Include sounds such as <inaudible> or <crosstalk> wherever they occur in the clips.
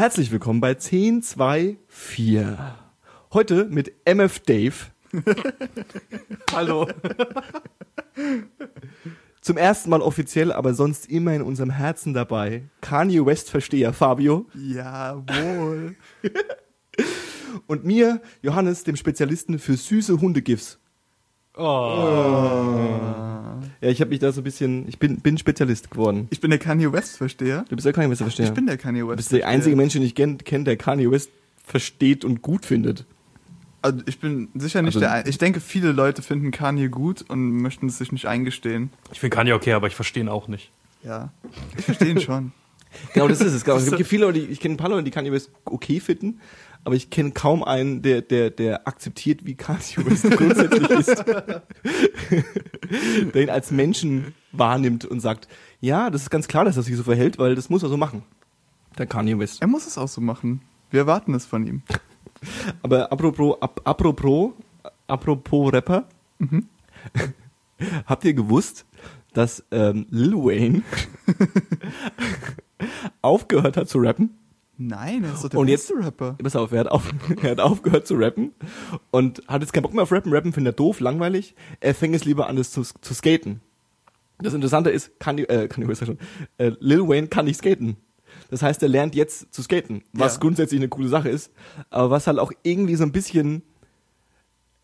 Herzlich willkommen bei 1024. Heute mit MF Dave. <laughs> Hallo. <laughs> Zum ersten Mal offiziell, aber sonst immer in unserem Herzen dabei. Kanye West Versteher Fabio. Jawohl. <laughs> Und mir, Johannes, dem Spezialisten für süße Hundegifs. Oh. Ja, ich habe mich da so ein bisschen, ich bin, bin Spezialist geworden. Ich bin der Kanye West Versteher. Du bist der Kanye West Versteher. Ich bin der Kanye West. Du bist der einzige Mensch, den ich kenne, kenn, der Kanye West versteht und gut findet. Also ich bin sicher nicht Also- der. Ein ich denke, viele Leute finden Kanye gut und möchten es sich nicht eingestehen. Ich finde Kanye okay, aber ich verstehe ihn auch nicht. Ja, ich verstehe ihn schon. <laughs> Genau, das ist es. Genau. Es gibt viele Leute, ich kenne ein paar Leute, die Kanye West okay finden, aber ich kenne kaum einen, der, der, der akzeptiert, wie Kanye West grundsätzlich ist. <laughs> der ihn als Menschen wahrnimmt und sagt, ja, das ist ganz klar, dass er sich so verhält, weil das muss er so machen. Der Kanye West. Er muss es auch so machen. Wir erwarten es von ihm. Aber apropos, ap, apropos, apropos Rapper, Mhm. <laughs> habt ihr gewusst, dass ähm, Lil Wayne <laughs> aufgehört hat zu rappen? Nein, er ist doch der Und beste Rapper. Pass auf, er hat, auf, <laughs> er hat aufgehört zu rappen und hat jetzt keinen Bock mehr auf Rappen. Rappen findet er doof, langweilig. Er fängt jetzt lieber an, das zu, zu skaten. Das Interessante ist, kann die, äh, kann die schon, äh, Lil Wayne kann nicht skaten. Das heißt, er lernt jetzt zu skaten, was Ja. grundsätzlich eine coole Sache ist, aber was halt auch irgendwie so ein bisschen,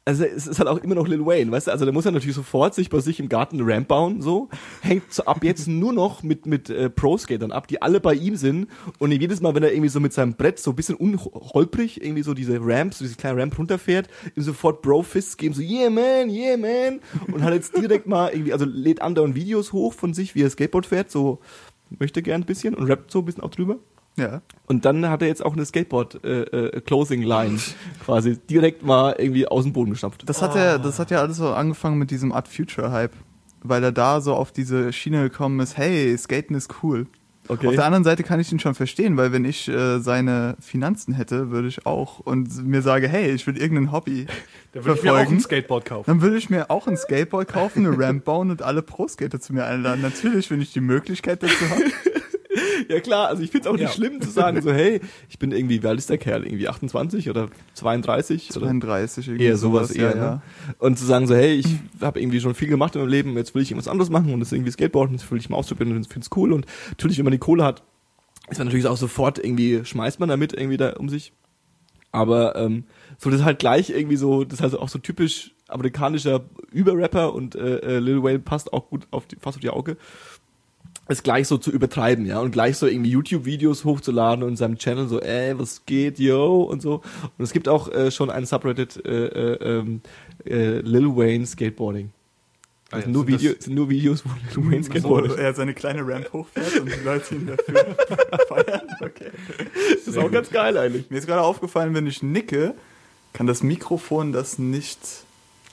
also es ist halt auch immer noch Lil Wayne, weißt du, also der muss ja natürlich sofort sich bei sich im Garten eine Ramp bauen, so, hängt so ab jetzt <laughs> nur noch mit, mit äh, Pro-Skatern ab, die alle bei ihm sind. Und jedes Mal, wenn er irgendwie so mit seinem Brett so ein bisschen unholprig irgendwie so diese Ramps, so diese kleine Ramp runterfährt, ihm sofort Bro-Fists geben, so, yeah man, yeah man. Und hat jetzt direkt mal irgendwie, also lädt andauernd Videos hoch von sich, wie er Skateboard fährt, so, möchte gern ein bisschen und rappt so ein bisschen auch drüber. Ja. Und dann hat er jetzt auch eine Skateboard-Closing-Line quasi direkt mal irgendwie aus dem Boden gestampft. Das hat er, das hat ja alles so angefangen mit diesem Art Future Hype, weil er da so auf diese Schiene gekommen ist. Hey, Skaten ist cool. Okay. Auf der anderen Seite kann ich ihn schon verstehen, weil wenn ich äh, seine Finanzen hätte, würde ich auch und mir sage, hey, ich will irgendein Hobby <laughs> Da würde ich mir auch verfolgen, ein Skateboard kaufen. dann würde ich mir auch ein Skateboard kaufen, eine Ramp bauen und alle Pro-Skater zu mir einladen. Natürlich, wenn ich die Möglichkeit dazu habe. <laughs> <laughs> Ja klar, also ich finde es auch nicht Ja. schlimm zu sagen, so hey, ich bin irgendwie, wie alt ist der Kerl? Irgendwie 28 oder 32? Oder 32 irgendwie eher sowas, eher, ja, ne? Und zu sagen so, hey, ich habe irgendwie schon viel gemacht in meinem Leben, jetzt will ich irgendwas anderes machen und das ist irgendwie Skateboarden, das will ich mal ausprobieren und finde es cool. Und natürlich, wenn man die Kohle hat, ist man natürlich auch sofort irgendwie, schmeißt man damit irgendwie da um sich. Aber ähm, so das ist halt gleich irgendwie so, das ist also auch so typisch amerikanischer Überrapper und äh, äh, Lil Wayne passt auch gut auf die, fast auf die Auge. Es gleich so zu übertreiben, ja, und gleich so irgendwie YouTube-Videos hochzuladen und in seinem Channel so, ey, was geht, yo, und so. Und es gibt auch äh, schon ein Subreddit äh, äh, ähm, äh, Lil Wayne Skateboarding. Ah Das ja, nur das- Video, sind nur Videos, wo Lil Wayne <laughs> skateboardet. er seine kleine Ramp hochfährt und die Leute ihn dafür <laughs> feiern. Okay. Das ist auch ganz geil eigentlich. Mir ist gerade aufgefallen, wenn ich nicke, kann das Mikrofon das nicht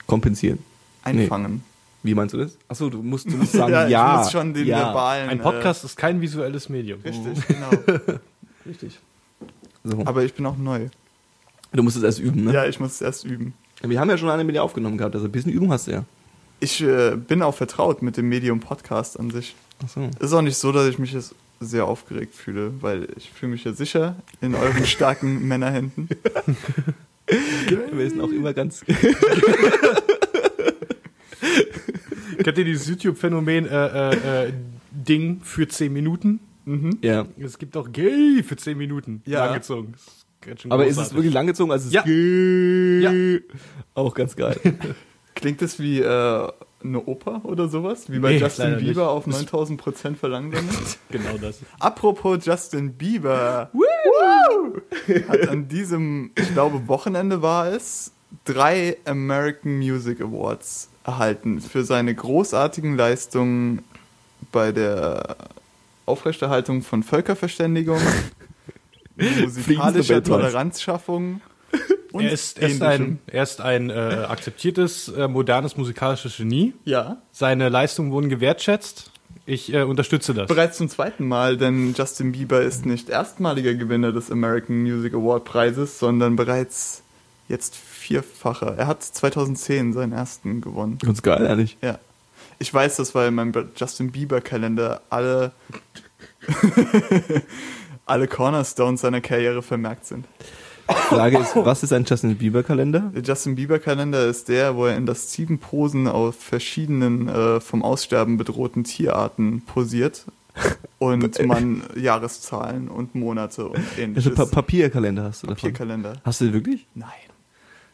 Kompensieren. einfangen. Wie meinst du das? Achso, du musst, du musst <laughs> sagen, ja. Ja, ich muss schon den ja. verbalen. Ein Podcast ist kein visuelles Medium. Äh, richtig, genau. <laughs> Richtig. So. Aber ich bin auch neu. du musst es erst üben, ne? Ja, ich muss es erst üben. Wir haben ja schon eine mit dir aufgenommen gehabt, also ein bisschen Übung hast du ja. Ich äh, bin auch vertraut mit dem Medium Podcast an sich. Achso. Es ist auch nicht so, dass ich mich jetzt sehr aufgeregt fühle, weil ich fühle mich ja sicher in euren starken <laughs> Männerhänden. Wir sind auch immer ganz. Kennt ihr dieses YouTube-Phänomen äh, äh, äh, Ding für 10 Minuten? Mhm. ja. Es gibt auch Gay für 10 Minuten. Ja. Langgezogen. Das ist ganz schön Aber ist es großartig. wirklich langgezogen? Also es Ja. ist auch ganz geil. <laughs> Klingt das wie äh, eine Oper oder sowas? Wie bei Nee, Justin Bieber nicht. auf 9000 Prozent verlangsamt? <laughs> Genau das. Apropos Justin Bieber. Woo! Hat an diesem, ich glaube, Wochenende war es, drei American Music Awards erhalten für seine großartigen Leistungen bei der Aufrechterhaltung von Völkerverständigung, <laughs> musikalischer. Toleranzschaffung und Er ist, er ist ein, er ist ein äh, akzeptiertes, äh, modernes musikalisches Genie. Ja, Seine Leistungen wurden gewertschätzt. Ich äh, unterstütze das. bereits zum zweiten Mal, denn Justin Bieber ist nicht erstmaliger Gewinner des American Music Award Preises, sondern bereits jetzt vierfacher. Er hat 2010 seinen ersten gewonnen. Ganz geil, ehrlich. Ja. Ich weiß das, weil in meinem Justin Bieber Kalender alle <laughs> alle Cornerstones seiner Karriere vermerkt sind. Frage ist, was ist ein Justin Bieber Kalender? Der Justin Bieber Kalender ist der, wo er in das Posen auf verschiedenen äh, vom Aussterben bedrohten Tierarten posiert und <laughs> man Jahreszahlen und Monate und Also ähnliches. pa Papierkalender hast du davon? Papierkalender. Hast du den wirklich? Nein.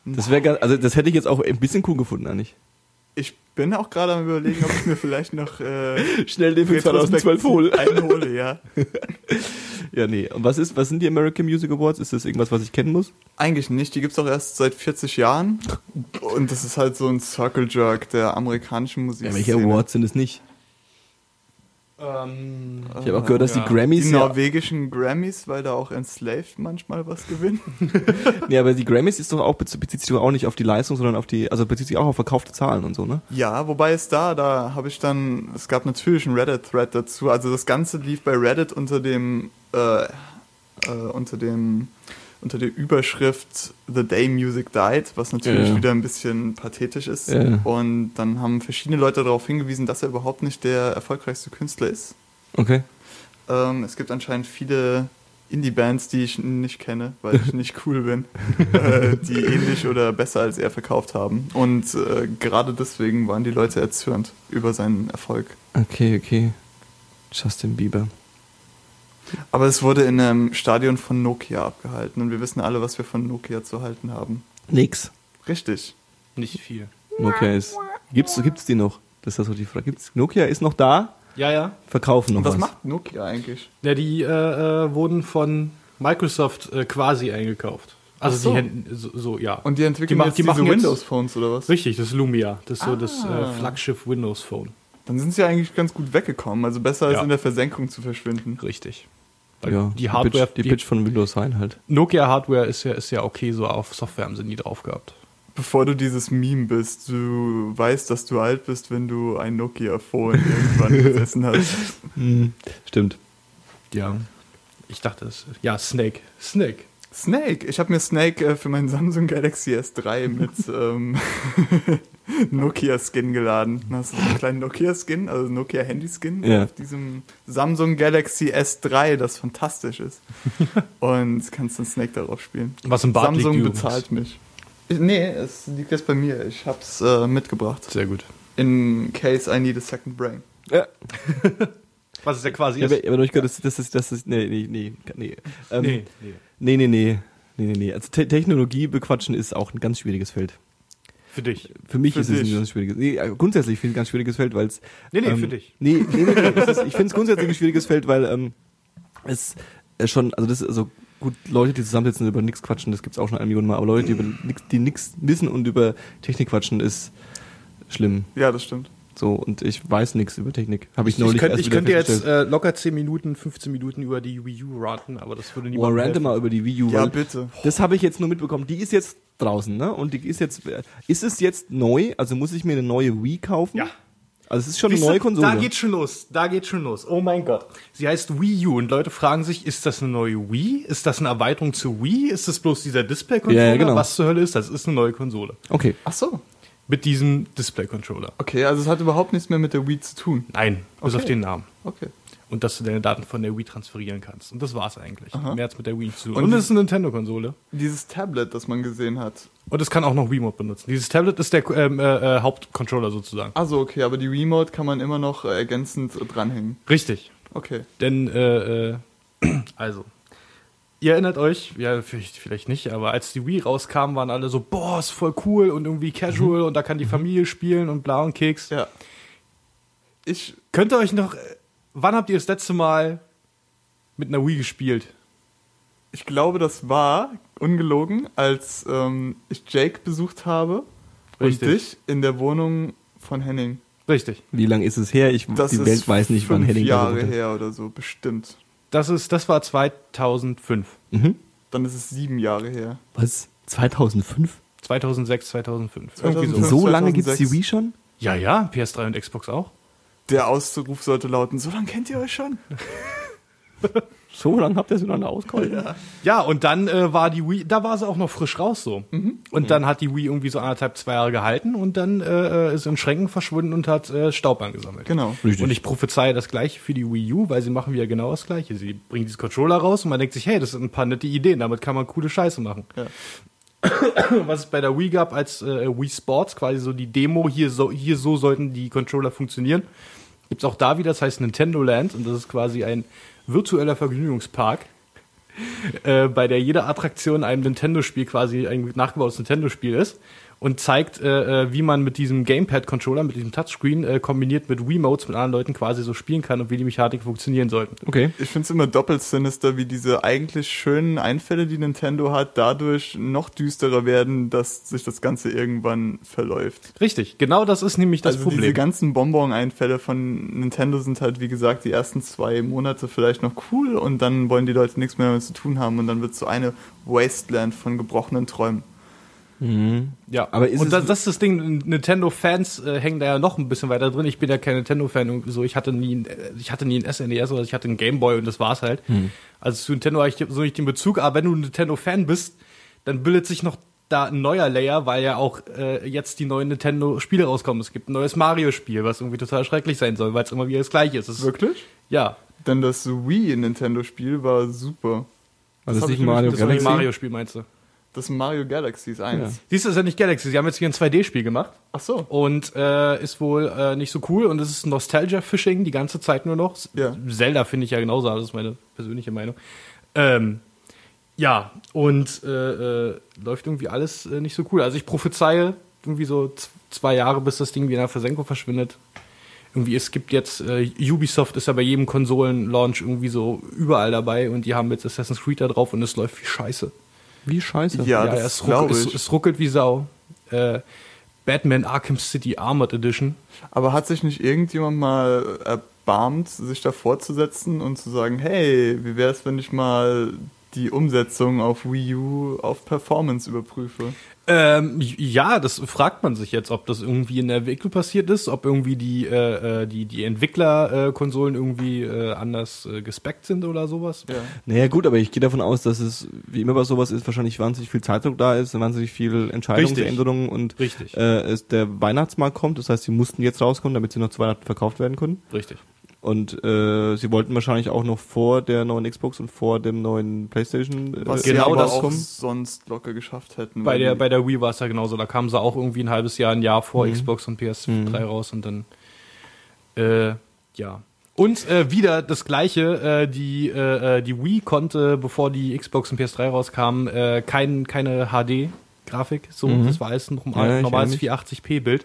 Das wäre also das hätte ich jetzt auch ein bisschen cool gefunden eigentlich. Ich bin auch gerade am überlegen, ob ich mir vielleicht noch äh, <laughs> Schnell den für 2012 retrospektiv hole. <laughs> einen hole, ja. <laughs> Ja, nee. Und was ist was sind die American Music Awards? Ist das irgendwas, was ich kennen muss? Eigentlich nicht, die gibt's auch erst seit 40 Jahren und das ist halt so ein Circle Jerk der amerikanischen Musik. Ja, welche Awards sind es nicht? Ähm, Ich habe auch gehört, dass Ja. die Die Grammys ja, norwegischen Grammys, weil da auch Enslaved manchmal was gewinnen. <laughs> nee, aber die Grammys ist doch auch bezieht sich doch auch nicht auf die Leistung, sondern auf die also bezieht sich auch auf verkaufte Zahlen und so, ne? Ja, wobei es da, da habe ich dann, es gab natürlich einen Reddit-Thread dazu. Also das Ganze lief bei Reddit unter dem, äh, äh, unter dem, unter der Überschrift The Day Music Died, was natürlich Ja. wieder ein bisschen pathetisch ist. Ja. Und dann haben verschiedene Leute darauf hingewiesen, dass er überhaupt nicht der erfolgreichste Künstler ist. Okay. Ähm, es gibt anscheinend viele Indie-Bands, die ich nicht kenne, weil ich <laughs> nicht cool bin, äh, die ähnlich oder besser als er verkauft haben. Und äh, gerade deswegen waren die Leute erzürnt über seinen Erfolg. Okay, okay. Justin Bieber. Aber es wurde in einem Stadion von Nokia abgehalten und wir wissen alle, was wir von Nokia zu halten haben. Nix. Richtig. nicht viel. Nokia ist. Gibt's gibt's die noch? Das ist das so die Frage. Gibt's Nokia ist noch da? Ja, ja. Verkaufen noch Und was, was. macht Nokia eigentlich? Ja, die äh, äh, wurden von Microsoft äh, quasi eingekauft. Also so. die hätten, so, so, ja. Und die entwickeln ma- jetzt die diese machen jetzt- Windows-Phones oder was? Richtig, das ist Lumia. Das ist so das Ah. äh, Flaggschiff Windows Phone. Dann sind sie eigentlich ganz gut weggekommen. Also besser als Ja. in der Versenkung zu verschwinden. Richtig. Weil Ja, die Hardware, die, die, Pitch von Windows Sign halt. Nokia Hardware ist ja, ist ja okay, so auf Software haben sie nie drauf gehabt. Bevor du dieses Meme bist, du weißt, dass du alt bist, wenn du ein Nokia-Phone irgendwann <laughs> gesessen hast. Stimmt. Ja. Ich dachte es. Ja, Snake. Snake. Snake. Ich habe mir Snake äh, für meinen Samsung Galaxy S3 mit <laughs> ähm, <laughs> Nokia-Skin geladen. Hast du so einen kleinen Nokia-Skin, also Nokia-Handy-Skin Ja. auf diesem Samsung Galaxy S3, das fantastisch ist. <laughs> Und kannst dann Snake darauf spielen. Was im Bad Samsung liegt bezahlt mich. Ich, nee, es liegt jetzt bei mir. Ich hab's äh, mitgebracht. Sehr gut. In case I need a second brain. Ja. Was ist ja quasi Ja, aber, glaube, das, das ist, das ist, nee, nee, nee, nee. Ähm, nee, nee. nee, nee, nee, nee, nee, nee. Also Te Technologie bequatschen ist auch ein ganz schwieriges Feld. Für dich. Für mich Für ist es dich. ein ganz schwieriges, nee, äh, grundsätzlich finde ich ein ganz schwieriges Feld, weil es, Nee, nee, ähm, für dich. Nee, nee, nee, nee es ist, ich finde es grundsätzlich ein schwieriges Feld, weil ähm, es äh, schon, also das ist also gut, Leute, die zusammensitzen und über nichts quatschen, das gibt's auch schon eine Million Mal, aber Leute, die über nix, die nichts wissen und über Technik quatschen, ist schlimm. Ja, das stimmt. So, und ich weiß nichts über Technik. Habe ich Ich, neulich könnte, erst ich könnte jetzt äh, locker 10 Minuten, 15 Minuten über die Wii U raten, aber das würde Oh, niemand random mal über die Wii U. Ja, weil bitte. Das habe ich jetzt nur mitbekommen. Die ist jetzt draußen, ne? Und die ist jetzt, ist es jetzt neu? Also muss ich mir eine neue Wii kaufen? Ja. Also es ist schon Siehst eine neue Konsole. Da geht schon los. Da geht schon los. Oh mein Gott. Sie heißt Wii U und Leute fragen sich, ist das eine neue Wii? Ist das eine Erweiterung zu Wii? Ist das bloß dieser Display-Controller? Ja, ja, genau. Was zur Hölle ist das? Ist eine neue Konsole. okay. Ach so. Mit diesem Display-Controller. Okay, also es hat überhaupt nichts mehr mit der Wii zu tun. Nein, bis Okay. auf den Namen. Okay. Und dass du deine Daten von der Wii transferieren kannst. Und das war's eigentlich. Aha. Mehr als mit der Wii zu tun. Und Und, es ist eine Nintendo-Konsole. Dieses Tablet, das man gesehen hat. Und es kann auch noch Wiimote benutzen. Dieses Tablet ist der ähm, äh, äh, Hauptcontroller sozusagen. Also okay, aber die Remote kann man immer noch äh, ergänzend dranhängen. Richtig. Okay. Denn, äh, äh, <clears throat> also, ihr erinnert euch, ja, vielleicht, vielleicht nicht, aber als die Wii rauskam, waren alle so, boah, ist voll cool und irgendwie casual und da kann die Familie spielen und bla und Keks. Ja. Ich, Könnt ihr euch noch, wann habt ihr das letzte Mal mit einer Wii gespielt? ich glaube, das war ungelogen, als ähm, ich Jake besucht habe Richtig. und dich in der Wohnung von Henning. Richtig. Wie lange ist es her? Ich, Das die ist Welt weiß nicht, wann Henning Jahre gewohnt hat. her oder so, bestimmt. Das ist, das war 2005. Mhm. Dann ist es sieben Jahre her. Was? 2005? 2006, 2005. Irgendwie 2005. so. So lange gibt's die 2006. Wii schon? Ja, ja, PS3 und Xbox auch. Der Ausruf sollte lauten, so lange kennt ihr euch schon? <laughs> So lange habt ihr sie noch nicht ausgehalten? Ja. Ja, und dann äh, war die Wii, da war sie auch noch frisch raus so. Und dann hat die Wii irgendwie so anderthalb, zwei Jahre gehalten und dann äh, ist in Schränken verschwunden und hat äh, Staub angesammelt. Genau. Richtig. Und ich prophezeie das gleiche für die Wii U, weil sie machen wieder genau das gleiche. Sie bringen dieses Controller raus und man denkt sich, hey, das sind ein paar nette Ideen, damit kann man coole Scheiße machen. Ja. <coughs> Was es bei der Wii gab als äh, Wii Sports, quasi so die Demo, hier so, hier so sollten die Controller funktionieren. Gibt's auch da wieder, das heißt Nintendo Land und das ist quasi ein virtueller Vergnügungspark, äh, bei der jede Attraktion ein Nintendo-Spiel quasi ein nachgebautes Nintendo-Spiel ist und zeigt, äh, äh, wie man mit diesem Gamepad-Controller, mit diesem Touchscreen äh, kombiniert mit Wiimotes mit anderen Leuten quasi so spielen kann und wie die Mechanik funktionieren sollten. Okay. Ich finde es immer doppelt sinister, wie diese eigentlich schönen Einfälle, die Nintendo hat, dadurch noch düsterer werden, dass sich das Ganze irgendwann verläuft. Richtig, genau das ist nämlich das also diese Problem. ganzen Bonbon-Einfälle von Nintendo sind halt, wie gesagt, die ersten zwei Monate vielleicht noch cool und dann wollen die Leute nichts mehr damit zu tun haben und dann wird so eine Wasteland von gebrochenen Träumen. Ja, Aber ist und es- das, das ist das Ding, Nintendo-Fans äh, hängen da ja noch ein bisschen weiter drin. Ich bin ja kein Nintendo-Fan, irgendwie so. ich hatte nie, ein- äh, ich hatte nie ein SNES oder ich hatte einen Gameboy und das war's halt. Also zu Nintendo habe ich so nicht den Bezug, aber wenn du ein Nintendo-Fan bist, dann bildet sich noch da ein neuer Layer, weil ja auch äh, jetzt die neuen Nintendo-Spiele rauskommen. Es gibt ein neues Mario-Spiel, was irgendwie total schrecklich sein soll, weil es immer wieder das gleiche ist. Ist Wirklich? ja, Denn das Wii-Nintendo-Spiel war super. Also hab das ist ich nicht Mario das ein. Mario-Spiel, meinst du? Das Mario Galaxies 1. Ja. Siehst du, das ist ja nicht Galaxy. Sie haben jetzt hier ein 2D-Spiel gemacht. Ach so. Und äh, ist wohl äh, nicht so cool und es ist Nostalgia-Fishing die ganze Zeit nur noch. Ja. Zelda finde ich ja genauso, das ist meine persönliche Meinung. Ähm, ja, und äh, äh, läuft irgendwie alles äh, nicht so cool. Also ich prophezeie irgendwie so zwei Jahre, bis das Ding wieder in der Versenkung verschwindet. Irgendwie, es gibt jetzt, äh, Ubisoft ist ja bei jedem Konsolen-Launch irgendwie so überall dabei und die haben jetzt Assassin's Creed da drauf und es läuft wie Scheiße. Wie scheiße. Ja, Ja, das es, ruckelt, es, es ruckelt wie Sau. Äh, Batman Arkham City Armored Edition. Aber hat sich nicht irgendjemand mal erbarmt, sich da vorzusetzen und zu sagen, hey, wie wäre es, wenn ich mal die Umsetzung auf Wii U auf Performance überprüfe? Ähm, ja, das fragt man sich jetzt, ob das irgendwie in der Entwicklung passiert ist, ob irgendwie die, äh, äh, die, die Entwickler-Konsolen irgendwie äh, anders äh, gespeckt sind oder sowas. Ja. Naja gut, aber ich gehe davon aus, dass es, wie immer bei sowas ist, wahrscheinlich wahnsinnig viel Zeitdruck da ist, wahnsinnig viel Entscheidungsänderungen und Richtig. äh, es der Weihnachtsmarkt kommt. Das heißt, sie mussten jetzt rauskommen, damit sie noch zu Weihnachten verkauft werden können. Richtig. Und äh, sie wollten wahrscheinlich auch noch vor der neuen Xbox und vor dem neuen PlayStation äh, Was Genau das auch sonst locker geschafft hätten. Bei der, bei der Wii war es ja genauso. Da kamen sie auch irgendwie ein halbes Jahr, ein Jahr vor Mhm. Xbox und PS3 Mhm. raus und dann, äh, ja. Und äh, wieder das Gleiche, äh, die, äh, äh, die Wii konnte, bevor die Xbox und PS3 rauskamen, äh, kein, keine HD-Grafik. So, Mhm. das war alles ein Ja, normales erinnere 480p-Bild.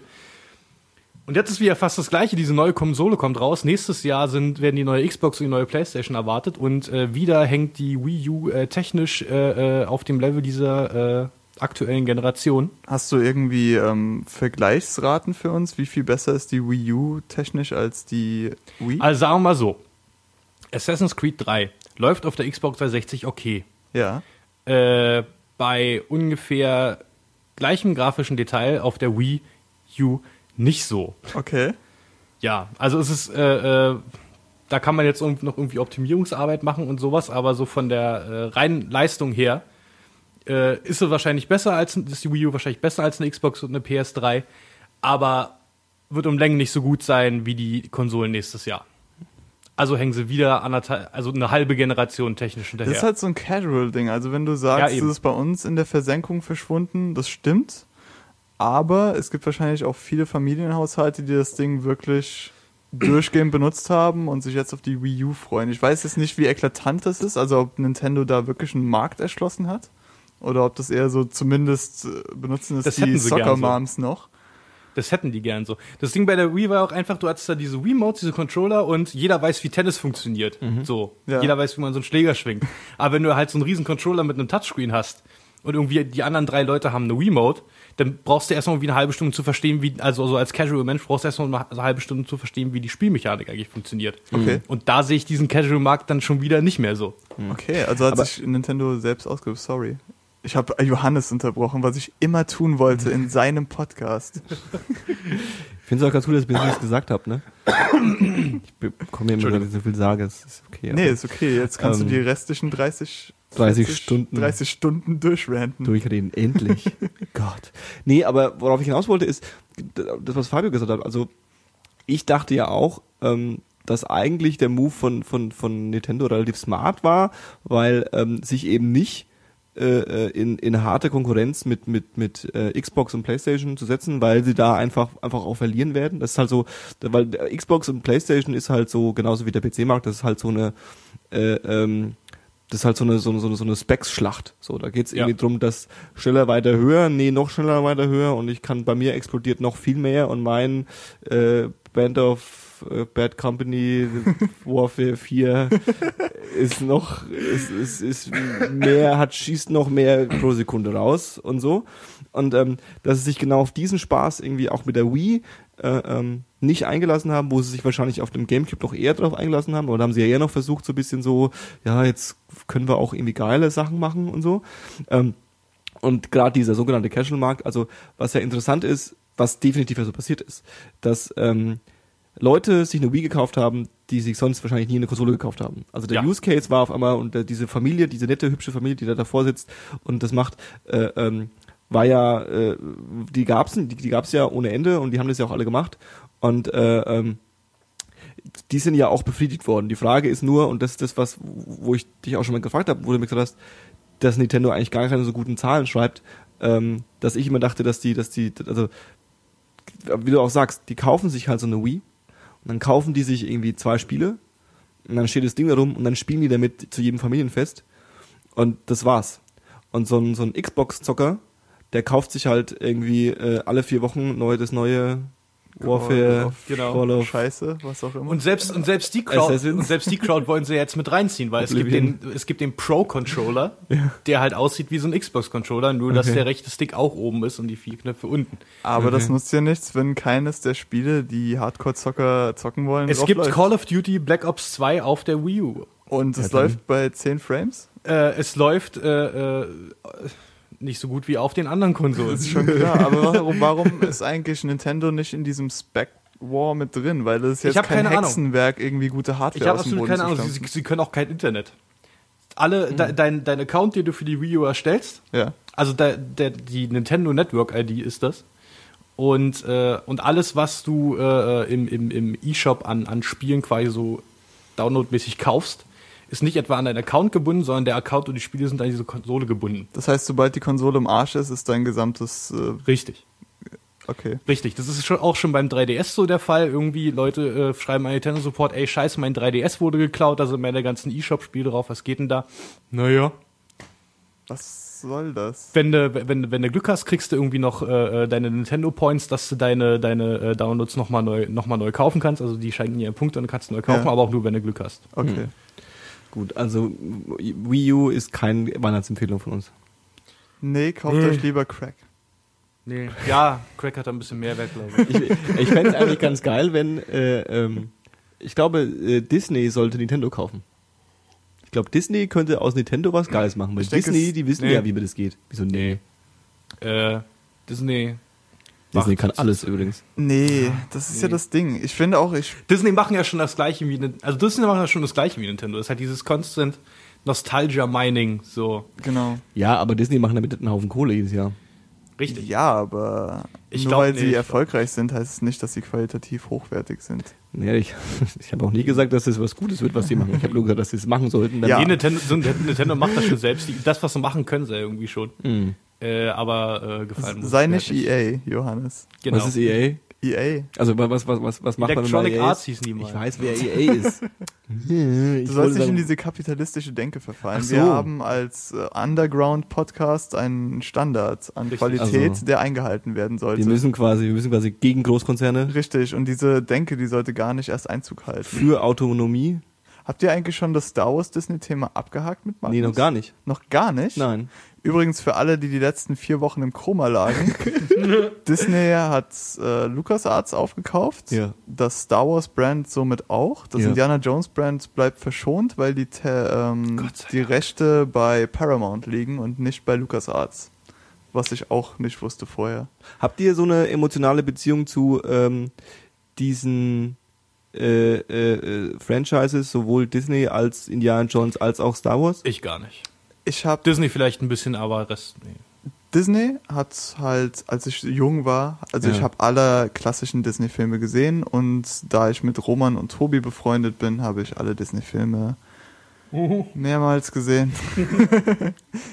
Und jetzt ist wieder fast das Gleiche. Diese neue Konsole kommt raus. Nächstes Jahr sind, werden die neue Xbox und die neue PlayStation erwartet. Und äh, wieder hängt die Wii U äh, technisch äh, äh, auf dem Level dieser äh, aktuellen Generation. Hast du irgendwie ähm, Vergleichsraten für uns? Wie viel besser ist die Wii U technisch als die Wii? Also sagen wir mal so. Assassin's Creed 3 läuft auf der Xbox 360 okay. ja. Äh, bei ungefähr gleichem grafischen Detail auf der Wii U nicht so. Okay. Ja, also es ist, äh, äh, da kann man jetzt noch irgendwie Optimierungsarbeit machen und sowas, aber so von der äh, reinen Leistung her äh, ist sie wahrscheinlich besser als, ist die Wii U wahrscheinlich besser als eine Xbox und eine PS3, aber wird um Längen nicht so gut sein wie die Konsolen nächstes Jahr. Also hängen sie wieder also eine halbe Generation technisch hinterher. Das ist halt so ein Casual-Ding. Also wenn du Ja, sagst, eben. es ist bei uns in der Versenkung verschwunden, das stimmt. Aber es gibt wahrscheinlich auch viele Familienhaushalte, die das Ding wirklich durchgehend benutzt haben und sich jetzt auf die Wii U freuen. Ich weiß jetzt nicht, wie eklatant das ist, also ob Nintendo da wirklich einen Markt erschlossen hat. Oder ob das eher so zumindest äh, benutzen es Das die Soccer so. Moms noch. Das hätten die gern so. Das Ding bei der Wii war auch einfach, du hattest da diese Wii-Modes, diese Controller und jeder weiß, wie Tennis funktioniert. So. Ja. Jeder weiß, wie man so einen Schläger schwingt. <laughs> Aber wenn du halt so einen riesen Controller mit einem Touchscreen hast und irgendwie die anderen drei Leute haben eine Wii-Mode, dann brauchst du erstmal wie eine halbe Stunde zu verstehen, wie, also so als Casual-Mensch brauchst du erstmal eine halbe Stunde zu verstehen, wie die Spielmechanik eigentlich funktioniert. Okay. Und da sehe ich diesen Casual-Markt dann schon wieder nicht mehr so. Okay, also hat Aber- sich Nintendo selbst ausgesucht. Sorry. Ich habe Johannes unterbrochen, was ich immer tun wollte in seinem Podcast. Ich finde es auch ganz gut, dass ich bis nichts gesagt habe, ne? Ich bekomme immer, dass ich so viel sage. Es ist okay. Nee, ist okay. Jetzt kannst Ähm, du die restlichen 30, 30 40, Stunden. 30 Stunden durchranten. durchreden. Endlich. <laughs> Gott. Nee, aber worauf ich hinaus wollte, ist das, was Fabio gesagt hat. Also, ich dachte ja auch, ähm, dass eigentlich der Move von, von, von Nintendo relativ smart war, weil ähm, sich eben nicht äh, in, in harte Konkurrenz mit, mit, mit äh, Xbox und Playstation zu setzen, weil sie da einfach, einfach auch verlieren werden. Das ist halt so, weil der Xbox und Playstation ist halt so, genauso wie der PC-Markt, das ist halt so eine, äh, ähm, das ist halt so eine, so eine, so eine, so eine Specs-Schlacht. So, da geht's irgendwie Ja. drum, dass schneller weiter höher, nee, noch schneller weiter höher und ich kann, bei mir explodiert noch viel mehr und mein äh, Band of äh, Bad Company Warfare 4 ist noch, ist, ist, ist mehr, hat, schießt noch mehr pro Sekunde raus und so. Und ähm, dass sie sich genau auf diesen Spaß irgendwie auch mit der Wii äh, ähm, nicht eingelassen haben, wo sie sich wahrscheinlich auf dem Gamecube noch eher drauf eingelassen haben, oder haben sie ja eher noch versucht, so ein bisschen so, ja, jetzt können wir auch irgendwie geile Sachen machen und so. Ähm, und gerade dieser sogenannte Casual-Markt, also was ja interessant ist, was definitiv ja so passiert ist, dass ähm, Leute sich eine Wii gekauft haben, die sich sonst wahrscheinlich nie eine Konsole gekauft haben. Also der Ja. Use Case war auf einmal und äh, diese Familie, diese nette, hübsche Familie, die da davor sitzt und das macht, äh, ähm, war ja, äh, die gab's, die, die gab's ja ohne Ende und die haben das ja auch alle gemacht und äh, ähm, die sind ja auch befriedigt worden. Die Frage ist nur, und das ist das, was, wo ich dich auch schon mal gefragt habe, wo du mir gesagt hast, dass Nintendo eigentlich gar keine so guten Zahlen schreibt, ähm, dass ich immer dachte, dass die, dass die, also wie du auch sagst, die kaufen sich halt so eine Wii dann kaufen die sich irgendwie zwei Spiele und dann steht das Ding da rum und dann spielen die damit zu jedem Familienfest und das war's. Und so ein, so ein Xbox-Zocker, der kauft sich halt irgendwie äh, alle vier Wochen neu das neue Warfare, Genau. Call of Scheiße, was auch immer. Und selbst, und selbst die Crowd, Assassins. und selbst die Crowd wollen sie jetzt mit reinziehen, weil es gibt Oblivion. den, es gibt den Pro-Controller, <laughs> Ja. der halt aussieht wie so ein Xbox-Controller, nur dass Okay. der rechte Stick auch oben ist und die vier Knöpfe unten. Aber das Okay. nutzt ja nichts, wenn keines der Spiele, die Hardcore-Zocker zocken wollen, Es gibt läuft. Call of Duty Black Ops 2 auf der Wii U. Und es Ja, läuft bei 10 Frames? Äh, es läuft äh, äh, nicht so gut wie auf den anderen Konsolen. Das ist schon klar. Aber warum, warum ist eigentlich Nintendo nicht in diesem Spec War mit drin? Weil das ist jetzt kein keine Ahnung. Hexenwerk, irgendwie gute Hardware Ich habe absolut Boden keine zu Ahnung. Sie, sie können auch kein Internet. Alle, Mhm. de, dein, dein Account, den du für die Wii U erstellst, Ja. also der, der, die Nintendo Network ID ist das. Und, äh, und alles, was du äh, im, im, im eShop an, an Spielen quasi so downloadmäßig kaufst, ist nicht etwa an deinen Account gebunden, sondern der Account und die Spiele sind an diese Konsole gebunden. Das heißt, sobald die Konsole im Arsch ist, ist dein gesamtes. Äh, Richtig. okay. Richtig, das ist schon, auch schon beim 3DS so der Fall. Irgendwie Leute äh, schreiben an Nintendo Support, ey scheiße, mein 3DS wurde geklaut, da sind meine ganzen eShop-Spiele drauf, was geht denn da? Naja. Was soll das? Wenn du, wenn, wenn du Glück hast, kriegst du irgendwie noch äh, äh, deine Nintendo Points, dass du deine, deine äh, Downloads nochmal neu, noch mal neu kaufen kannst. Also die schenken dir einen Punkt und dann kannst du neu kaufen, Ja. aber auch nur, wenn du Glück hast. Okay. Gut, also Wii U ist keine Weihnachtsempfehlung von uns. Nee, kauft Nee. euch lieber Crack. Nee. Ja, Crack hat ein bisschen Mehrwert, glaube ich. Ich, ich fände es eigentlich ganz geil, wenn, äh, ähm, ich glaube, äh, Disney sollte Nintendo kaufen. Ich glaube, Disney könnte aus Nintendo was Geiles machen. Weil Disney, die wissen nee. ja, wie das geht. Wieso nee? äh, Disney. Disney macht- kann alles übrigens. Nee, das ist ja nee. das Ding. Ich finde auch, ich. Disney machen ja schon das gleiche wie also Disney machen ja schon das gleiche wie Nintendo. Das ist halt dieses Constant Nostalgia Mining, so Genau. Ja, aber Disney machen damit einen Haufen Kohle jedes Jahr. richtig. Ja, aber Ich nur weil nicht, sie ich erfolgreich sind, heißt es nicht, dass sie qualitativ hochwertig sind. Ja, ich <laughs> ich habe auch nie gesagt, dass das was Gutes wird, was sie machen. Ich habe nur gesagt, dass sie es machen sollten. <laughs> Ja. Nee, Nintendo, so, Nintendo macht das schon selbst. Die, das, was sie machen, können sie ja irgendwie schon. Mhm. Äh, aber äh, gefallen muss Sei nicht EA, Johannes. Genau. Was ist EA? EA. Also was, was, was, was macht man, wenn man Electronic EA Arts hießen die mal. Ich weiß, wer <laughs> EA ist. Du sollst nicht in diese kapitalistische Denke verfallen. So. Wir haben als äh, Underground-Podcast einen Standard an Richtig. Qualität, Also. der eingehalten werden sollte. Wir müssen quasi, wir müssen quasi gegen Großkonzerne Richtig, und diese Denke, die sollte gar nicht erst Einzug halten. für Autonomie. Habt ihr eigentlich schon das Star Wars Disney-Thema abgehakt mit Magnus? Nee, noch gar nicht. Noch gar nicht? Nein. Übrigens für alle, die die letzten vier Wochen im Koma lagen. <laughs> Disney hat äh, LucasArts aufgekauft. Ja. Das Star Wars Brand somit auch. Das Ja. Indiana Jones Brand bleibt verschont, weil die, ähm, die Rechte bei Paramount liegen und nicht bei LucasArts. was ich auch nicht wusste vorher. Habt ihr so eine emotionale Beziehung zu ähm, diesen äh, äh, äh, Franchises, sowohl Disney als Indiana Jones als auch Star Wars? Ich gar nicht. Ich habe Disney vielleicht ein bisschen, aber Rest, nee. Disney hat halt, als ich jung war, also Ja. ich habe alle klassischen Disney-Filme gesehen und da ich mit Roman und Tobi befreundet bin, habe ich alle Disney-Filme mehrmals gesehen. <laughs>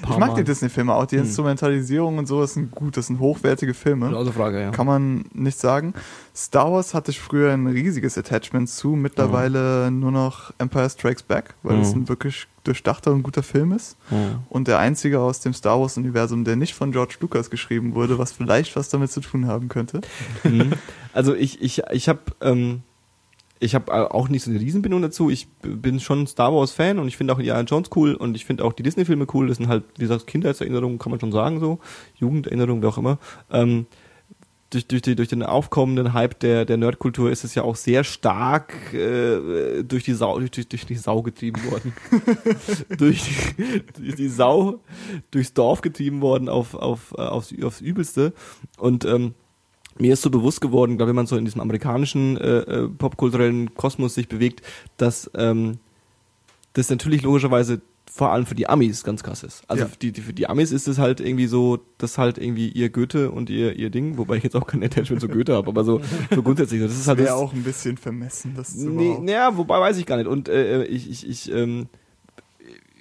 ich mag die Disney-Filme auch, die Hm. Instrumentalisierung und so, das sind gut, das sind hochwertige Filme. Außer Frage, ja. Kann man nicht sagen. Star Wars hatte ich früher ein riesiges Attachment zu, mittlerweile nur noch Empire Strikes Back, weil es Mhm. ein wirklich durchdachter und guter Film ist. Ja. Und der einzige aus dem Star Wars-Universum, der nicht von George Lucas geschrieben wurde, was vielleicht was damit zu tun haben könnte. Mhm. Also ich, ich, ich habe ähm, ich habe auch nicht so eine Riesenbindung dazu. Ich bin schon Star Wars Fan und ich finde auch Indiana Jones cool und ich finde auch die Disney Filme cool. Das sind halt, wie gesagt, Kindheitserinnerungen, kann man schon sagen so, Jugenderinnerungen, wie auch immer. Ähm, durch, durch, die, durch den aufkommenden Hype der, der Nerdkultur ist es ja auch sehr stark äh, durch, die Sau, durch, durch, durch die Sau getrieben worden. <laughs> durch, die, durch die Sau durchs Dorf getrieben worden auf, auf, äh, aufs, aufs Übelste. Und ähm, mir ist so bewusst geworden, glaube wenn man so in diesem amerikanischen äh, äh, popkulturellen Kosmos sich bewegt, dass ähm, das natürlich logischerweise vor allem für die Amis ganz krass ist. Also Ja. für, die, die, für die Amis ist es halt irgendwie so, das halt irgendwie ihr Goethe und ihr ihr Ding, wobei ich jetzt auch kein Attachment zu Goethe habe, aber so, so grundsätzlich. Das ist halt Wäre das, auch ein bisschen vermessen, das zu Nee, naja, wobei weiß ich gar nicht. Und äh, ich, ich, ich, ähm,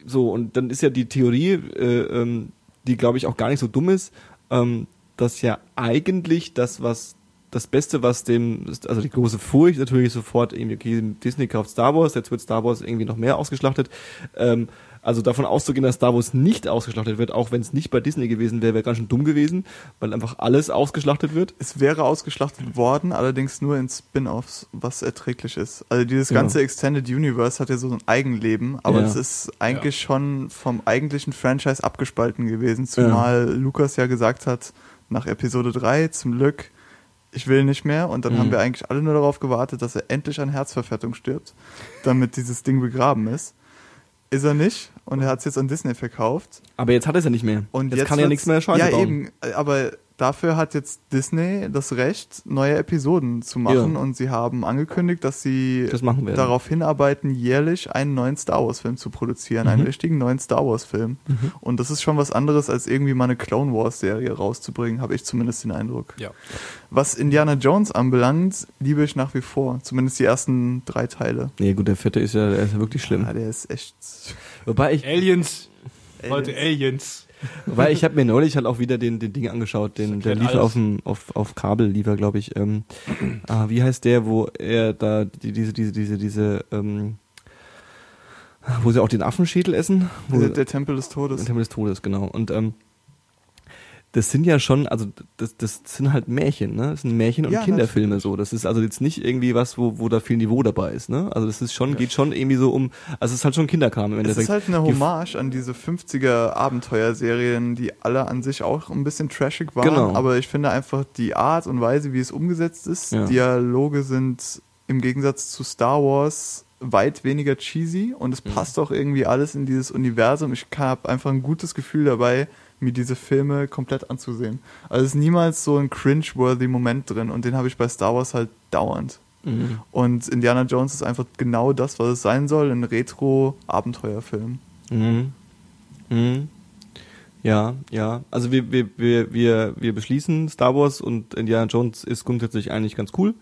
so, und dann ist ja die Theorie, äh, ähm, die glaube ich auch gar nicht so dumm ist, ähm, dass ja eigentlich das, was das Beste, was dem, also die große Furcht natürlich sofort irgendwie, okay, Disney kauft Star Wars, jetzt wird Star Wars irgendwie noch mehr ausgeschlachtet. Ähm, also davon auszugehen, dass Star Wars nicht ausgeschlachtet wird, auch wenn es nicht bei Disney gewesen wäre, wäre ganz schön dumm gewesen, weil einfach alles ausgeschlachtet wird. Es wäre ausgeschlachtet worden, allerdings nur in Spin-offs, was erträglich ist. Also dieses Ja. ganze Extended Universe hat ja so ein Eigenleben, aber Ja. es ist eigentlich schon vom eigentlichen Franchise abgespalten gewesen, zumal Lukas ja gesagt hat, nach Episode 3 zum Glück, ich will nicht mehr und dann Mhm. haben wir eigentlich alle nur darauf gewartet, dass er endlich an Herzverfettung stirbt, damit dieses Ding begraben ist. Ist er nicht und er hat es jetzt an Disney verkauft. Aber jetzt hat er es ja nicht mehr. Und jetzt, jetzt kann er ja nichts mehr Scheiße Ja, bauen. eben. Aber dafür hat jetzt Disney das Recht, neue Episoden zu machen. Ja. Und sie haben angekündigt, dass sie Das darauf hinarbeiten, jährlich einen neuen Star Wars-Film zu produzieren. Einen Mhm. richtigen neuen Star Wars-Film. Und das ist schon was anderes, als irgendwie mal eine Clone Wars-Serie rauszubringen, habe ich zumindest den Eindruck. Ja. Was Indiana Jones anbelangt, liebe ich nach wie vor. Zumindest die ersten drei Teile. Nee, gut, der vierte ist ja, der ist ja wirklich schlimm. Ja, der ist echt. Wobei ich, Aliens. Leute, Aliens. wobei ich habe mir neulich halt auch wieder den, den Ding angeschaut, den, der lief auf, dem, auf, auf Kabel, lief er, glaube ich. Ähm, ah, wie heißt der, wo er da die, diese, diese, diese, diese, ähm, wo sie auch den Affenschädel essen? Wo, Der, der Tempel des Todes. Der Tempel des Todes, genau. Und ähm, das sind ja schon, also das, das sind halt Märchen, ne? Das sind Märchen und Ja, Kinderfilme so. Das ist also jetzt nicht irgendwie was, wo, wo da viel Niveau dabei ist, ne? Also das ist schon, geht schon irgendwie so um, also es ist halt schon Kinderkram im Es Endeffekt. ist halt eine Hommage an diese 50er Abenteuerserien, die alle an sich auch ein bisschen trashig waren. Genau. Aber ich finde einfach die Art und Weise, wie es umgesetzt ist, Ja. Dialoge sind im Gegensatz zu Star Wars weit weniger cheesy und es Mhm. passt auch irgendwie alles in dieses Universum. Ich habe einfach ein gutes Gefühl dabei, mir diese Filme komplett anzusehen. Also es ist niemals so ein cringe-worthy Moment drin und den habe ich bei Star Wars halt dauernd. Mhm. Und Indiana Jones ist einfach genau das, was es sein soll, ein Retro-Abenteuerfilm. Mhm. Mhm. Ja, ja. Also wir, wir, wir, wir, wir beschließen, Star Wars und Indiana Jones ist grundsätzlich eigentlich ganz cool.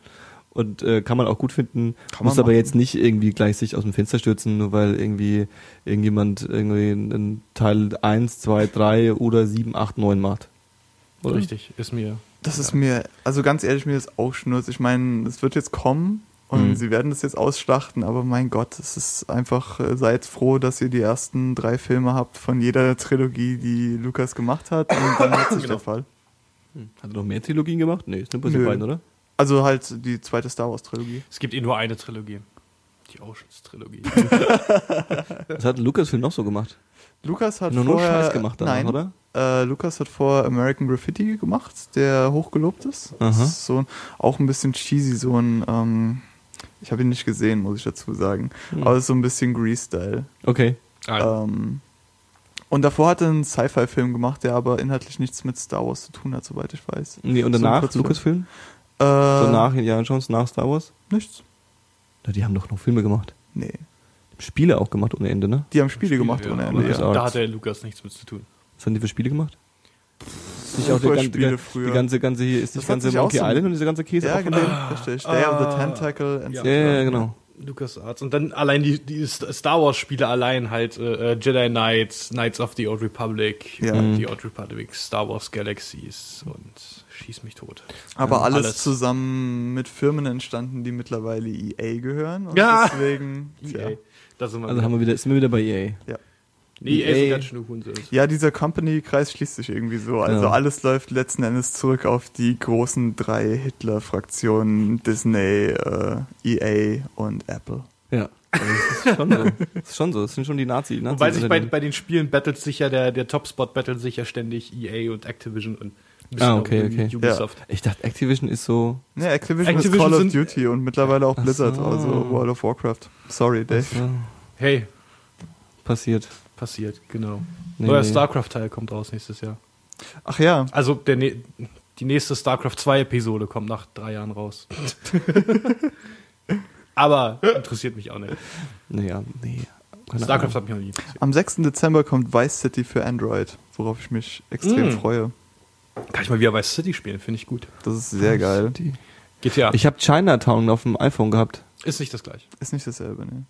Und äh, kann man auch gut finden, Kann muss aber machen. jetzt nicht irgendwie gleich sich aus dem Fenster stürzen, nur weil irgendwie irgendjemand irgendwie einen Teil 1, 2, 3 oder 7, 8, 9 macht. Oder? Richtig, ist mir. Das ist mir, also ganz ehrlich, mir ist auch Schnurz. Ich meine, es wird jetzt kommen und Mhm. sie werden das jetzt ausschlachten, aber mein Gott, es ist einfach, äh, seid froh, dass ihr die ersten drei Filme habt von jeder Trilogie, die Lukas gemacht hat und dann hat sich <laughs> Genau. der Fall. Hm. Hat er noch mehr Trilogien gemacht? Nee, ist nur bei den beiden, oder? Also halt die zweite Star Wars Trilogie. Es gibt eh nur eine Trilogie. Die Oceans-Trilogie. <laughs> Was hat Lucasfilm noch so gemacht? Lukas hat Nur nur vorher, Scheiß gemacht danach, nein, oder? Äh, Lukas hat vor American Graffiti gemacht, der hochgelobt ist. Das ist so ein, auch ein bisschen cheesy, so ein, ähm, ich habe ihn nicht gesehen, muss ich dazu sagen. Hm. Aber es ist so ein bisschen Grease-Style. Okay. Ah, Ähm, Und davor hat er einen Sci-Fi-Film gemacht, der aber inhaltlich nichts mit Star Wars zu tun hat, soweit ich weiß. Nee, und So danach Kurzfilm. Lucasfilm? Äh, So nach Indiana Jones, nach Star Wars? Nichts. Na, die haben doch noch Filme gemacht. Nee. Spiele auch gemacht ohne Ende, ne? Die haben Spiele, gemacht ja, ohne Ende, ja. Da hat der Lukas nichts mit zu tun. Was haben die für Spiele gemacht? Ist nicht auch der ganze, der, früher. die ganze, ganze hier, ist Das ganze Monkey so- Island und dieser ganze Käse Ja, genau. Richtig. Day of the Ah. Tentacle and Ja. so. Ja, ja, genau. Lukas Arts. Und dann allein die, die Star Wars Spiele allein halt äh, Jedi Knights, Knights of the Old Republic, Ja. äh, Mhm. die Old Republic, Star Wars Galaxies und schieß mich tot. Aber Ja, alles, alles. zusammen mit Firmen entstanden, die mittlerweile EA gehören. Und Ja. deswegen. EA. Da sind wir Also haben wir wieder, sind wir wieder bei E EA. nee, EA EA. sind ganz schön Hurensohn. Ja, dieser Company-Kreis schließt sich irgendwie so. Also Ja. alles läuft letzten Endes zurück auf die großen drei Hitler-Fraktionen, Disney, äh, EA und Apple. Ja. Also das ist schon so. Das ist schon so. Das sind schon die Nazi. Nazi Wobei sich bei, bei den Spielen battelt sich ja der, der Topspot battelt sich ja ständig EA und Activision und Ah, okay, okay. Ubisoft. ich dachte, Activision ist so. Ne, Activision, Activision ist Call of Duty und mittlerweile auch Ach Blizzard, so. also World of Warcraft. Sorry, Dave. so Hey, passiert. passiert, genau. Nee, Neuer nee. StarCraft-Teil kommt raus nächstes Jahr. Ach ja, Also der, ne die nächste StarCraft 2 Episode kommt nach drei Jahren raus. <laughs> Aber interessiert mich auch nicht. Naja, nee. Keine StarCraft Ahnung. hat mich noch nie interessiert. am 6. Dezember kommt Vice City für Android, worauf ich mich extrem Mm. freue. Kann ich mal wieder Vice City spielen, finde ich gut. Das ist sehr geil. Die- GTA Ich habe Chinatown auf dem iPhone gehabt. ist nicht das gleiche. Ist nicht dasselbe, ne?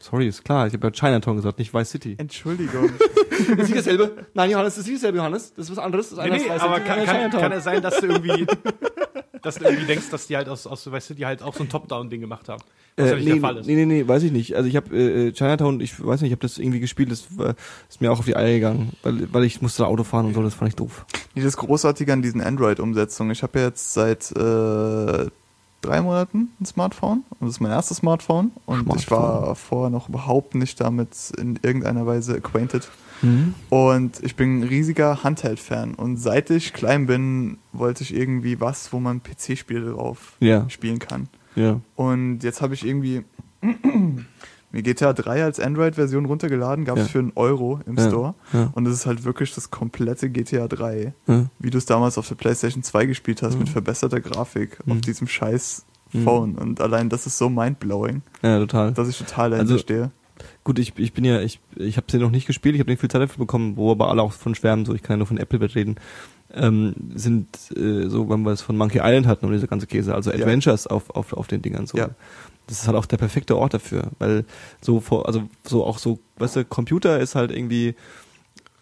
Sorry, ist klar. Ich habe ja Chinatown gesagt, nicht Vice City. Entschuldigung. <laughs> ist nicht dasselbe? Nein, Johannes, das ist nicht dasselbe, Johannes. Das ist was anderes. Das Nee, nee, aber kann, kann, kann es sein, dass du irgendwie, <laughs> dass du irgendwie denkst, dass die halt aus, aus Vice City halt auch so ein Top-Down-Ding gemacht haben. Äh, nee, der Fall ist. nee, nee, nee, weiß ich nicht. Also ich habe äh, Chinatown, ich weiß nicht, ich habe das irgendwie gespielt, das war, ist mir auch auf die Eier gegangen, weil, weil ich musste da Auto fahren und so, das fand ich doof. Nee, das Großartige an diesen Android-Umsetzungen. Ich habe ja jetzt seit äh, drei Monaten ein Smartphone und das ist mein erstes Smartphone und ich Smartphone. war vorher noch überhaupt nicht damit in irgendeiner Weise acquainted. Mhm. Und ich bin ein riesiger Handheld-Fan und seit ich klein bin, wollte ich irgendwie was, wo man PC-Spiele drauf Ja, spielen kann. Ja. Und jetzt habe ich irgendwie <clears throat> mir GTA 3 als Android-Version runtergeladen, gab es Ja. für einen Euro im Ja. Store. Ja. Und es ist halt wirklich das komplette GTA 3 ja. wie du es damals auf der PlayStation 2 gespielt hast, Mhm. mit verbesserter Grafik auf Mhm. diesem scheiß Mhm. Phone. Und allein das ist so mindblowing, Ja, total. dass ich total dahinter Also- stehe. Gut, ich, ich bin ja, ich, ich habe sie noch nicht gespielt, ich habe nicht viel Zeit dafür bekommen, wo aber alle auch von schwärmen, so ich kann ja nur von Apple reden, ähm, sind äh, so, wenn wir es von Monkey Island hatten und diese ganze Käse, also Ja. Adventures auf, auf, auf den Dingern so. Ja. Das ist halt auch der perfekte Ort dafür, weil so vor, also so auch so, weißt du, Computer ist halt irgendwie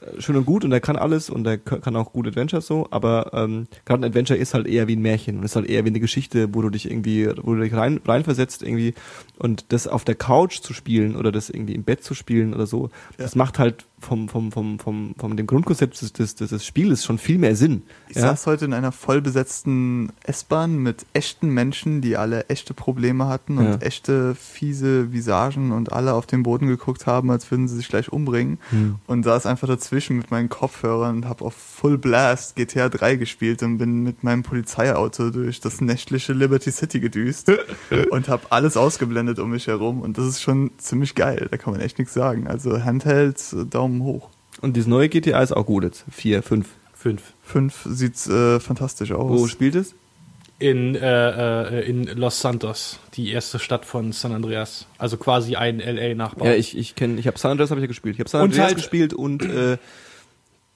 äh, schön und gut und der kann alles und der k- kann auch gut Adventures so, aber ähm, gerade ein Adventure ist halt eher wie ein Märchen und ist halt eher wie eine Geschichte, wo du dich irgendwie, wo du dich rein, reinversetzt irgendwie und das auf der Couch zu spielen oder das irgendwie im Bett zu spielen oder so, Ja. das macht halt vom, vom, vom, vom, vom dem Grundkonzept des, des, des, Spieles schon viel mehr Sinn. Ich ja? saß heute in einer vollbesetzten S-Bahn mit echten Menschen, die alle echte Probleme hatten und Ja. echte fiese Visagen und alle auf den Boden geguckt haben, als würden sie sich gleich umbringen. Hm. Und saß einfach dazwischen mit meinen Kopfhörern und habe auf Full Blast GTA 3 gespielt und bin mit meinem Polizeiauto durch das nächtliche Liberty City gedüst <laughs> und habe alles ausgeblendet um mich herum. Und das ist schon ziemlich geil, da kann man echt nichts sagen. Also Handheld, äh, Daumen hoch. Und dieses neue GTA ist auch gut jetzt. Vier, fünf. Fünf. 5 sieht äh, fantastisch aus. Wo spielt es? In, äh, äh, in Los Santos, die erste Stadt von San Andreas. Also quasi ein LA-Nachbau. Ja, ich, ich kenne, ich habe San Andreas habe ich ja gespielt. Ich habe San Und Andreas halt- gespielt und äh,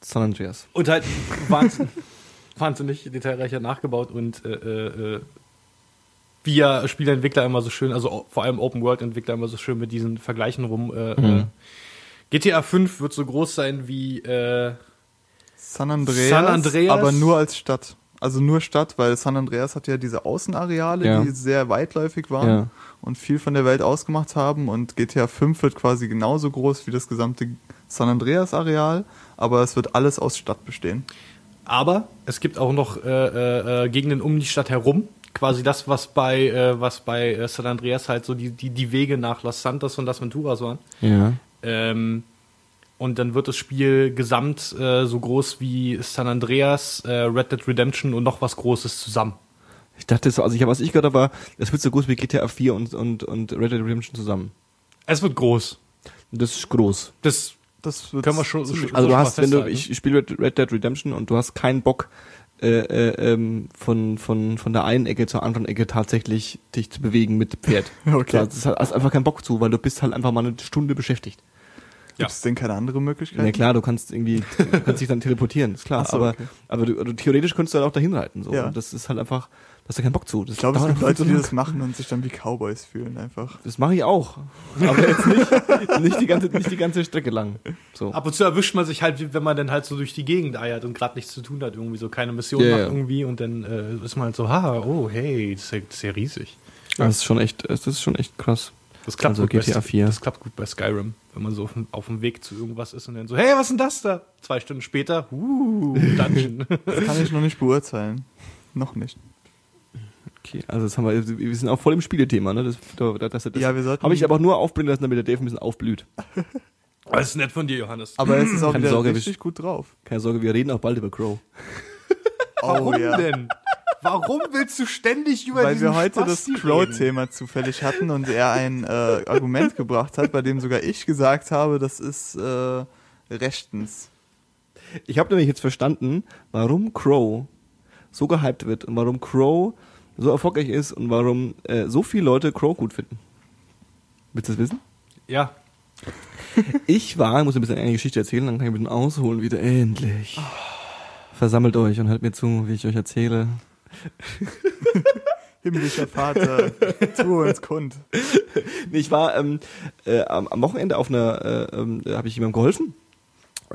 San Andreas. Und halt wahnsinn, wahnsinnig <laughs> detailreicher nachgebaut und äh, äh, äh, wie ja Spieleentwickler immer so schön, also vor allem Open-World-Entwickler immer so schön mit diesen Vergleichen rum. Äh, Mhm. GTA 5 wird so groß sein wie äh, San Andreas, San Andreas? aber nur als Stadt. Also nur Stadt, weil San Andreas hat ja diese Außenareale, Ja. die sehr weitläufig waren Ja. und viel von der Welt ausgemacht haben. Und GTA 5 wird quasi genauso groß wie das gesamte San Andreas-Areal, aber es wird alles aus Stadt bestehen. Aber es gibt auch noch äh, äh, äh, Gegenden um die Stadt herum. Quasi das, was bei, äh, was bei äh, San Andreas halt so die, die, die Wege nach Los Santos und Las Venturas waren. Ja. Ähm, und dann wird das Spiel gesamt äh, so groß wie San Andreas, äh, Red Dead Redemption und noch was Großes zusammen. Ich dachte so, also ich, was ich gehört habe, war, es wird so groß wie GTA 4 und, und, und Red Dead Redemption zusammen. Es wird groß. Das ist groß. Das Das wird Können wir schon- Also du hast, wenn du, ich, ich spiele Red, Red Dead Redemption und du hast keinen Bock, äh, äh, ähm, von, von, von der einen Ecke zur anderen Ecke tatsächlich dich zu bewegen mit Pferd. <laughs> Okay. Du hast, hast einfach keinen Bock zu, weil du bist halt einfach mal eine Stunde beschäftigt. Gibt es denn keine andere Möglichkeit? Ja klar, du kannst irgendwie, du kannst dich dann teleportieren, ist klar. So, aber okay. aber du, also theoretisch könntest du halt auch dahin reiten. So. Ja. Und das ist halt einfach, da hast du keinen Bock zu. Das Ich glaube, es gibt Leute, die das machen und sich dann wie Cowboys fühlen einfach. Das mache ich auch. Aber jetzt nicht, <laughs> nicht, die ganze, nicht die ganze Strecke lang. So. Ab und zu erwischt man sich halt, wenn man dann halt so durch die Gegend eiert und gerade nichts zu tun hat, irgendwie so keine Mission Ja, macht ja. irgendwie und dann äh, ist man halt so, ha, oh, hey, das ist ja, das ist ja riesig. Das ist schon echt, das ist schon echt krass. Das klappt, Also gut GTA bei, 4. das klappt gut bei Skyrim, wenn man so auf, dem- auf dem Weg zu irgendwas ist und dann so, hey, was ist denn das da? Zwei Stunden später, uh, Dungeon. <laughs> Das kann ich noch nicht beurteilen. Noch nicht. Okay, also das haben wir, wir sind auch voll im Spielethema, ne? Das, das, das, das Ja, wir sollten- Habe ich aber nur aufbringen lassen, damit der Dave ein bisschen aufblüht. <laughs> das ist nett von dir, Johannes. Aber es ist auch Keine wieder Sorge, richtig gut drauf. Keine Sorge, wir reden auch bald über Crow. Warum oh, ja. denn? Warum willst du ständig über Weil diesen wir heute das Spasti reden? Crow-Thema zufällig hatten und er ein äh, Argument gebracht hat, bei dem sogar ich gesagt habe, das ist äh, rechtens. Ich habe nämlich jetzt verstanden, warum Crow so gehypt wird und warum Crow so erfolgreich ist und warum äh, so viele Leute Crow gut finden. Willst du das wissen? Ja, Ich war, ich muss ein bisschen eine Geschichte erzählen, dann kann ich ein bisschen ausholen wieder. Endlich. Versammelt euch und hört mir zu, wie ich euch erzähle. <laughs> Himmlischer Vater, tu uns kund. Ich war ähm, äh, am, Wochenende auf einer, äh, da habe ich jemandem geholfen.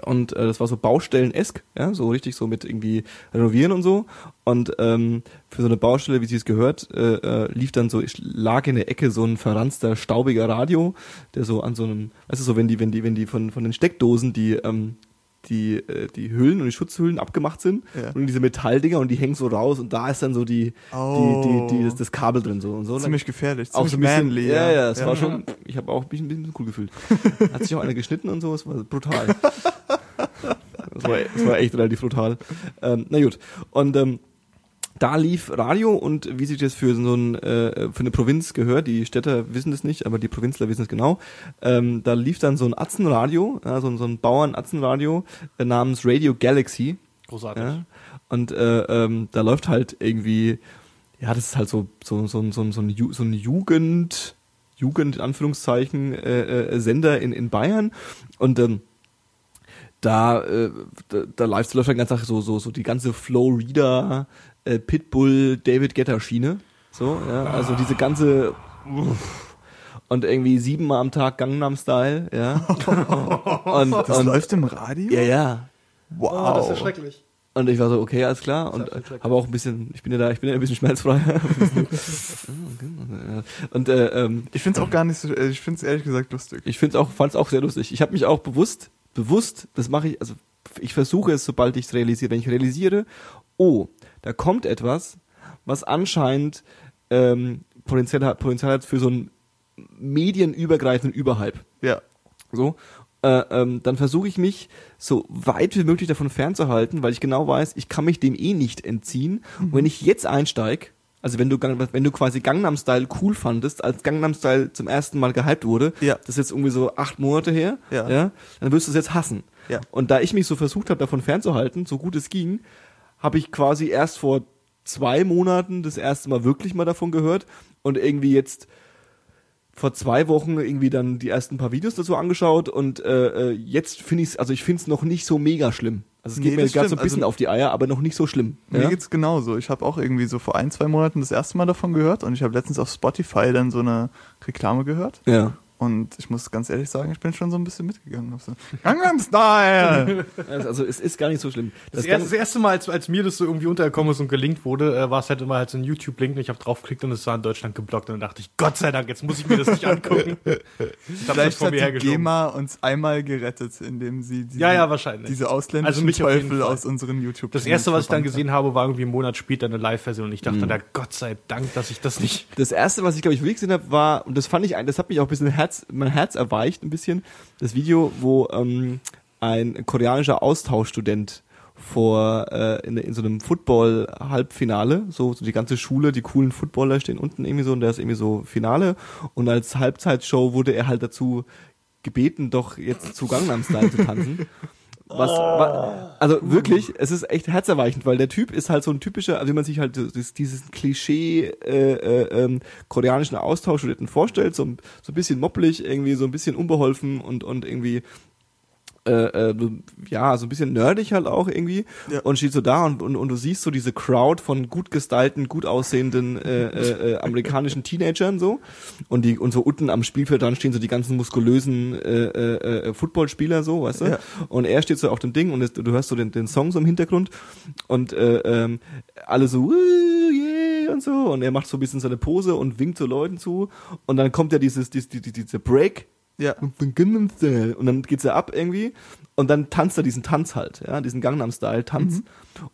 Und äh, das war so Baustellen-esk, ja, so richtig so mit irgendwie renovieren und so. Und ähm, für so eine Baustelle, wie sie es gehört, äh, äh, lief dann so, ich lag in der Ecke so ein verranzter, staubiger Radio, der so an so einem, weißt du, so wenn die, wenn die, wenn die von, von den Steckdosen die, ähm, die, äh, die Hüllen und die Schutzhüllen abgemacht sind Ja. und diese Metalldinger und die hängen so raus und da ist dann so die, Oh. die, die, die das, das Kabel drin so und so. Ziemlich gefährlich, auch ziemlich so ein bisschen, manly. Ja, ja, es war schon, ich habe auch mich ein bisschen cool gefühlt. <laughs> Hat sich auch einer geschnitten und so, es war brutal. <laughs> Es war, war echt relativ brutal. Ähm, na gut. Und ähm, da lief Radio und wie sich das für so ein, äh, für eine Provinz gehört, die Städter wissen das nicht, aber die Provinzler wissen es genau, ähm, da lief dann so ein Atzenradio, ja, so, ein- so ein Bauern-Atzenradio äh, namens Radio Galaxy. großartig. Ja? Und äh, ähm, da läuft halt irgendwie, ja, das ist halt so so so so, so, so, ein, Ju so ein Jugend Jugend in Anführungszeichen äh, äh, Sender in in Bayern und ähm, da, äh, da, da läuft läuft dann ganz Tag so so so die ganze Flowreader äh, Pitbull David Guetta Schiene so ja also diese ganze und irgendwie siebenmal am Tag Gangnam Style ja <laughs> und, Das und läuft im Radio? ja ja Wow. Oh, das ist ja schrecklich. und ich war so, okay, alles klar. Und habe auch ein bisschen, ich bin ja da, ich bin ja ein bisschen schmerzfrei. <laughs> und äh, ähm, Ich finde es auch gar nicht so, äh, ich finde es ehrlich gesagt lustig. ich finde auch, fand es auch sehr lustig. Ich habe mich auch bewusst, bewusst, das mache ich, also ich versuche es, sobald ich es realisiere. Wenn ich realisiere, oh, da kommt etwas, was anscheinend ähm, Potenzial hat, Potenzial hat für so einen medienübergreifenden Überhype. Ja. So, äh, ähm, dann versuche ich mich so weit wie möglich davon fernzuhalten, weil ich genau weiß, ich kann mich dem eh nicht entziehen. Und wenn ich jetzt einsteig, also wenn du wenn du quasi Gangnam Style cool fandest, als Gangnam Style zum ersten Mal gehypt wurde, Ja. das ist jetzt irgendwie so acht Monate her, Ja. dann wirst du es jetzt hassen. Ja. Und da ich mich so versucht habe, davon fernzuhalten, so gut es ging, habe ich quasi erst vor zwei Monaten das erste Mal wirklich mal davon gehört und irgendwie jetzt vor zwei Wochen irgendwie dann die ersten paar Videos dazu angeschaut und äh, äh, jetzt finde ich es, also ich finde es noch nicht so mega schlimm. Also es geht Nee, mir gerade so ein bisschen Also- auf die Eier, aber noch nicht so schlimm. Mir ja? geht's genauso. Ich habe auch irgendwie so vor ein, zwei Monaten das erste Mal davon gehört und ich habe letztens auf Spotify dann so eine Reklame gehört. ja. Und ich muss ganz ehrlich sagen, ich bin schon so ein bisschen mitgegangen. So, Gangnam Style! <laughs> Also es ist gar nicht so schlimm. Das, Das, erste, das erste Mal, als, als mir das so irgendwie untergekommen ist und gelinkt wurde, äh, war es halt immer halt so ein YouTube-Link und ich habe draufgeklickt und es war in Deutschland geblockt und dann dachte ich, Gott sei Dank, jetzt muss ich mir das nicht angucken. <laughs> Ich hab das Vielleicht hat die. GEMA uns einmal gerettet, indem sie diese, Ja, ja, wahrscheinlich. diese ausländischen Also mich auf jeden Teufel aus unseren youtube Das erste, was ich dann gesehen habe, war irgendwie einen Monat später eine Live-Version und ich dachte, na Gott sei Dank, dass ich das nicht. das erste, was ich glaube ich wirklich gesehen habe, war und das fand ich, ein- das hat mich auch ein bisschen Herz, mein Herz erweicht ein bisschen. Das Video, wo ähm, ein koreanischer Austauschstudent vor äh, in, in so einem Football-Halbfinale, so, so die ganze Schule, die coolen Footballer stehen unten irgendwie so und der ist irgendwie so Finale und als Halbzeitshow wurde er halt dazu gebeten, doch jetzt zu Gangnam Style zu tanzen. Was, wa, also wirklich, es ist echt herzerweichend, weil der Typ ist halt so ein typischer, also wie man sich halt dieses, dieses Klischee äh, äh, ähm, koreanischen Austauschstudenten vorstellt, so, ein- so ein bisschen moppelig, irgendwie so ein bisschen unbeholfen und und irgendwie äh, äh, ja, so ein bisschen nerdig halt auch irgendwie Ja. und steht so da und, und, und du siehst so diese Crowd von gut gestylten, gut aussehenden äh, äh, äh, amerikanischen Teenagern so und die und so unten am Spielfeld dran stehen so die ganzen muskulösen äh, äh, äh, Footballspieler so, weißt du? Ja. Und er steht so auf dem Ding und es, du hörst so den, den Song so im Hintergrund und äh, ähm, alle so "Woo, yeah, und so und er macht so ein bisschen seine Pose und winkt so Leuten zu und dann kommt ja dieses, dieses, dieses dieser Break Ja. Und dann geht's ja ab irgendwie und dann tanzt er diesen Tanz halt, ja, diesen Gangnam Style Tanz.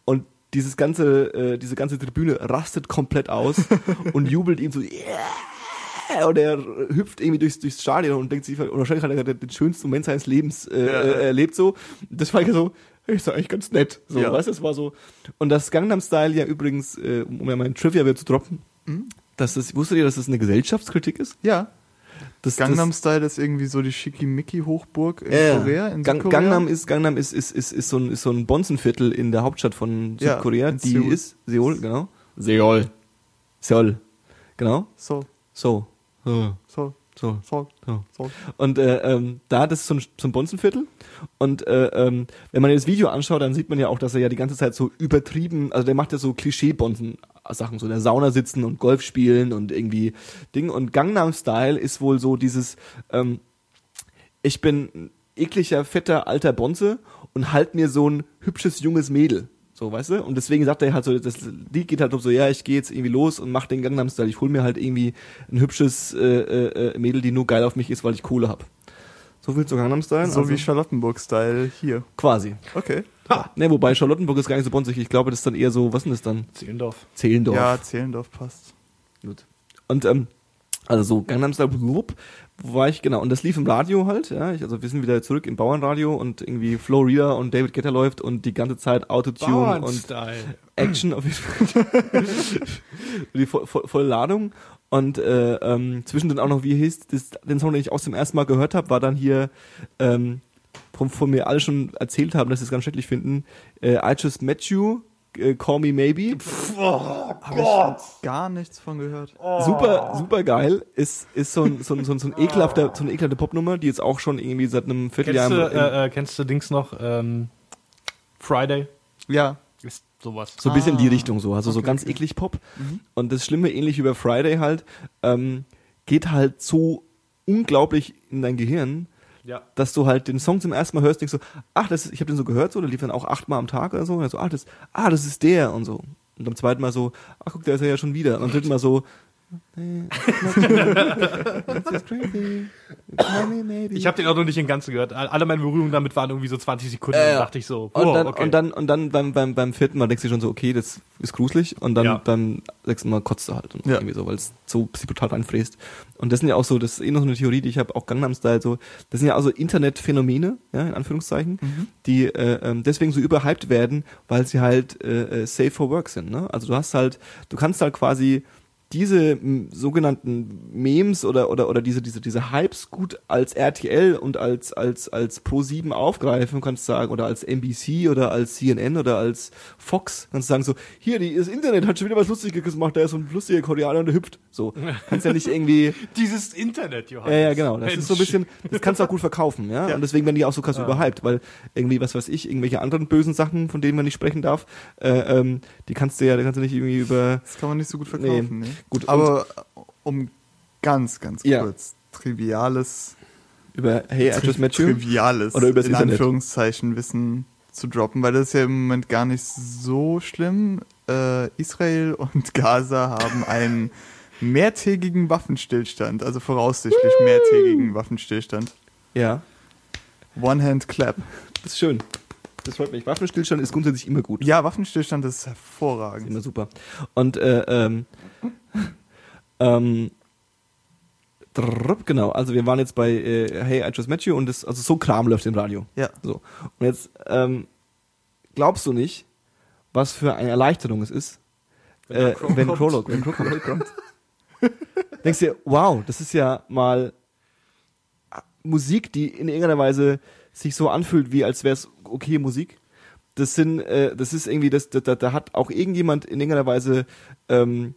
Und dieses ganze, äh, diese ganze Tribüne rastet komplett aus <laughs> und jubelt ihm so, yeah! Und er hüpft irgendwie durchs, durchs Stadion und denkt sich, und wahrscheinlich hat er den schönsten Moment seines Lebens äh, Ja. äh, erlebt so. Das war ja so, ist doch eigentlich ganz nett. So, Ja. weißt du, das war so. Und das Gangnam Style ja übrigens, äh, um ja mein Trivia wieder zu droppen, dass das, wusstet ihr, dass das eine Gesellschaftskritik ist? Ja. Das, Gangnam Style ist irgendwie so die Schickimicki-Hochburg in Ja. Korea, in Gang, Südkorea. Gangnam ist Gangnam ist ist ist ist so ein ist so ein Bonzenviertel in der Hauptstadt von Ja, Südkorea, in die Seoul. ist Seoul, genau. Seoul. Seoul. Genau. So, So. So. so, So. so, so. so. Und äh, ähm, da, so ein, so ein Bonzenviertel. Und äh, ähm, wenn man das Video anschaut, dann sieht man ja auch, dass er ja die ganze Zeit so übertrieben, also der macht ja so Klischee-Bonzen-Sachen, so in der Sauna sitzen und Golf spielen und irgendwie Ding. Und Gangnam Style ist wohl so dieses, ähm, ich bin ein ekliger, fetter, alter Bonze und halt mir so ein hübsches, junges Mädel. So, weißt du? Und deswegen sagt er halt so, das Lied geht halt um so, ja, ich gehe jetzt irgendwie los und mach den Gangnam Style. Ich hol mir halt irgendwie ein hübsches äh, äh, Mädel, die nur geil auf mich ist, weil ich Kohle hab. So viel zu Gangnam Style. So also, wie Charlottenburg-Style hier. quasi. Okay. Ne, wobei Charlottenburg ist gar nicht so bonzig. Ich glaube, das ist dann eher so, was ist denn das dann? Zehlendorf. Zehlendorf. Ja, Zehlendorf passt. Gut. Und ähm, also so Gangnam Style, wo war ich genau? Und das lief im Radio halt. Ja, ich, also wir sind wieder zurück im Bauernradio und irgendwie Flo Rida und David Guetta läuft und die ganze Zeit Autotune und. Action auf jeden Fall. <laughs> die vo vo volle Ladung. Und äh, ähm, zwischendrin auch noch, wie hieß das, den Song, den ich auch zum ersten Mal gehört habe, war dann hier, ähm, von, von mir alle schon erzählt haben, dass sie es ganz schrecklich finden. Äh, I just met you, äh, call me maybe. Habe ich gar nichts von gehört. Super, super geil. Ist, ist so ein, so ein, so ein, so ein <laughs> ekelhafter, so eine ekelhafte Popnummer, die jetzt auch schon irgendwie seit einem Vierteljahr Kennst du, äh, äh, kennst du Dings noch? Ähm, Friday? Ja. Ist sowas. So ein bisschen in die Ah, Richtung so, also so okay, ganz okay. eklig Pop. Mhm. Und das Schlimme, ähnlich wie bei Friday halt, ähm, geht halt so unglaublich in dein Gehirn, Ja. dass du halt den Song zum ersten Mal hörst, denkst so, ach, das ist, ich habe den so gehört, so, der lief dann auch achtmal am Tag oder so, und dann so, ach, das, ah, das ist der und so. Und beim zweiten Mal so, ach guck, der ist er ja schon wieder. Und beim dritten Mal so, Ich habe den auch noch nicht in Ganzen gehört. Alle meine Berührungen damit waren irgendwie so 20 Sekunden. Äh, und dachte ich so, Und wow, dann, okay. und dann, und dann beim, beim, beim vierten Mal denkst du schon so, okay, das ist gruselig. Und dann Ja. beim sechsten Mal kotzt du halt und Ja. irgendwie so, weil es so brutal reinfräst. Und das sind ja auch so, das ist eh noch so eine Theorie, die ich habe, auch Gangnam Style, so, das sind ja auch so Internetphänomene, ja, in Anführungszeichen, die äh, ähm, deswegen so überhyped werden, weil sie halt äh, äh, safe for work sind. Ne? Also du hast halt, du kannst halt quasi diese sogenannten Memes oder oder oder diese diese diese Hypes gut als RTL und als als als Pro 7 aufgreifen kannst sagen oder als NBC oder als CNN oder als Fox kannst du sagen so hier die das Internet hat schon wieder was lustiges gemacht da ist so ein lustiger Koreaner und der hüpft so kannst ja nicht irgendwie <laughs> Dieses Internet, Johannes. ja, ja, genau. Das ist so ein Mensch. bisschen, das kannst du auch gut verkaufen, ja? <laughs> Und deswegen werden die auch so krass überhyped, weil irgendwie, was weiß ich, irgendwelche anderen bösen Sachen, von denen man nicht sprechen darf, äh, ähm, die kannst du ja, die kannst du nicht irgendwie über, Das kann man nicht so gut verkaufen. Nee. Nee. Gut, Aber um ganz, ganz Ja. kurz, triviales, über Hey, I just met you. triviales, Oder übers in Internet. Anführungszeichen, Wissen zu droppen, weil das ist ja im Moment gar nicht so schlimm. Äh, Israel und Gaza haben einen mehrtägigen Waffenstillstand, also voraussichtlich mehrtägigen Waffenstillstand. Ja, One-Hand-Clap. das ist schön. Das freut mich. Waffenstillstand ist grundsätzlich immer gut. Ja, Waffenstillstand ist Ist hervorragend. immer super. Und, äh, ähm, ähm, genau, also wir waren jetzt bei äh, Hey, I just met you und das, also so Kram läuft im Radio. Ja. So. Und jetzt ähm, glaubst du nicht, was für eine Erleichterung es ist, Wenn äh, Crow wenn kommt. Crow, wenn Crow kommt. <laughs> Denkst dir, wow, das ist ja mal Musik, die in irgendeiner Weise sich so anfühlt, wie als wäre es okay Musik. Das sind, äh, das ist irgendwie, das, da, da hat auch irgendjemand in irgendeiner Weise ähm,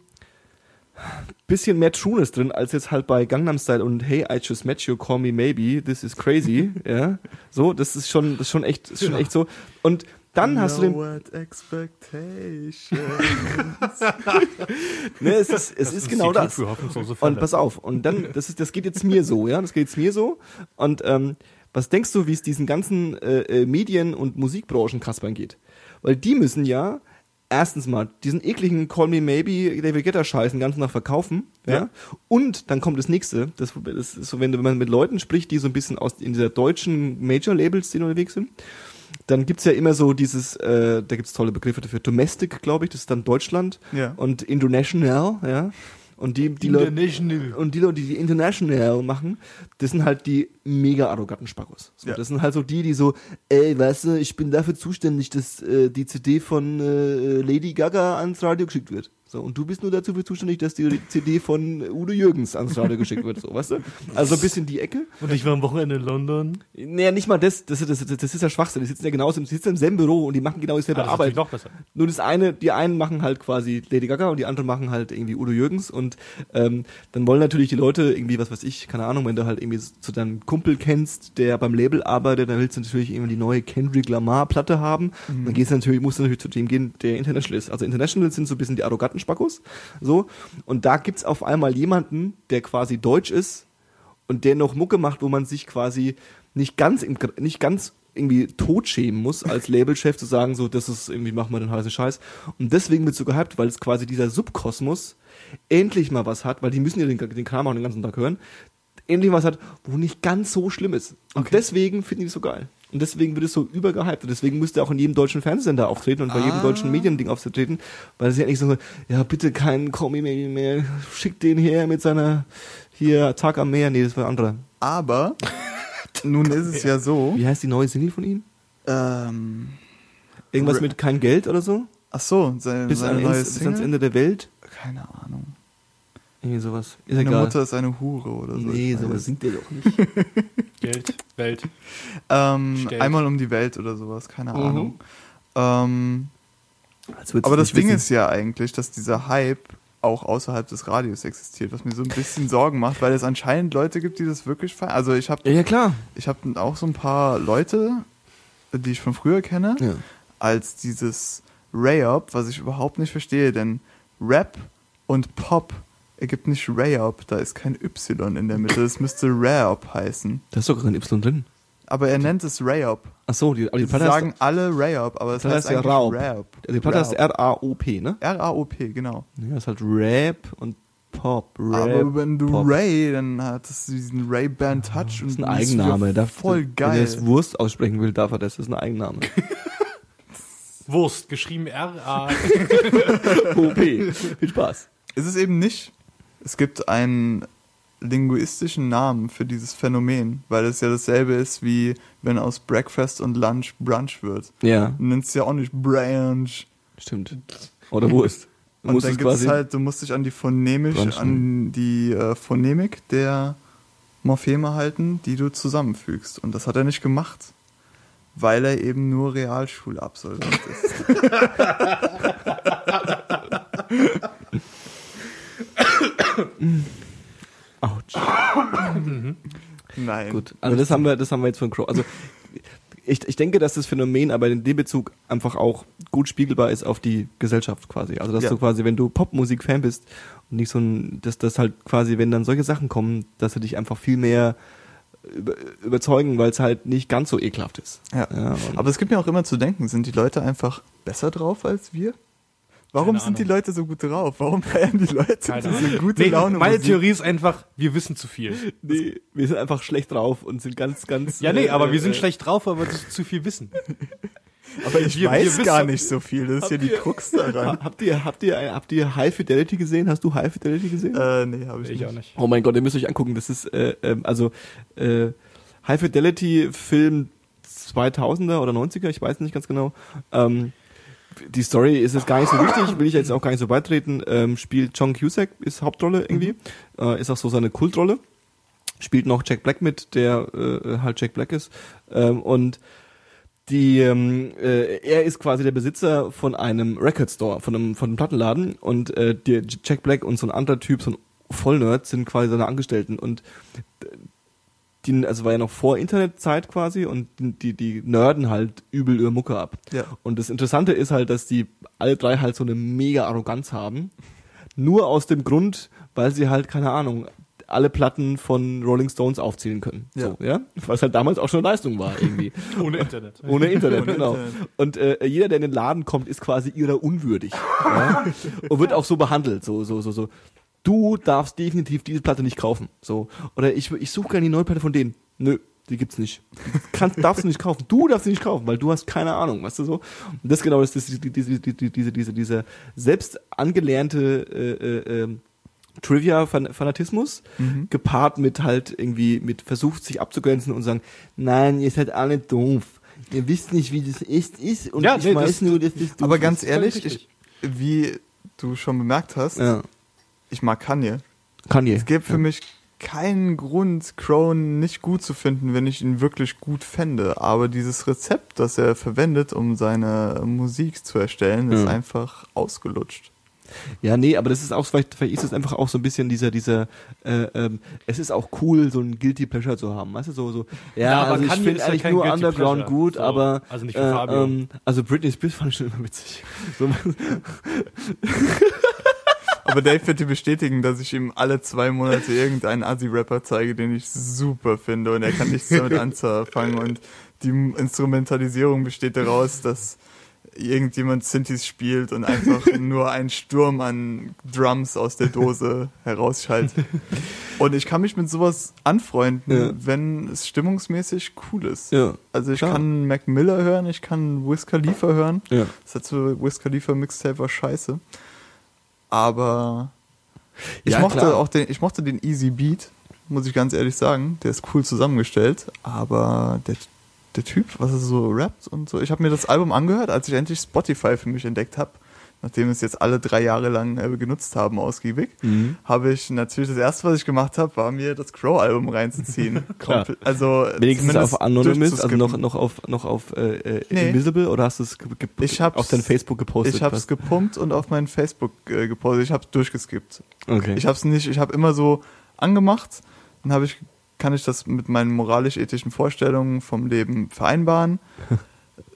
bisschen mehr Trueness drin, als jetzt halt bei Gangnam Style und Hey, I just met you, call me maybe, this is crazy, <laughs> ja. So, das ist schon, das ist schon echt, ist schon echt so. Und dann hast du den, What expectations. <laughs> ne, es ist, es ist genau das. Und pass auf, und dann, das ist, das geht jetzt mir so, ja, das geht jetzt mir so. Und ähm, was denkst du, wie es diesen ganzen äh, äh, Medien- und Musikbranchen Kaspern geht? Weil die müssen ja erstens mal diesen ekligen Call Me Maybe David Guetta Scheiß den ganzen Tag verkaufen, ja. Ja. Und dann kommt das nächste, das, das ist so, wenn man mit Leuten spricht, die so ein bisschen aus in dieser deutschen Major Labels, die unterwegs sind, dann gibt's ja immer so dieses, äh, da gibt's tolle Begriffe dafür, Domestic, glaube ich, das ist dann Deutschland Ja. und International, ja. Und die, die Leute, und die Leute, die die International machen, das sind halt die mega arroganten Spackos. So, Ja. Das sind halt so die, die so, ey, weißt du, ich bin dafür zuständig, dass äh, die CD von äh, Lady Gaga ans Radio geschickt wird. So, und du bist nur dazu für zuständig, dass die CD von Udo Jürgens ans Radio geschickt wird, so, weißt du? Also ein bisschen die Ecke. Und ich war am Wochenende in London. Naja, nicht mal das, das, das, das, das ist ja Schwachsinn. Die sitzen ja genauso, die sitzen im selben Büro und die machen genau dieselbe Ah, das ist Arbeit. noch besser. Nur das eine, die einen machen halt quasi Lady Gaga und die anderen machen halt irgendwie Udo Jürgens und ähm, dann wollen natürlich die Leute irgendwie, was weiß ich, keine Ahnung, wenn du halt irgendwie zu deinem Kumpel kennst, der beim Label arbeitet, dann willst du natürlich irgendwie die neue Kendrick Lamar Platte haben. Dann gehst du natürlich, musst du natürlich zu dem gehen, der International ist. Also International sind so ein bisschen die arroganten Spackos, so. Und da gibt's auf einmal jemanden, der quasi deutsch ist und der noch Mucke macht, wo man sich quasi nicht ganz, im, nicht ganz irgendwie totschämen muss, als <laughs> Labelchef zu sagen, so, das ist irgendwie, machen wir den heißen Scheiß. Und deswegen wird so gehypt, weil es quasi dieser Subkosmos endlich mal was hat, weil die müssen ja den, den Kram auch den ganzen Tag hören, endlich was hat, wo nicht ganz so schlimm ist. Und deswegen finden die es so geil. Und deswegen wird es so übergehypt. Und deswegen müsste er auch in jedem deutschen Fernsehsender auftreten und bei jedem Ah. deutschen Mediending auftreten, weil sie ja nicht so, ja, bitte keinen Call Me mehr, schickt den her mit seiner, hier, Tag am Meer. Nee, das war ein anderer. Aber <laughs> nun ist es ja so. Wie heißt die neue Single von ihm? Ähm, Irgendwas mit kein Geld oder so? ach so, seine, Bis, ans. Ende der Welt? Keine Ahnung. Irgendwie sowas. Ist Meine egal. Mutter ist eine Hure oder so. nee, sowas es. singt der doch nicht. <laughs> Geld, Welt. Ähm, einmal um die Welt oder sowas, keine Mhm. Ahnung. Ähm, aber das Ding wissen. ist ja eigentlich, dass dieser Hype auch außerhalb des Radios existiert, was mir so ein bisschen Sorgen macht, weil es anscheinend Leute gibt, die das wirklich feiern. Also ich habe Ja, ja, klar. ich hab auch so ein paar Leute, die ich von früher kenne, Ja. als dieses Rayop, was ich überhaupt nicht verstehe, denn Rap und Pop ergibt nicht Rayop, da ist kein Y in der Mitte, es müsste Rayop heißen. Da ist doch kein Y drin. Aber er nennt es Rayop. Ach so, die, aber die Sie Platte sagen heißt, alle Rayop, aber es Das heißt heißt ja eigentlich Raub. Rap. die Platte heißt Rap. R-A-O-P, ne? R-A-O-P, genau. Ja, ist halt Rap und Pop. Rap, aber wenn du Pop. Ray, dann hat es diesen Ray-Band Touch Das und ist ein Eigenname. Darf, voll Wenn er geil. das Wurst aussprechen will, darf er das. Das ist ein Eigenname. Wurst, geschrieben R-A. <laughs> <laughs> OP. Viel Spaß. Ist es eben nicht. Es gibt einen linguistischen Namen für dieses Phänomen, weil es ja dasselbe ist, wie wenn aus Breakfast und Lunch Brunch wird. Ja, Du nennst es ja auch nicht Brunch. stimmt. Oder Wurst. Du <laughs> Und dann gibt es halt, du musst dich an die phonemisch, Brunchen. an die äh, Phonemik der Morpheme halten, die du zusammenfügst. Und das hat er nicht gemacht, weil er eben nur Realschulabsolvent ist. <laughs> <laughs> Autsch. <laughs> Nein. Gut. Also das haben wir, das haben wir jetzt von Crow. Also ich, ich denke, dass das Phänomen aber in dem Bezug einfach auch gut spiegelbar ist auf die Gesellschaft quasi. Also dass Ja. du quasi, wenn du Popmusik-Fan bist und nicht so ein, dass das halt quasi, wenn dann solche Sachen kommen, dass sie dich einfach viel mehr über, überzeugen, weil es halt nicht ganz so ekelhaft ist. Ja. Ja, Aber es gibt mir auch immer zu denken, sind die Leute einfach besser drauf als wir? Warum Keine sind die. Leute so gut drauf? Warum feiern die Leute Keine diese Ahnung. gute Nee, Laune? meine Musik? Theorie ist einfach, wir wissen zu viel. Nee, wir sind einfach schlecht drauf und sind ganz, ganz. Ja, nee, äh, aber wir sind äh, schlecht drauf, weil wir zu, zu viel wissen. <laughs> Aber ich wir- weiß wir gar nicht so viel. Das ist ja die ihr- Krux daran. Ha- <laughs> Habt ihr, habt ihr, habt ihr High Fidelity gesehen? Hast du High Fidelity gesehen? äh, nee, habe ich, Ich nicht. auch nicht. Oh mein Gott, ihr müsst euch angucken. Das ist äh, ähm, also äh, High Fidelity Film 2000er oder 90er, ich weiß nicht ganz genau. Ähm, die Story ist jetzt gar nicht so wichtig, will ich jetzt auch gar nicht so beitreten. Ähm, spielt John Cusack ist Hauptrolle irgendwie, äh, ist auch so seine Kultrolle. spielt noch Jack Black mit, der äh, halt Jack Black ist. Ähm, und die, ähm, äh, er ist quasi der Besitzer von einem Record Store, von einem, von einem Plattenladen und äh, der Jack Black und so ein anderer Typ, so ein Vollnerd, sind quasi seine Angestellten und die, also war ja noch vor Internetzeit quasi und die, die nerden halt übel ihre Mucke ab. Ja. Und das Interessante ist halt, dass die alle drei halt so eine mega Arroganz haben. Nur aus dem Grund, weil sie halt, keine Ahnung, alle Platten von Rolling Stones aufzählen können. Ja. So, ja? Was halt damals auch schon eine Leistung war, irgendwie. <laughs> Ohne Internet. Ohne Internet, <laughs> Ohne genau. Internet. Und äh, jeder, der in den Laden kommt, ist quasi ihrer unwürdig. ja? <laughs> Und wird auch so behandelt, so, so, so, so. Du darfst definitiv diese Platte nicht kaufen. So. Oder ich, ich suche gerne die neue Platte von denen. Nö, die gibt's nicht. Kannst, darfst du nicht kaufen. Du darfst sie nicht kaufen, weil du hast keine Ahnung, weißt du so? Und das genau ist das, diese, diese, diese, diese, diese, diese selbst angelernte äh, äh, ähm, Trivia-Fanatismus, gepaart mit halt irgendwie, mit versucht sich abzugrenzen und sagen, nein, ihr seid alle doof. Ihr wisst nicht, wie das echt ist und Ja, ich nee, weiß das- nur, dass das Aber ganz ist. ehrlich, ich, wie du schon bemerkt hast, Ja. Ich mag Kanye. Kanye. Es gibt für mich keinen Grund, Crown nicht gut zu finden, wenn ich ihn wirklich gut fände. Aber dieses Rezept, das er verwendet, um seine Musik zu erstellen, ist Ja. einfach ausgelutscht. Ja, nee, aber das ist auch, vielleicht, vielleicht ist es einfach auch so ein bisschen dieser, dieser, äh, ähm, es ist auch cool, so ein Guilty Pleasure zu haben, weißt du, so, so, ja, Ja, aber also ich finde ja eigentlich nur Guilty Underground Pleasure. gut, So, aber, also nicht für äh, Fabio. ähm, also Britney Spears fand ich schon immer witzig. So, <laughs> <laughs> Aber Dave wird dir bestätigen, dass ich ihm alle zwei Monate irgendeinen Assi-Rapper zeige, den ich super finde und er kann nichts damit anfangen und die Instrumentalisierung besteht daraus, dass irgendjemand Synthes spielt und einfach nur einen Sturm an Drums aus der Dose herausschaltet. Und ich kann mich mit sowas anfreunden, Ja. wenn es stimmungsmäßig cool ist. ja, Also ich Klar. kann Mac Miller hören, ich kann Wiz Khalifa hören. ja. Das letzte Wiz Khalifa Mixtape war scheiße. Aber ich Ja, mochte klar. auch den, ich mochte den Easy Beat, muss ich ganz ehrlich sagen. Der ist cool zusammengestellt, aber der, der Typ, was er so rappt und so. Ich habe mir das Album angehört, als ich endlich Spotify für mich entdeckt habe. Nachdem wir es jetzt alle drei Jahre lang äh, genutzt haben, ausgiebig, Mhm. habe ich natürlich das erste, was ich gemacht habe, war mir das Crow-Album reinzuziehen. <laughs> Also Wenigstens auf Anonymous, also noch, noch auf, noch auf äh, äh, Nee. Invisible oder hast du es auf dein Facebook gepostet? Ich habe es gepumpt und auf mein Facebook äh, gepostet. Ich habe es durchgeskippt. okay. Ich habe es nicht, ich habe immer so angemacht, dann habe ich kann ich das mit meinen moralisch-ethischen Vorstellungen vom Leben vereinbaren. <laughs>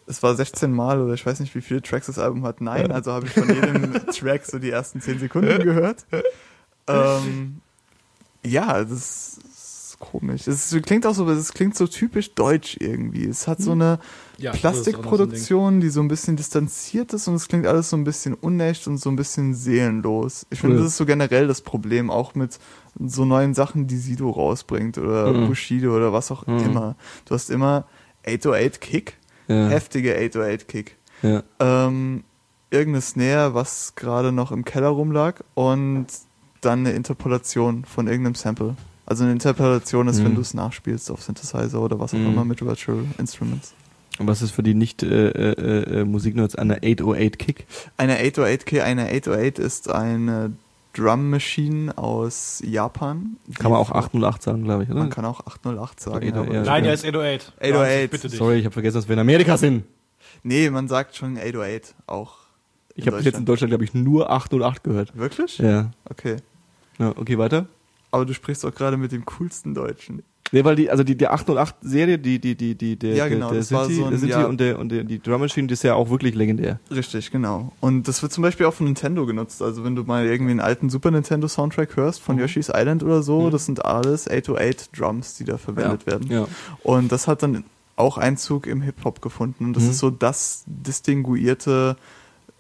Es war 16 Mal oder ich weiß nicht, wie viele Tracks das Album hat. Nein, also habe ich von jedem <laughs> Track so die ersten 10 Sekunden gehört. Ähm, ja, das ist komisch. Es klingt auch so, es klingt so typisch deutsch irgendwie. Es hat so eine Ja, noch so ein. Plastikproduktion, die so ein bisschen distanziert ist und es klingt alles so ein bisschen unecht und so ein bisschen seelenlos. Ich finde, das ist so generell das Problem, auch mit so neuen Sachen, die Sido rausbringt oder Mhm. Bushido oder was auch Mhm. immer. Du hast immer 808 Kick, ja. heftige 808 Kick. ja. Ähm, irgendeine Snare, was gerade noch im Keller rumlag und dann eine Interpolation von irgendeinem Sample. Also eine Interpolation ist, wenn Mhm. du es nachspielst auf Synthesizer oder was auch Mhm. immer mit Virtual Instruments. Und was ist für die nicht äh, äh, äh, Musiknerds eine 808 Kick? Eine 808K, eine 808 ist eine Drum Machine aus Japan. Kann man auch 808 sagen, glaube ich, oder? Man kann auch 808 sagen. Oder 808, Nein, Ja. der ist 808. 808. Wahnsinn, Bitte dich. Sorry, ich habe vergessen, dass wir in Amerika sind. Nee, man sagt schon 808 auch. Ich habe bis jetzt in Deutschland, glaube ich, nur 808 gehört. Wirklich? Ja. Okay. ja. Okay, weiter. Aber du sprichst auch gerade mit dem coolsten Deutschen. Nee, weil die, also die, die 808-Serie, die, die, die, die, der, Ja, genau, der, der Sinti, so ein- der Sinti ja. und, der, und der, die Drum Machine, die ist ja auch wirklich legendär. Richtig, genau. Und das wird zum Beispiel auch von Nintendo genutzt. Also wenn du mal irgendwie einen alten Super Nintendo Soundtrack hörst von Yoshi's Island oder so, Mhm. das sind alles 808 Drums, die da verwendet werden. Ja. Und das hat dann auch Einzug im Hip-Hop gefunden. Und das Mhm. ist so das distinguierte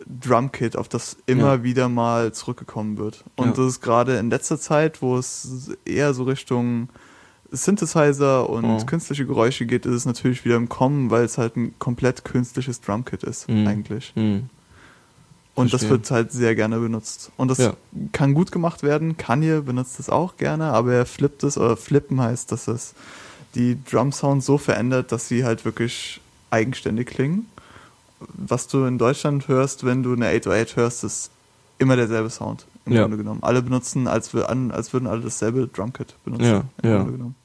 Drumkit, auf das immer Ja. wieder mal zurückgekommen wird. Und Ja. das ist gerade in letzter Zeit, wo es eher so Richtung Synthesizer und Oh. künstliche Geräusche geht, ist es natürlich wieder im Kommen, weil es halt ein komplett künstliches Drumkit ist, Mhm. eigentlich. Hm. Und das wird halt sehr gerne benutzt. Und das Ja. kann gut gemacht werden. Kanye benutzt es auch gerne, aber er flippt es, oder flippen heißt, dass es die Drum-Sounds so verändert, dass sie halt wirklich eigenständig klingen. Was du in Deutschland hörst, wenn du eine 808 hörst, ist immer derselbe Sound. im Ja. Grunde genommen. Alle benutzen, als, wir an, als würden alle dasselbe Drumkit benutzen. Ja, im ja. Grunde genommen.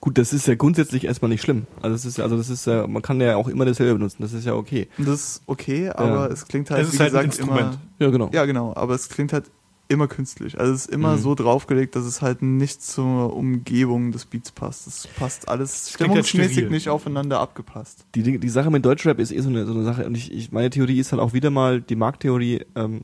Gut, das ist ja grundsätzlich erstmal nicht schlimm. Also das ist ja, also das ist ja, man kann ja auch immer dasselbe benutzen. Das ist ja okay. Das ist okay, aber Ja. es klingt halt, Es ist wie halt ein gesagt, Instrument. immer. Ja, genau. Ja, genau, aber es klingt halt immer künstlich. Also es ist immer Mhm. so draufgelegt, dass es halt nicht zur Umgebung des Beats passt. Es passt alles halt stimmungsmäßig steril. nicht aufeinander abgepasst. Die, die, die Sache mit Deutschrap ist eh so eine, so eine Sache. Und ich, ich, meine Theorie ist halt auch wieder mal die Markttheorie. Ähm,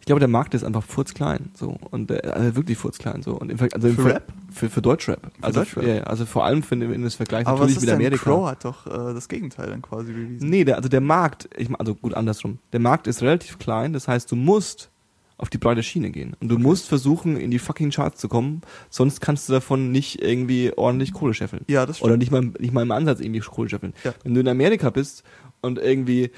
ich glaube, der Markt ist einfach furzklein. So. Und äh, also wirklich furzklein. So. Und im, Ver- also im Für Ver- Rap? Für, für Deutschrap. also, Deutschrap? Ja, also vor allem wenn, wenn das Vergleich Aber was natürlich ist mit Amerika. Crow hat doch äh, das Gegenteil dann quasi bewiesen. Nee, der, also der Markt, ich, also gut andersrum. Der Markt ist relativ klein, das heißt, du musst auf die breite Schiene gehen. Und du musst versuchen, in die fucking Charts zu kommen, sonst kannst du davon nicht irgendwie ordentlich Kohle scheffeln. Ja, das stimmt. Oder nicht mal, nicht mal im Ansatz irgendwie Kohle scheffeln. Ja. Wenn du in Amerika bist und irgendwie,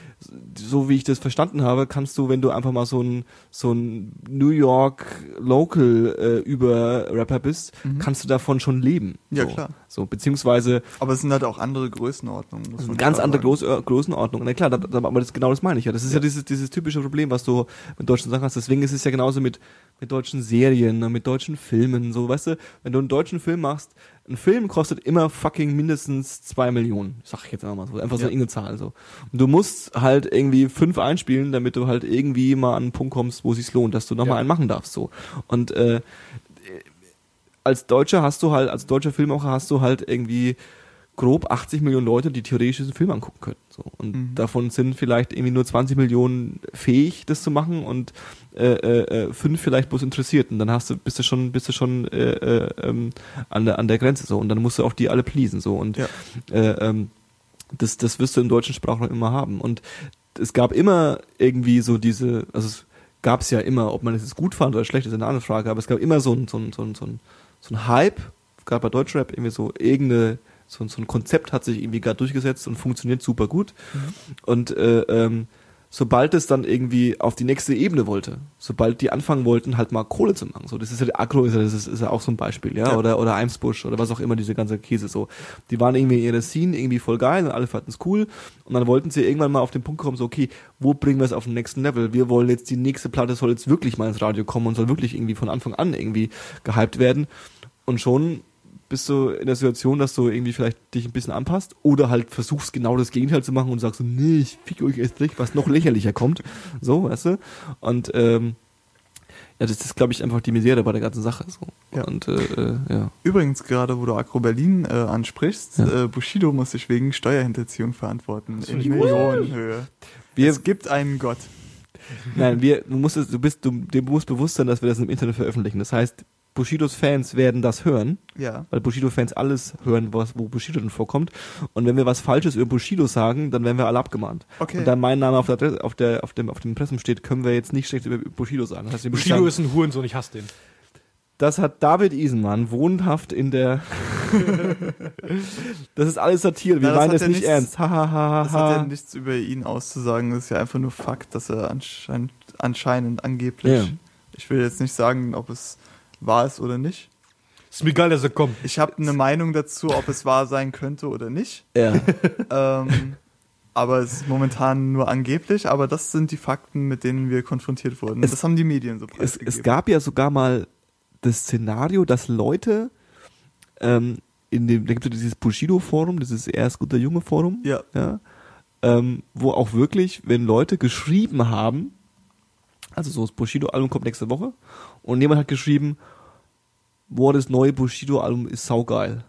so wie ich das verstanden habe, kannst du, wenn du einfach mal so ein, so ein New York Local äh, über Rapper bist, kannst du davon schon leben. Mhm. Ja, so. klar. So, beziehungsweise Aber es sind halt auch andere Größenordnungen. Muss also man ganz andere. Groß, äh, Größenordnung. Na klar, da, da, aber das, genau das meine ich ja. Das ist ja, dieses, dieses typische Problem, was du mit deutschen Sachen hast. Deswegen ist es ja genauso mit, mit deutschen Serien, ne, mit deutschen Filmen, so, weißt du, wenn du einen deutschen Film machst, ein Film kostet immer fucking mindestens zwei Millionen, sag ich jetzt einfach mal so, einfach so Ja. eine Zahl, so. Und du musst halt irgendwie fünf einspielen, damit du halt irgendwie mal an einen Punkt kommst, wo es sich lohnt, dass du nochmal Ja. einen machen darfst, so. Und, äh, als Deutscher hast du halt, als deutscher Filmemacher hast du halt irgendwie grob 80 Millionen Leute, die theoretisch diesen Film angucken können. So. Und Mhm. davon sind vielleicht irgendwie nur 20 Millionen fähig, das zu machen und äh, äh, äh, fünf vielleicht bloß interessiert. Und dann hast du, bist du schon, bist du schon äh, äh, ähm, an, der, an der Grenze so. Und dann musst du auch die alle pleasen. So. Und Ja. äh, ähm, das, das wirst du im deutschen Sprachraum immer haben. Und es gab immer irgendwie so diese, also es gab es ja immer, ob man es jetzt gut fand oder schlecht, ist eine andere Frage, aber es gab immer so ein, so ein, so ein, so ein, so ein Hype, gerade bei Deutschrap, irgendwie so irgendeine, so, ein- so ein Konzept hat sich irgendwie gerade durchgesetzt und funktioniert super gut. Und äh, ähm, sobald es dann irgendwie auf die nächste Ebene wollte, sobald die anfangen wollten, halt mal Kohle zu machen, so das ist ja der Agro, ist ja, das ist, ist ja auch so ein Beispiel, ja, Ja. oder oder Eimsbusch oder was auch immer diese ganze Käse so, die waren irgendwie in ihrer Scene irgendwie voll geil und alle fanden es cool und dann wollten sie irgendwann mal auf den Punkt kommen, so okay, wo bringen wir es auf den nächsten Level? Wir wollen jetzt die nächste Platte soll jetzt wirklich mal ins Radio kommen und soll wirklich irgendwie von Anfang an irgendwie gehypt werden und schon bist du in der Situation, dass du irgendwie vielleicht dich ein bisschen anpasst oder halt versuchst genau das Gegenteil zu machen und sagst so, nee, ich fick euch erst recht, was noch lächerlicher kommt. <laughs> So, weißt du? Und ähm, ja, das ist, glaube ich, einfach die Misere bei der ganzen Sache. So. Ja. Und äh, äh, ja. Übrigens, gerade wo du Agro Berlin äh, ansprichst, Ja. äh, Bushido muss sich wegen Steuerhinterziehung verantworten. In Millionenhöhe. Wir, es gibt einen Gott. nein, wir, du musst, es- du bist, du, dir muss bewusst sein, dass wir das im Internet veröffentlichen. Das heißt, Bushidos Fans werden das hören, Ja. weil Bushido-Fans alles hören, was, wo Bushido denn vorkommt. Und wenn wir was Falsches über Bushido sagen, dann werden wir alle abgemahnt. Okay. Und da mein Name auf, der, Adresse- auf, der, auf, dem, auf dem Impressum steht, können wir jetzt nicht schlecht über Bushido sagen. Das, heißt, Bushido sagen, ist ein Hurensohn, ich hasse den. das hat David Isenmann wohnhaft in der. <laughs> das ist alles Satire. Wir das meinen ja nicht nichts- ernst. Ha, ha, ha, Das hat ja nichts über ihn auszusagen, das ist ja einfach nur Fakt, dass er anscheinend, anscheinend angeblich. Ja. Ich will jetzt nicht sagen, ob es wahr ist oder nicht. Ist mir egal, dass er kommt. Ich habe eine Meinung dazu, ob es wahr sein könnte oder nicht. Ja. <laughs> ähm, aber es ist momentan nur angeblich, aber das sind die Fakten, mit denen wir konfrontiert wurden. Es- das haben die Medien so es, preisgegeben. es gab ja sogar mal das Szenario, dass Leute ähm, in dem, da gibt es dieses Bushido-Forum, dieses erst guter Junge Forum, ja, ja, ähm, wo auch wirklich, wenn Leute geschrieben haben, also so das Bushido-Album kommt nächste Woche, und jemand hat geschrieben, boah, das neue Bushido-Album ist saugeil.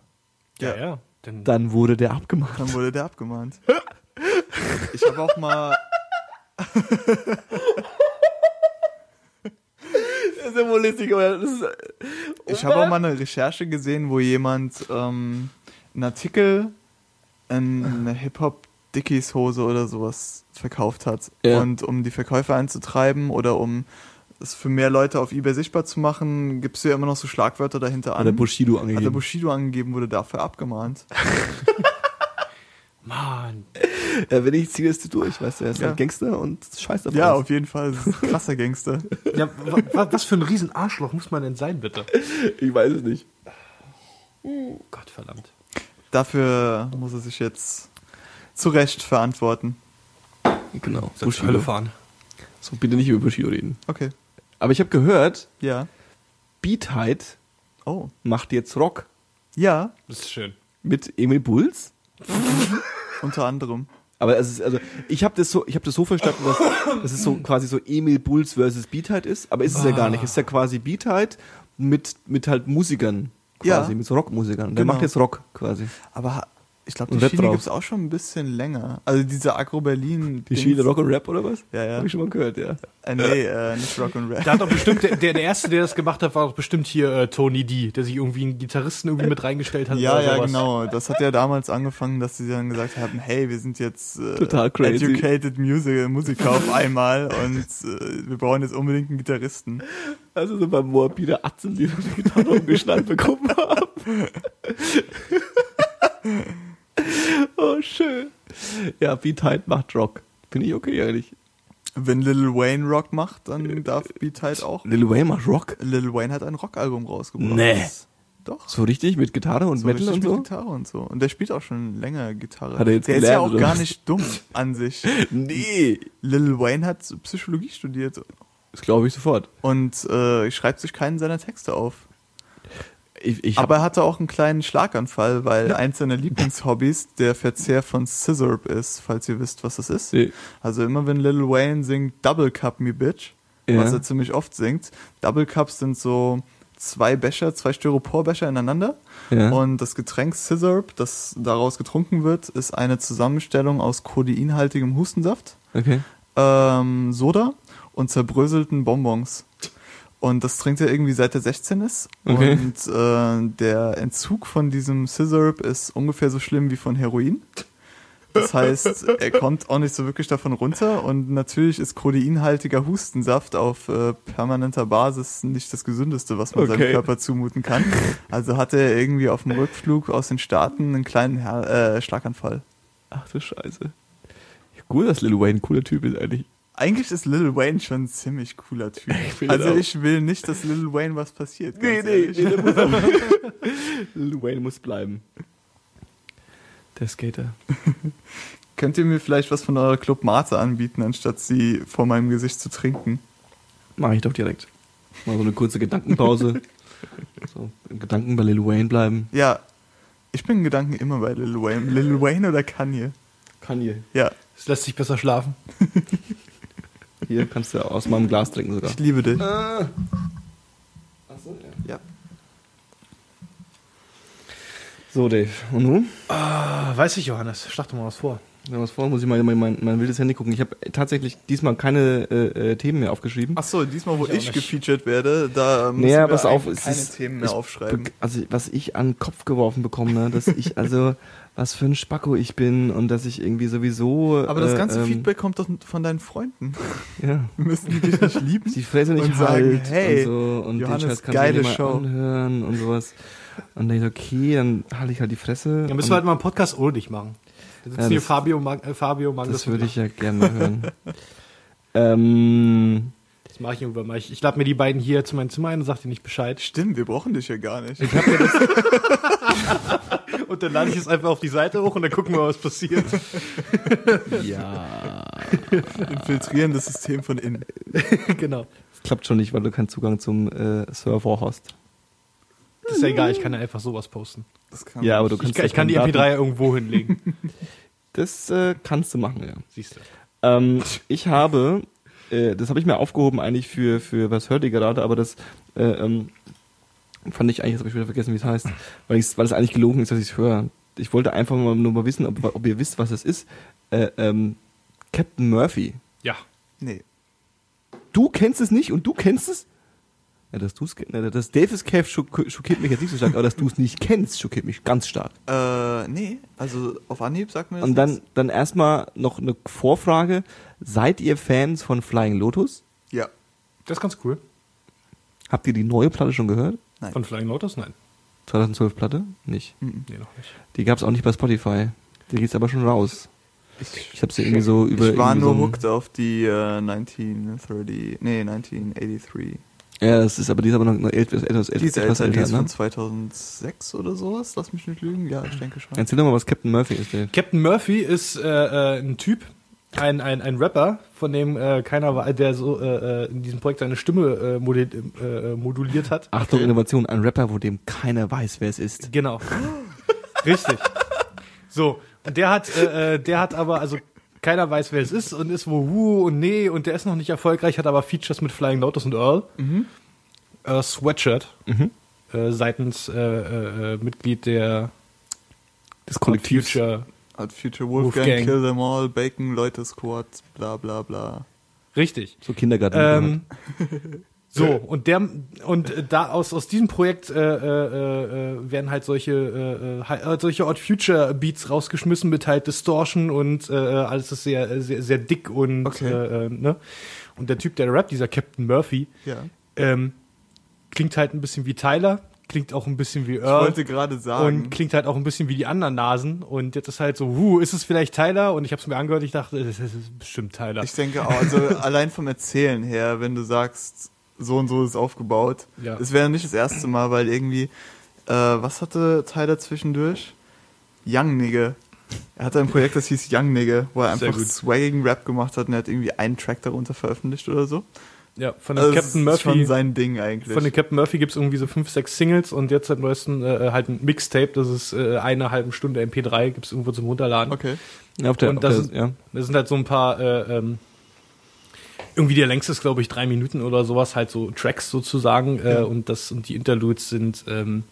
Ja, ja. Denn Dann wurde der abgemacht. dann wurde der abgemahnt. <laughs> ich habe auch mal <laughs> Das ist ja wohl lustig, aber das ist, Ich habe auch mal eine Recherche gesehen, wo jemand ähm, einen Artikel in eine Hip-Hop-Dickies-Hose oder sowas verkauft hat. Ja. Und um die Verkäufe anzutreiben oder um es für mehr Leute auf Ebay sichtbar zu machen, gibst du ja immer noch so Schlagwörter dahinter hat an. der Bushido hat der angegeben. Bushido angegeben, wurde dafür abgemahnt. <laughs> Mann. Ja, wenn ich ziehe das durch, weißt du, er ist Ja. halt Gangster und scheißt auf Ja, auf jeden Fall. Das ist ein krasser Gangster. <laughs> Ja, wa, wa, was für ein riesen Arschloch muss man denn sein, bitte? Ich weiß es nicht. Gott verdammt. Dafür muss er sich jetzt zu Recht verantworten. Genau. Zur Hölle fahren. So, bitte nicht über Bushido reden. Okay. Aber ich habe gehört, Ja. Beatheit Oh. macht jetzt Rock Ja, Das ist schön. mit Emil Bulls. <laughs> unter anderem. Aber es ist, also, ich habe das so, ich habe das so verstanden, dass, dass es so quasi so Emil Bulls versus Beatheit ist, aber ist es ja gar nicht. Es ist ja quasi Beatheit mit, mit halt Musikern quasi, Ja. mit so Rockmusikern. Und Der Genau. macht jetzt Rock quasi. Aber ich glaube, die Rap Schiene drauf. gibt's auch schon ein bisschen länger. Also diese Agro-Berlin. Die Schiene Rock und Rap oder was? Ja, ja. Hab ich schon mal gehört, ja. Äh, nee, äh, nicht Rock und Rap. Da hat doch bestimmt, der, der, der erste, der das gemacht hat, war doch bestimmt hier äh, Tony D, der sich irgendwie einen Gitarristen irgendwie mit reingestellt hat. Ja, oder ja, sowas. genau. Das hat ja damals angefangen, dass sie dann gesagt haben, hey, wir sind jetzt äh, Total crazy. educated Music, Musiker auf einmal und äh, wir brauchen jetzt unbedingt einen Gitarristen. Also so beim Moabiter Atzen, die die Gitarre umgeschnallt bekommen haben. <laughs> oh, schön. Ja, Beatheit macht Rock. Finde ich okay eigentlich. Wenn Lil Wayne Rock macht, dann darf Beat halt auch. Lil Wayne macht Rock? Lil Wayne hat ein Rockalbum rausgebracht. Nee. Doch. So richtig mit Gitarre und So Metal und so? mit Gitarre und so. Und der spielt auch schon länger Gitarre. Hat er jetzt der ist ja gelernt, auch gar nicht dumm an sich. <laughs> Nee. Lil Wayne hat Psychologie studiert Das glaube ich sofort. und äh, schreibt sich keinen seiner Texte auf. Ich, ich Aber er hatte auch einen kleinen Schlaganfall, weil eins seiner Lieblingshobbys <laughs> der Verzehr von Scissorp ist, falls ihr wisst, was das ist. Nee. Also immer wenn Lil Wayne singt Double Cup Me Bitch, Ja. was er ziemlich oft singt. Double Cups sind so zwei Becher, zwei Styroporbecher ineinander. Ja. Und das Getränk Scissorp, das daraus getrunken wird, ist eine Zusammenstellung aus kodeinhaltigem Hustensaft, okay. ähm, Soda und zerbröselten Bonbons. Und das trinkt er irgendwie seit er 16 ist. Okay. Und äh, der Entzug von diesem Scissorp ist ungefähr so schlimm wie von Heroin. Das heißt, er kommt auch nicht so wirklich davon runter und natürlich ist kodeinhaltiger Hustensaft auf äh, permanenter Basis nicht das Gesündeste, was man seinem Okay. Körper zumuten kann. Also hatte er irgendwie auf dem Rückflug aus den Staaten einen kleinen Her äh, Schlaganfall. Ach du Scheiße. Gut, dass Lil Wayne ein cooler Typ ist eigentlich. Eigentlich ist Lil Wayne schon ein ziemlich cooler Typ. <laughs> Ich also ich will nicht, dass Lil Wayne was passiert. Nee, nee, nee. <laughs> Lil Wayne muss bleiben. Der Skater. <laughs> Könnt ihr mir vielleicht was von eurer Club Mate anbieten, anstatt sie vor meinem Gesicht zu trinken? Mache ich doch direkt. Mal so eine kurze Gedankenpause. so, Gedanken bei Lil Wayne bleiben. Ja, ich bin in Gedanken immer bei Lil Wayne. Lil Wayne oder Kanye? Kanye. Ja, Es lässt sich besser schlafen. Hier kannst du aus meinem Glas trinken sogar. ich liebe dich. Ah. Achso, ja. Ja. So, Dave. Und nun? Ah, weiß ich, Johannes. Schlag doch mal was vor. Wenn was vor, muss ich mal mein, mein, mein wildes Handy gucken. Ich habe tatsächlich diesmal keine äh, äh, Themen mehr aufgeschrieben. Ach so, diesmal, wo Ich ich, gefeatured werde, da müssen Naja, wir pass auf, keine ist- Themen mehr ich aufschreiben. Be- Also, was ich an den Kopf geworfen bekomme, ne, dass ich, also, <laughs> was für ein Spacko ich bin und dass ich irgendwie sowieso. Aber das äh, ganze ähm, Feedback kommt doch von deinen Freunden. Ja. <laughs> Müssen die dich nicht lieben? Die Fresse nicht Und sagen, halt hey, und so und Johannes, den Scheiß kannst geile du mal Show. anhören und sowas. Und dann denke ich, okay, dann halte ich halt die Fresse. Dann müssen wir halt mal einen Podcast ohne dich machen. Da sitzen Ja, hier das- Fabio, Mag äh, Fabio Magnus. das würde ich ja gerne mal hören. <laughs> ähm, Das mache ich irgendwann mal. Ich, ich lade mir die beiden hier zu meinem Zimmer ein und sag dir nicht Bescheid. Stimmt, wir brauchen dich ja gar nicht. <laughs> Und dann lade ich es einfach auf die Seite hoch und dann gucken wir, was passiert. <laughs> ja. Infiltrieren das System von innen. <laughs> genau. Das klappt schon nicht, weil du keinen Zugang zum äh, Server hast. Das ist ja egal, ich kann ja einfach sowas posten. Das kann Ja, aber du Ich, kannst kann- ich kann die deine MP3 Daten- ja irgendwo hinlegen. Das äh, kannst du machen, ja. Siehst du. Ähm, ich habe, äh, das habe ich mir aufgehoben eigentlich für, für was hört ihr gerade, aber das äh, ähm, fand ich eigentlich, jetzt habe ich wieder vergessen, wie es heißt, weil, ich's, weil es eigentlich gelogen ist, dass ich es höre. Ich wollte einfach mal, nur mal wissen, ob, ob ihr wisst, was es ist. Äh, ähm, Captain Murphy. Ja. Nee. Du kennst es nicht und du kennst es? Ja, dass du's, äh, das Davis Cave schock, schockiert mich jetzt nicht so stark, aber dass du es nicht kennst, schockiert mich ganz stark. Äh, nee, also auf Anhieb sagt mir das Und dann, nichts. dann erstmal noch eine Vorfrage. Seid ihr Fans von Flying Lotus? Ja. Das ist ganz cool. Habt ihr die neue Platte schon gehört? Nein. Von Flying Lotus? Nein. 2012 Platte? Nicht. Mhm. Nee, noch nicht. Die gab's auch nicht bei Spotify. Die geht's aber schon raus. Ich habe sie irgendwie so über. ich war nur so hooked auf die äh, 1930, nee, 1983. Ja, das ist aber die ist aber noch etwas, etwas, Die ist etwas älter, die älter, ist ne? von 2006 oder sowas, lass mich nicht lügen. Ja, ich denke schon. Erzähl doch mal, was Captain Murphy ist, Dave. Captain Murphy ist äh, äh, ein Typ, ein, ein, ein Rapper, von dem äh, keiner war, der so äh, äh, in diesem Projekt seine Stimme äh, modi äh, moduliert hat. Achtung, Innovation, ein Rapper, wo dem keiner weiß, wer es ist. Genau. Richtig. So, und der hat, äh, äh, der hat aber, also keiner weiß, wer es ist und ist wo hu und nee und der ist noch nicht erfolgreich, hat aber Features mit Flying Lotus und Earl. Äh, Sweatshirt. Äh, seitens äh, äh, äh, Mitglied der Das Kollektiv. Future. Hat Future Wolfgang, Wolfgang. Kill Them All, Bacon, Leute Squad, bla bla bla. Richtig. So Kindergarten. Ähm, so, und der und äh, da aus, aus diesem Projekt äh, äh, äh, werden halt solche äh, äh, halt solche Odd Future Beats rausgeschmissen mit halt Distortion und äh, alles ist sehr, sehr, sehr dick und Okay. äh, äh, ne? Und der Typ, der rappt, dieser Captain Murphy, Ja. ähm, klingt halt ein bisschen wie Tyler, klingt auch ein bisschen wie Ich Earl. wollte gerade sagen, Und klingt halt auch ein bisschen wie die anderen Nasen. Und jetzt ist halt so, huh, ist es vielleicht Tyler? Und ich habe es mir angehört, ich dachte, das ist bestimmt Tyler. ich denke auch, also <laughs> allein vom Erzählen her, wenn du sagst, so und so ist es aufgebaut, Ja. es wäre nicht das erste Mal, weil irgendwie, äh, was hatte Tyler zwischendurch? Young Nigga. Er hatte ein Projekt, das hieß Young Nigga, wo er Sehr einfach gut. swaggigen Rap gemacht hat und er hat irgendwie einen Track darunter veröffentlicht oder so. ja, von dem Also das Captain ist schon Murphy. sein Ding eigentlich. Von den Captain Murphy gibt's irgendwie so fünf, sechs Singles und jetzt seit neuestem äh, halt ein Mixtape, das ist äh, eine halbe Stunde MP3, gibt's irgendwo zum Runterladen. okay. ja, auf der, und auf das der, ist- ja. Das sind halt so ein paar, äh, ähm, irgendwie der längste ist, glaube ich, drei Minuten oder sowas, halt so Tracks sozusagen. Äh, Ja. und das und die Interludes sind ähm,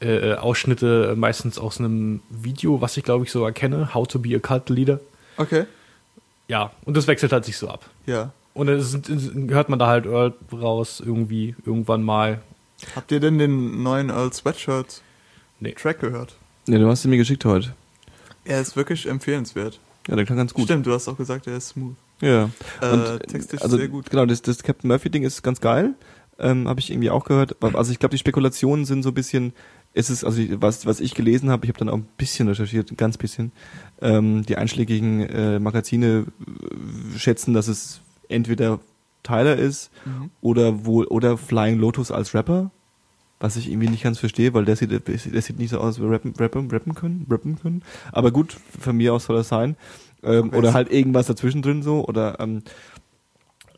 äh, Ausschnitte meistens aus einem Video, was ich glaube ich sogar kenne, How to be a Cult Leader. Okay. Ja, und das wechselt halt sich so ab. Ja. Und es sind, es hört man da halt Earl raus, irgendwie, irgendwann mal. Habt ihr denn den neuen Earl Sweatshirt Nee. Track gehört? ja, du hast ihn mir geschickt heute. Er ist wirklich empfehlenswert. Ja, der klang ganz gut. Stimmt, du hast auch gesagt, er ist smooth. Ja. Äh, Und, textisch also, sehr gut. Genau, das, das Captain Murphy-Ding ist ganz geil. Ähm, habe ich irgendwie auch gehört. Also ich glaube, die Spekulationen sind so ein bisschen, es ist, also was, was ich gelesen habe, ich habe dann auch ein bisschen recherchiert, ein ganz bisschen. Ähm, die einschlägigen äh, Magazine äh, schätzen, dass es entweder Tyler ist Mhm. oder wohl oder Flying Lotus als Rapper. Was ich irgendwie nicht ganz verstehe, weil der sieht, der sieht nicht so aus, als wir rappen, rappen, rappen können, rappen können. Aber gut, von mir aus soll das sein. Ähm, oder halt irgendwas dazwischen drin so. Oder ähm,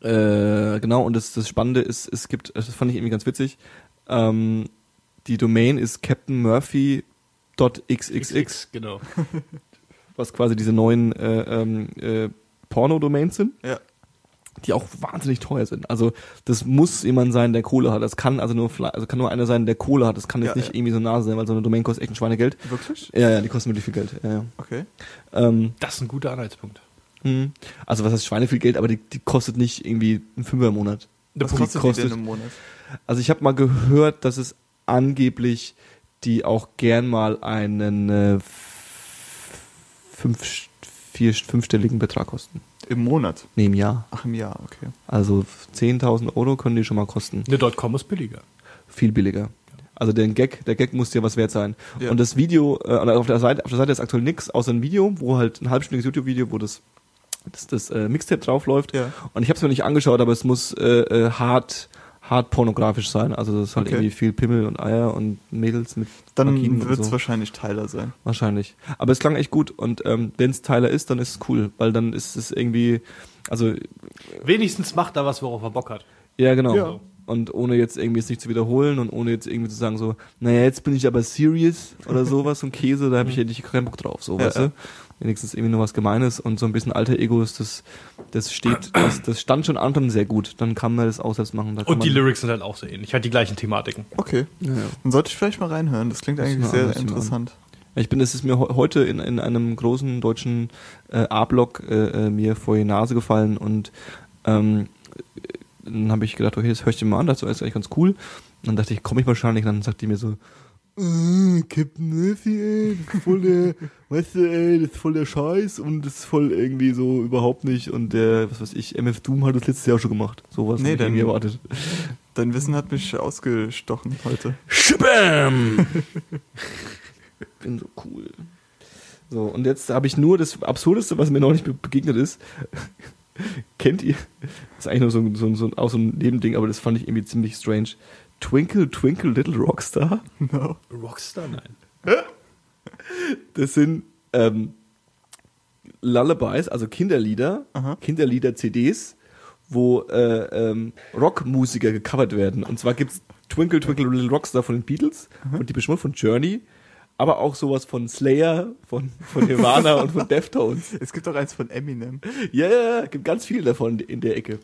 äh, genau, und das, das Spannende ist, es gibt, das fand ich irgendwie ganz witzig, ähm, die Domain ist captainmurphy.xxx, genau. <laughs> was quasi diese neuen äh, ähm, äh, Porno-Domains sind, Ja. Die auch wahnsinnig teuer sind. Also das muss jemand sein, der Kohle hat. Das kann also nur, also kann nur einer sein, der Kohle hat. Das kann jetzt Ja, nicht ja. irgendwie so nah sein, weil so eine Domain kostet echt ein Schweinegeld. Wirklich? Ja, ja, die kosten wirklich viel Geld. Ja, ja. Okay. Ähm, Das ist ein guter Anhaltspunkt. mh. also was heißt Schweine viel Geld, aber die, die kostet nicht irgendwie einen Fünfer im Monat. Was Die kostet, die denn im Monat? Also ich habe mal gehört, dass es angeblich die auch gern mal einen äh, fünf, vier, fünfstelligen Betrag kosten. Im Monat? Nee, im Jahr. Ach, im Jahr, okay. Also 10.000 Euro können die schon mal kosten. Eine .com ist billiger. Viel billiger. Also der Gag, der Gag muss dir was wert sein. Ja. Und das Video, äh, auf der Seite, auf der Seite ist aktuell nix, außer ein Video, wo halt ein halbstündiges YouTube-Video, wo das das, das äh, Mixtape draufläuft. Ja. Und ich habe es mir nicht angeschaut, aber es muss äh, äh, hart, hart pornografisch sein. Also das ist halt Okay. irgendwie viel Pimmel und Eier und Mädels mit Dann wird es so. wahrscheinlich Tyler sein. Wahrscheinlich. Aber es klang echt gut und ähm, wenn es Tyler ist, dann ist es cool, weil dann ist es irgendwie, also Wenigstens macht er was, worauf er Bock hat. ja genau. Ja. Und ohne jetzt irgendwie es nicht zu wiederholen und ohne jetzt irgendwie zu sagen so, naja, jetzt bin ich aber serious oder sowas und Käse, da habe ich ja nicht keinen Bock drauf, so, Ja, weißt ja. du? Wenigstens irgendwie nur was Gemeines und so ein bisschen alter Egos, das, das steht, <clears throat> das, das stand schon anderen sehr gut. Dann kann man das auch selbst machen. Und die Lyrics sind halt auch so ähnlich. Halt die gleichen Thematiken. Okay. Ja, ja. Dann sollte ich vielleicht mal reinhören. Das klingt Muss eigentlich sehr interessant. Ja, Ich bin, es ist mir he- heute in, in einem großen deutschen äh, A-Block äh, äh, mir vor die Nase gefallen und ähm, äh, dann habe ich gedacht, okay, das höre ich dir mal an, das ist eigentlich ganz cool. Und dann dachte ich, komme ich wahrscheinlich, und dann sagt die mir so, äh, Captain Murphy, ey, das ist voll der, <laughs> weißt du, ey, das ist voll der Scheiß und das ist voll irgendwie so überhaupt nicht und der, was weiß ich, MF Doom hat das letztes Jahr schon gemacht. Sowas Nee, hab ich irgendwie erwartet. Dein Wissen hat mich ausgestochen heute. Schibbam! <laughs> Bin so cool. So, und jetzt habe ich nur das Absurdeste, was mir noch nicht be- begegnet ist. <laughs> Kennt ihr? Das ist eigentlich nur so, so, so, auch so ein Nebending, aber das fand ich irgendwie ziemlich strange. Twinkle, Twinkle, Little Rockstar. No. Rockstar, nein. <laughs> Das sind, ähm, Lullabies, also Kinderlieder, Aha. Kinderlieder-CDs, wo äh, ähm, Rockmusiker gecovert werden. Und zwar gibt's Twinkle Twinkle Little Rockstar von den Beatles und die Mode von Journey, aber auch sowas von Slayer, von, von Nirvana und von Deftones. Es gibt auch eins von Eminem. Ja, ja, ja, gibt ganz viele davon in der Ecke.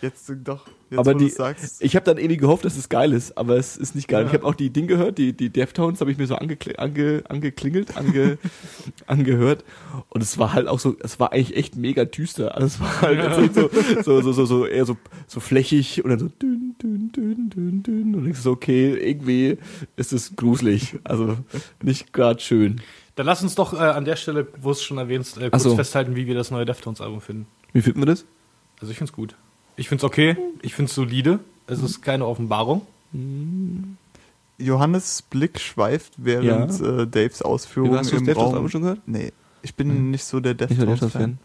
Jetzt doch, jetzt aber die, ich habe dann irgendwie gehofft, dass es geil ist, aber es ist nicht geil. Ja. Ich habe auch die Ding gehört, die, die Deftones habe ich mir so angekl ange, angeklingelt, ange, <laughs> angehört und es war halt auch so, es war eigentlich echt mega düster. Also es war halt <laughs> so, so, so, so, so, eher so, so flächig und dann so dünn, dünn, dünn, dünn, dünn und ich so, okay, irgendwie ist es gruselig. Also nicht gerade schön. Dann lass uns doch äh, an der Stelle, wo es schon erwähnst, äh, kurz so. festhalten, wie wir das neue Deftones-Album finden. Wie finden wir das? Also ich find's gut. Ich find's okay. Ich find's solide. Es ist keine Offenbarung. Johannes Blick schweift während äh, Daves Ausführungen Hast du das im Raum. Album schon gehört? Nee, ich bin nicht so der Nicht Deftones-Fan. Deftones-Fan.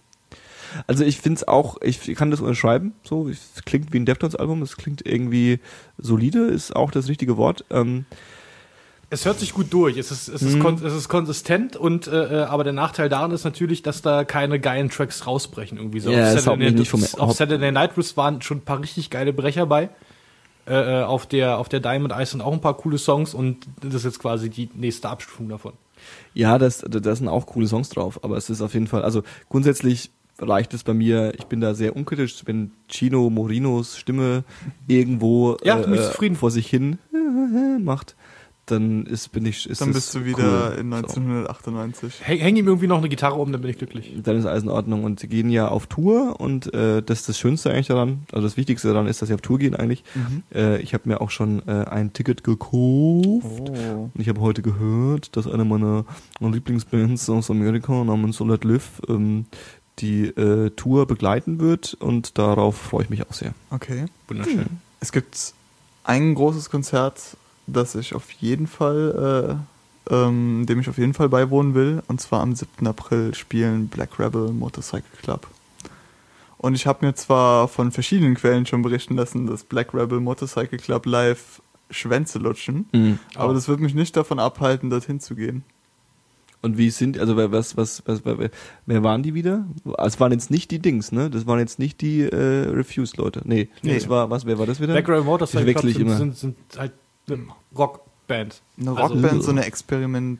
Also ich finde es auch, ich kann das unterschreiben, so, es klingt wie ein Deftones-Album, es klingt irgendwie solide, ist auch das richtige Wort. Ähm, Es hört sich gut durch. Es ist, es ist, Mhm. es ist konsistent und äh, äh, aber der Nachteil daran ist natürlich, dass da keine geilen Tracks rausbrechen irgendwie so. Ja, auf, das Saturday, nicht vom auf Saturday Night Riffs waren schon ein paar richtig geile Brecher bei. Äh, äh, auf der auf der Diamond Eyes sind auch ein paar coole Songs und das ist jetzt quasi die nächste Abstufung davon. ja, das, da sind auch coole Songs drauf, aber es ist auf jeden Fall, also grundsätzlich reicht es bei mir, ich bin da sehr unkritisch, wenn Chino Morinos Stimme irgendwo Ja, äh, zufrieden. vor sich hin <laughs> macht, dann ist, bin ich, ist Dann bist du wieder cool. in So. 1998. Häng, häng ihm irgendwie noch eine Gitarre um, dann bin ich glücklich. dann ist alles in Ordnung. Und sie gehen ja auf Tour und äh, das ist das Schönste eigentlich daran, also das Wichtigste daran ist, dass sie auf Tour gehen eigentlich. Mhm. Äh, ich habe mir auch schon äh, ein Ticket gekauft Oh. und ich habe heute gehört, dass eine meiner Lieblingsbands aus Amerika namens Let Live ähm, die äh, Tour begleiten wird und darauf freue ich mich auch sehr. Okay. Wunderschön. Es gibt ein großes Konzert, das ich auf jeden Fall, äh, ähm, dem ich auf jeden Fall beiwohnen will. Und zwar am 7. April spielen Black Rebel Motorcycle Club. Und ich habe mir zwar von verschiedenen Quellen schon berichten lassen, dass Black Rebel Motorcycle Club live Schwänze lutschen. Aber Oh. das wird mich nicht davon abhalten, dorthin zu gehen. Und wie sind, also wer- was, was, was, wer, wer waren die wieder? Es waren jetzt nicht die Dings, ne? Das waren jetzt nicht die äh, Refused-Leute. Nee, Nee. das war, was, wer war das wieder? Black Rebel Motorcycle Club ich sind, immer. sind, sind halt eine Rockband. Eine Also- Rockband, so eine Experiment...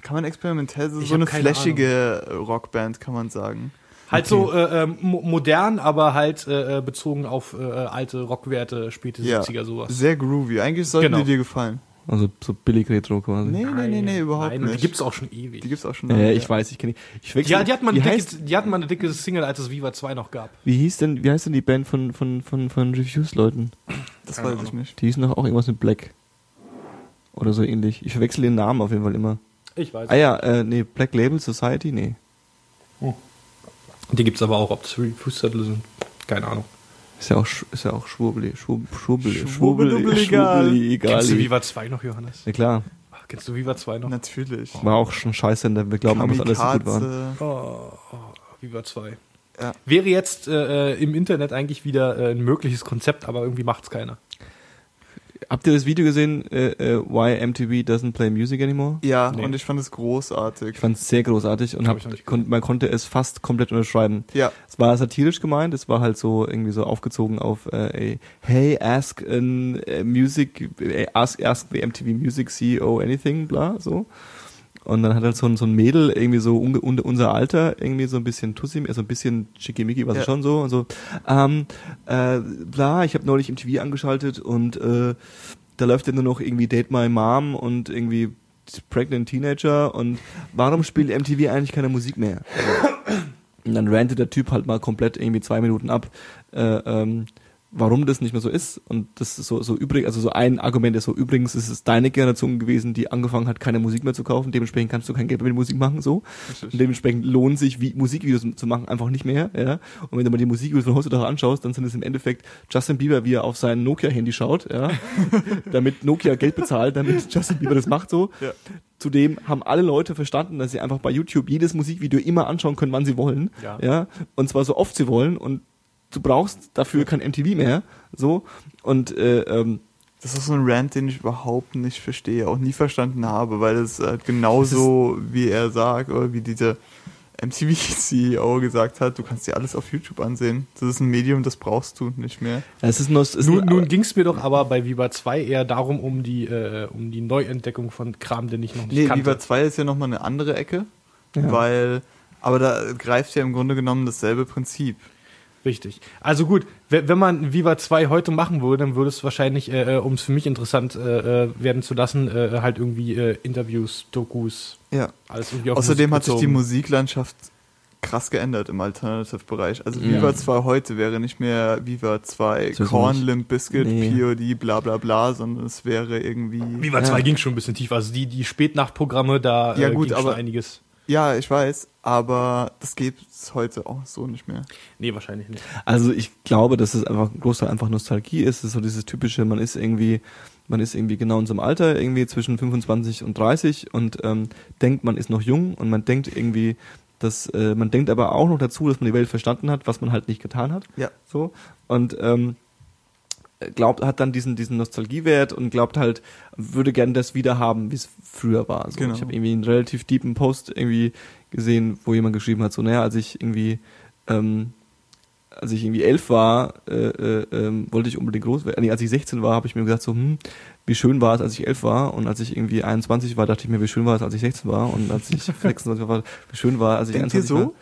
Kann man experimentell, so so eine keine flashige Rockband, kann man sagen. Halt so äh, ähm, mo modern, aber halt äh, äh, bezogen auf äh, alte Rockwerte, späte Ja, 70er sowas. sehr groovy. Eigentlich sollten Genau. die dir gefallen. Also so billig Retro quasi. Nee, nee, nee, nee, überhaupt Nein, nicht. Die gibt's auch schon ewig. Die gibt's auch schon Ja, lange, ich weiß, ich kenne die. Ich wechsle, Ja, die hatten, mal eine heißt, dicke, die hatten mal eine dicke Single, als es Viva 2 noch gab. wie hieß denn, wie heißt denn die Band von, von, von, von Refused-Leuten? Das Keine weiß ich Ahnung. nicht. Die hießen doch auch irgendwas mit Black. Oder so ähnlich. Ich verwechsel den Namen auf jeden Fall immer. Ich weiß. Ah ja, äh, nee, Black Label Society, nee. Die gibt's aber auch, ob das Fußzettel sind. Keine Ahnung. Ist ja auch, ist ja auch Schwurbeli, Schwub, Schwurbeli, Schwurbeli, egal. Schwurbeli, egal. Kennst du Viva 2 noch, Johannes? Ja klar, Ach, Kennst du Viva 2 noch? Natürlich. war auch schon scheiße, denn wir glauben, dass alles so gut war. Kamikaze. Oh, oh, Viva 2. Ja. Wäre jetzt äh, im Internet eigentlich wieder äh, ein mögliches Konzept, aber irgendwie macht's keiner. Habt ihr das Video gesehen, äh, äh, Why MTV doesn't play music anymore? Ja, Nee. und ich fand es großartig. Ich fand es sehr großartig und Hab kon man konnte es fast komplett unterschreiben. ja, Es war satirisch gemeint, es war halt so irgendwie so aufgezogen auf äh, ey, Hey, ask an äh, music, äh, ask, ask the MTV Music CEO anything, bla, so. Und dann hat halt so ein, so ein Mädel irgendwie so unge, unter unser Alter, irgendwie so ein bisschen Tussi, also ein bisschen schickimicki, was Ja. schon so und so. Ähm, äh, bla, ich habe neulich MTV angeschaltet und äh, da läuft ja nur noch irgendwie Date My Mom und irgendwie Pregnant Teenager und warum spielt <laughs> MTV eigentlich keine Musik mehr? Und dann rantet der Typ halt mal komplett irgendwie zwei Minuten ab, äh, ähm, warum das nicht mehr so ist. Und das ist so, so übrig, also so ein Argument ist so, übrigens ist es deine Generation gewesen, die angefangen hat, keine Musik mehr zu kaufen. Dementsprechend kannst du kein Geld mehr mit Musik machen, so. Und dementsprechend lohnen sich wie Musikvideos zu machen einfach nicht mehr, ja. Und wenn du mal die Musikvideos von heutzutage anschaust, dann sind es im Endeffekt Justin Bieber, wie er auf sein Nokia-Handy schaut, ja. <laughs> damit Nokia Geld bezahlt, damit Justin Bieber das macht, so. Ja. Zudem haben alle Leute verstanden, dass sie einfach bei YouTube jedes Musikvideo immer anschauen können, wann sie wollen. Ja. ja? Und zwar so oft sie wollen. Und du brauchst dafür kein MTV mehr. So. Und äh, ähm, das ist so ein Rant, den ich überhaupt nicht verstehe, auch nie verstanden habe, weil es halt genauso, wie er sagt, oder wie diese MTV-CEO gesagt hat, du kannst dir alles auf YouTube ansehen. Das ist ein Medium, das brauchst du nicht mehr. Es ist nur, es ist Nun, nun ging es mir doch aber bei Viva 2 eher darum, um die, äh, um die Neuentdeckung von Kram, den ich noch nicht Nee, kannte. Viva 2 ist ja nochmal eine andere Ecke, Ja. weil, aber da greift ja im Grunde genommen dasselbe Prinzip. Richtig. Also gut, we- wenn man Viva 2 heute machen würde, dann würde es wahrscheinlich, äh, um es für mich interessant äh, äh, werden zu lassen, äh, halt irgendwie äh, Interviews, Dokus, Ja. alles irgendwie auf Außerdem Musik hat sich die. Musiklandschaft krass geändert im Alternative-Bereich. Also Ja. Viva 2 heute wäre nicht mehr Viva 2 So Korn. Limp Bizkit, Nee. POD, bla bla bla, sondern es wäre irgendwie... Viva Ja. 2 ging schon ein bisschen tiefer. Also die, die Spätnachtprogramme, da Ja, äh, gut, ging aber- schon einiges. Ja, ich weiß, aber das gibt's heute auch so nicht mehr. Nee, wahrscheinlich nicht. Also ich glaube, dass es einfach ein Großteil einfach Nostalgie ist. Es ist so dieses typische, man ist irgendwie, man ist irgendwie genau in so einem Alter, irgendwie zwischen 25 und 30 und ähm, denkt, man ist noch jung und man denkt irgendwie, dass äh, man denkt aber auch noch dazu, dass man die Welt verstanden hat, was man halt nicht getan hat. Ja. So. Und ähm, glaubt, hat dann diesen, diesen Nostalgiewert und glaubt halt, würde gern das wieder haben, wie es früher war. So, Genau. Ich habe irgendwie einen relativ deepen Post irgendwie gesehen, wo jemand geschrieben hat, so, naja, als ich irgendwie, ähm, als ich irgendwie elf war, äh, äh, ähm, wollte ich unbedingt groß werden. Nee, als ich 16 war, habe ich mir gesagt, so, hm, wie schön war es, als ich elf war. Und als ich irgendwie 21 war, dachte ich mir, wie schön war es, als ich 16 war. Und als ich <laughs> 26 war, wie schön war, als ich Denkt ihr 21 so? war.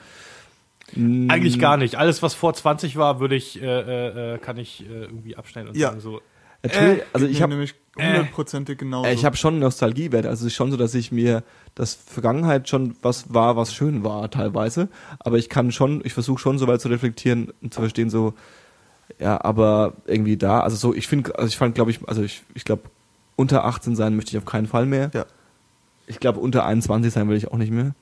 Mm, Eigentlich gar nicht. Alles, was vor 20 war, würde ich, äh, äh, kann ich äh, irgendwie abschneiden und Ja. sagen so. Natürlich, also Geht ich habe nämlich äh, hundertprozentig genau Äh, Ich habe schon einen Nostalgiewert. Also es ist schon so, dass ich mir das Vergangenheit schon was war, was schön war teilweise. Aber ich kann schon, ich versuche schon so weit zu reflektieren und zu verstehen, so, ja, aber irgendwie da, also so, ich finde, also ich fand, glaube ich, also ich, ich glaube, unter 18 sein möchte ich auf keinen Fall mehr. Ja. Ich glaube, unter 21 sein will ich auch nicht mehr.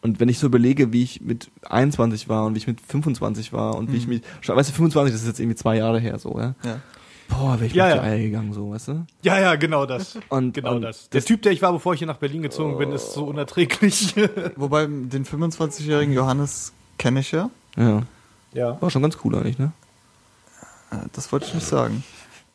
Und wenn ich so überlege, wie ich mit 21 war und wie ich mit 25 war und wie ich Mhm. mich, weißt du, 25, das ist jetzt irgendwie zwei Jahre her, so, ja. Ja. Boah, wäre ich Ja, ja, ja. die Eier gegangen, so, weißt du? Ja, ja, genau das. <laughs> Und, Genau und das. Der Typ, der ich war, bevor ich hier nach Berlin gezogen bin, ist so unerträglich. <laughs> Wobei den 25-jährigen Johannes kenne ich ja. Ja, ja. war schon ganz cool eigentlich, ne? Äh, Das wollte ich nicht sagen.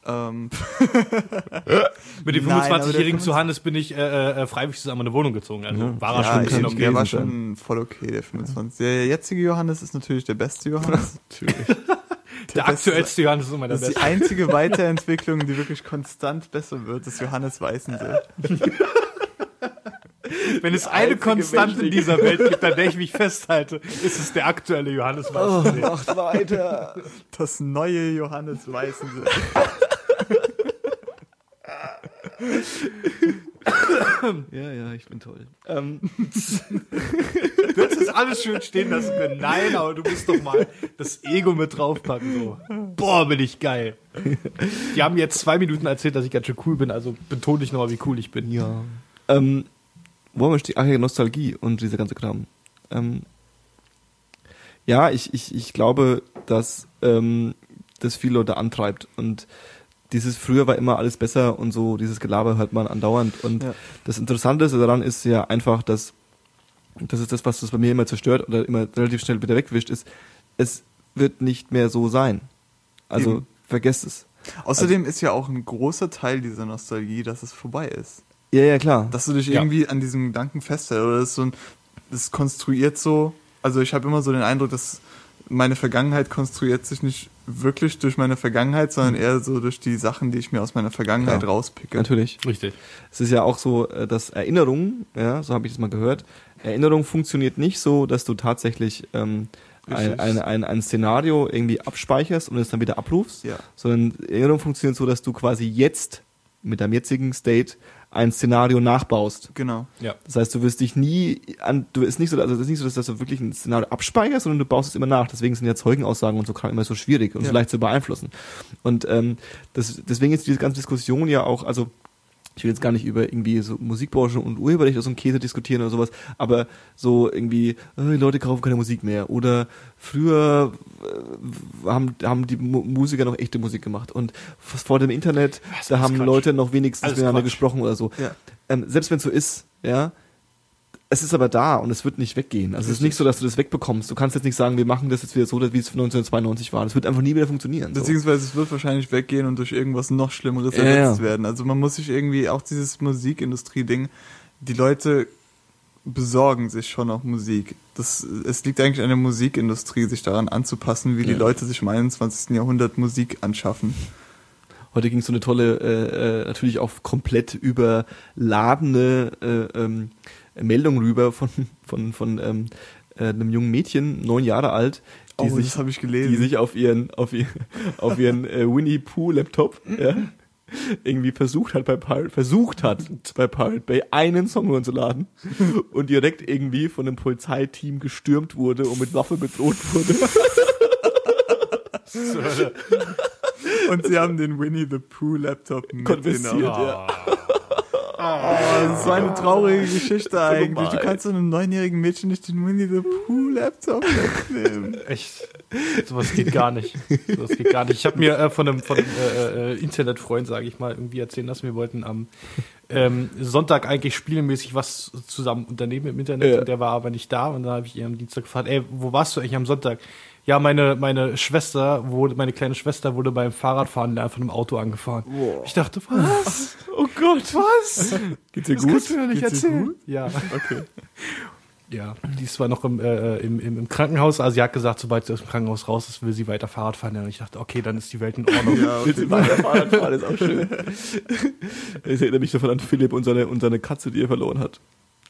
Ähm, <laughs> Mit dem Nein, aber der 25-jährigen 25 zu Hannes bin ich äh, äh, freiwillig zusammen in eine Wohnung gezogen. Also Ja. war er ja, schon ein bisschen der war schon voll okay, der 25. Der jetzige Johannes ist natürlich der beste Johannes. <laughs> Natürlich. Der beste- aktuellste Johannes ist immer der Das ist die beste. einzige <laughs> Weiterentwicklung, die wirklich konstant besser wird, ist Johannes Weißensee. Wenn es eine Konstante in dieser Welt gibt, an der ich mich festhalte, ist es der aktuelle Johannes Weißensee. macht weiter. Das neue Johannes Weißensee. Ja, ja, ich bin toll. Ähm, Du hättest das alles schön stehen lassen können. Nein, aber du musst doch mal das Ego mit draufpacken. So. Boah, bin ich geil. Die haben jetzt zwei Minuten erzählt, dass ich ganz schön cool bin, also betone ich nochmal, wie cool ich bin. ja. Ähm, wo haben wir stehen? Ach ja, Nostalgie und dieser ganze Kram. Ähm, ja, ich, ich, ich glaube, dass ähm, das viele Leute antreibt und dieses früher war immer alles besser und so, dieses Gelaber hört man andauernd. Und Ja. das Interessante daran ist ja einfach, dass das ist das, was das bei mir immer zerstört oder immer relativ schnell wieder wegwischt, ist, es wird nicht mehr so sein. Also Eben. vergesst es. Außerdem ist ja auch ein großer Teil dieser Nostalgie, dass es vorbei ist. Ja, ja, klar. Dass du dich Ja. irgendwie an diesem Gedanken festhältst. Oder das so ein, das konstruiert so. Also ich habe immer so den Eindruck, dass meine Vergangenheit konstruiert sich nicht wirklich durch meine Vergangenheit, sondern eher so durch die Sachen, die ich mir aus meiner Vergangenheit Ja. rauspicke. Natürlich. Richtig. Es ist ja auch so, äh, dass Erinnerung, ja, so habe ich das mal gehört, Erinnerung funktioniert nicht so, dass du tatsächlich ähm, ein, ein, ein, ein Szenario irgendwie abspeicherst und es dann wieder abrufst, Ja. sondern Erinnerung funktioniert so, dass du quasi jetzt mit deinem jetzigen State ein Szenario nachbaust. Genau. Ja. Das heißt, du wirst dich nie an, du ist nicht so, also es ist nicht so, dass du wirklich ein Szenario abspeicherst, sondern du baust es immer nach. Deswegen sind ja Zeugenaussagen und so Kram immer so schwierig und Ja. so leicht zu beeinflussen. Und ähm, das, deswegen ist diese ganze Diskussion ja auch, also ich will jetzt gar nicht über irgendwie so Musikbranche und Urheberrecht oder so einen Käse diskutieren oder sowas, aber so irgendwie, äh, die Leute kaufen keine Musik mehr. Oder früher äh, haben, haben die Mu Musiker noch echte Musik gemacht. Und vor dem Internet, Das da haben Quatsch. Leute noch wenigstens Alles miteinander Quatsch. gesprochen oder so. Ja. Ähm, selbst wenn es so ist, ja, es ist aber da und es wird nicht weggehen. Also es ist nicht so, dass du das wegbekommst. Du kannst jetzt nicht sagen, wir machen das jetzt wieder so, wie es 1992 war. Das wird einfach nie wieder funktionieren. So. Beziehungsweise es wird wahrscheinlich weggehen und durch irgendwas noch Schlimmeres Ja, ersetzt ja. werden. Also man muss sich irgendwie auch dieses Musikindustrie-Ding, die Leute besorgen sich schon auch Musik. Das, es liegt eigentlich an der Musikindustrie, sich daran anzupassen, wie die Ja. Leute sich im 21. Jahrhundert Musik anschaffen. Heute ging so eine tolle, äh, äh, natürlich auch komplett überladene äh, ähm, Meldung rüber von, von, von ähm, äh, einem jungen Mädchen, neun Jahre alt, die Oh, sich, das habe ich gelesen. die sich auf ihren, auf ihren, <laughs> auf ihren äh, Winnie Pooh Laptop ja, irgendwie versucht hat bei Pirate, versucht hat bei Pirate Bay einen Song runterzuladen und direkt irgendwie von einem Polizeiteam gestürmt wurde und mit Waffe bedroht wurde. <laughs> Und sie haben den Winnie the Pooh Laptop Konfisziert. mitgenommen. Oh, das ist so eine traurige Geschichte eigentlich. Du kannst so einem neunjährigen Mädchen nicht den Winnie the Pooh Laptop wegnehmen. <laughs> Echt. Sowas geht gar nicht. Sowas geht gar nicht. Ich habe mir äh, von einem, von einem äh, äh, Internetfreund, sage ich mal, irgendwie erzählen lassen, wir wollten am ähm, Sonntag eigentlich spielmäßig was zusammen unternehmen im Internet Ja. und der war aber nicht da und dann habe ich ihn am Dienstag gefragt, ey, wo warst du eigentlich am Sonntag? Ja, meine, meine Schwester wurde, meine kleine Schwester wurde beim Fahrradfahren einfach einem Auto angefahren. Wow. Ich dachte, was? Oh Gott. Was? Geht's dir Das gut? kannst du mir nicht Geht's erzählen. gut? Ja. Okay. <laughs> Ja, die ist zwar noch im, äh, im, im, Krankenhaus, also sie hat gesagt, sobald sie aus dem Krankenhaus raus ist, will sie weiter Fahrrad fahren. Und ich dachte, okay, dann ist die Welt in Ordnung. Ja, okay. du weiter Fahrrad fahren, ist auch schön. <laughs> Das erinnert mich davon an Philipp und seine, und seine Katze, die er verloren hat.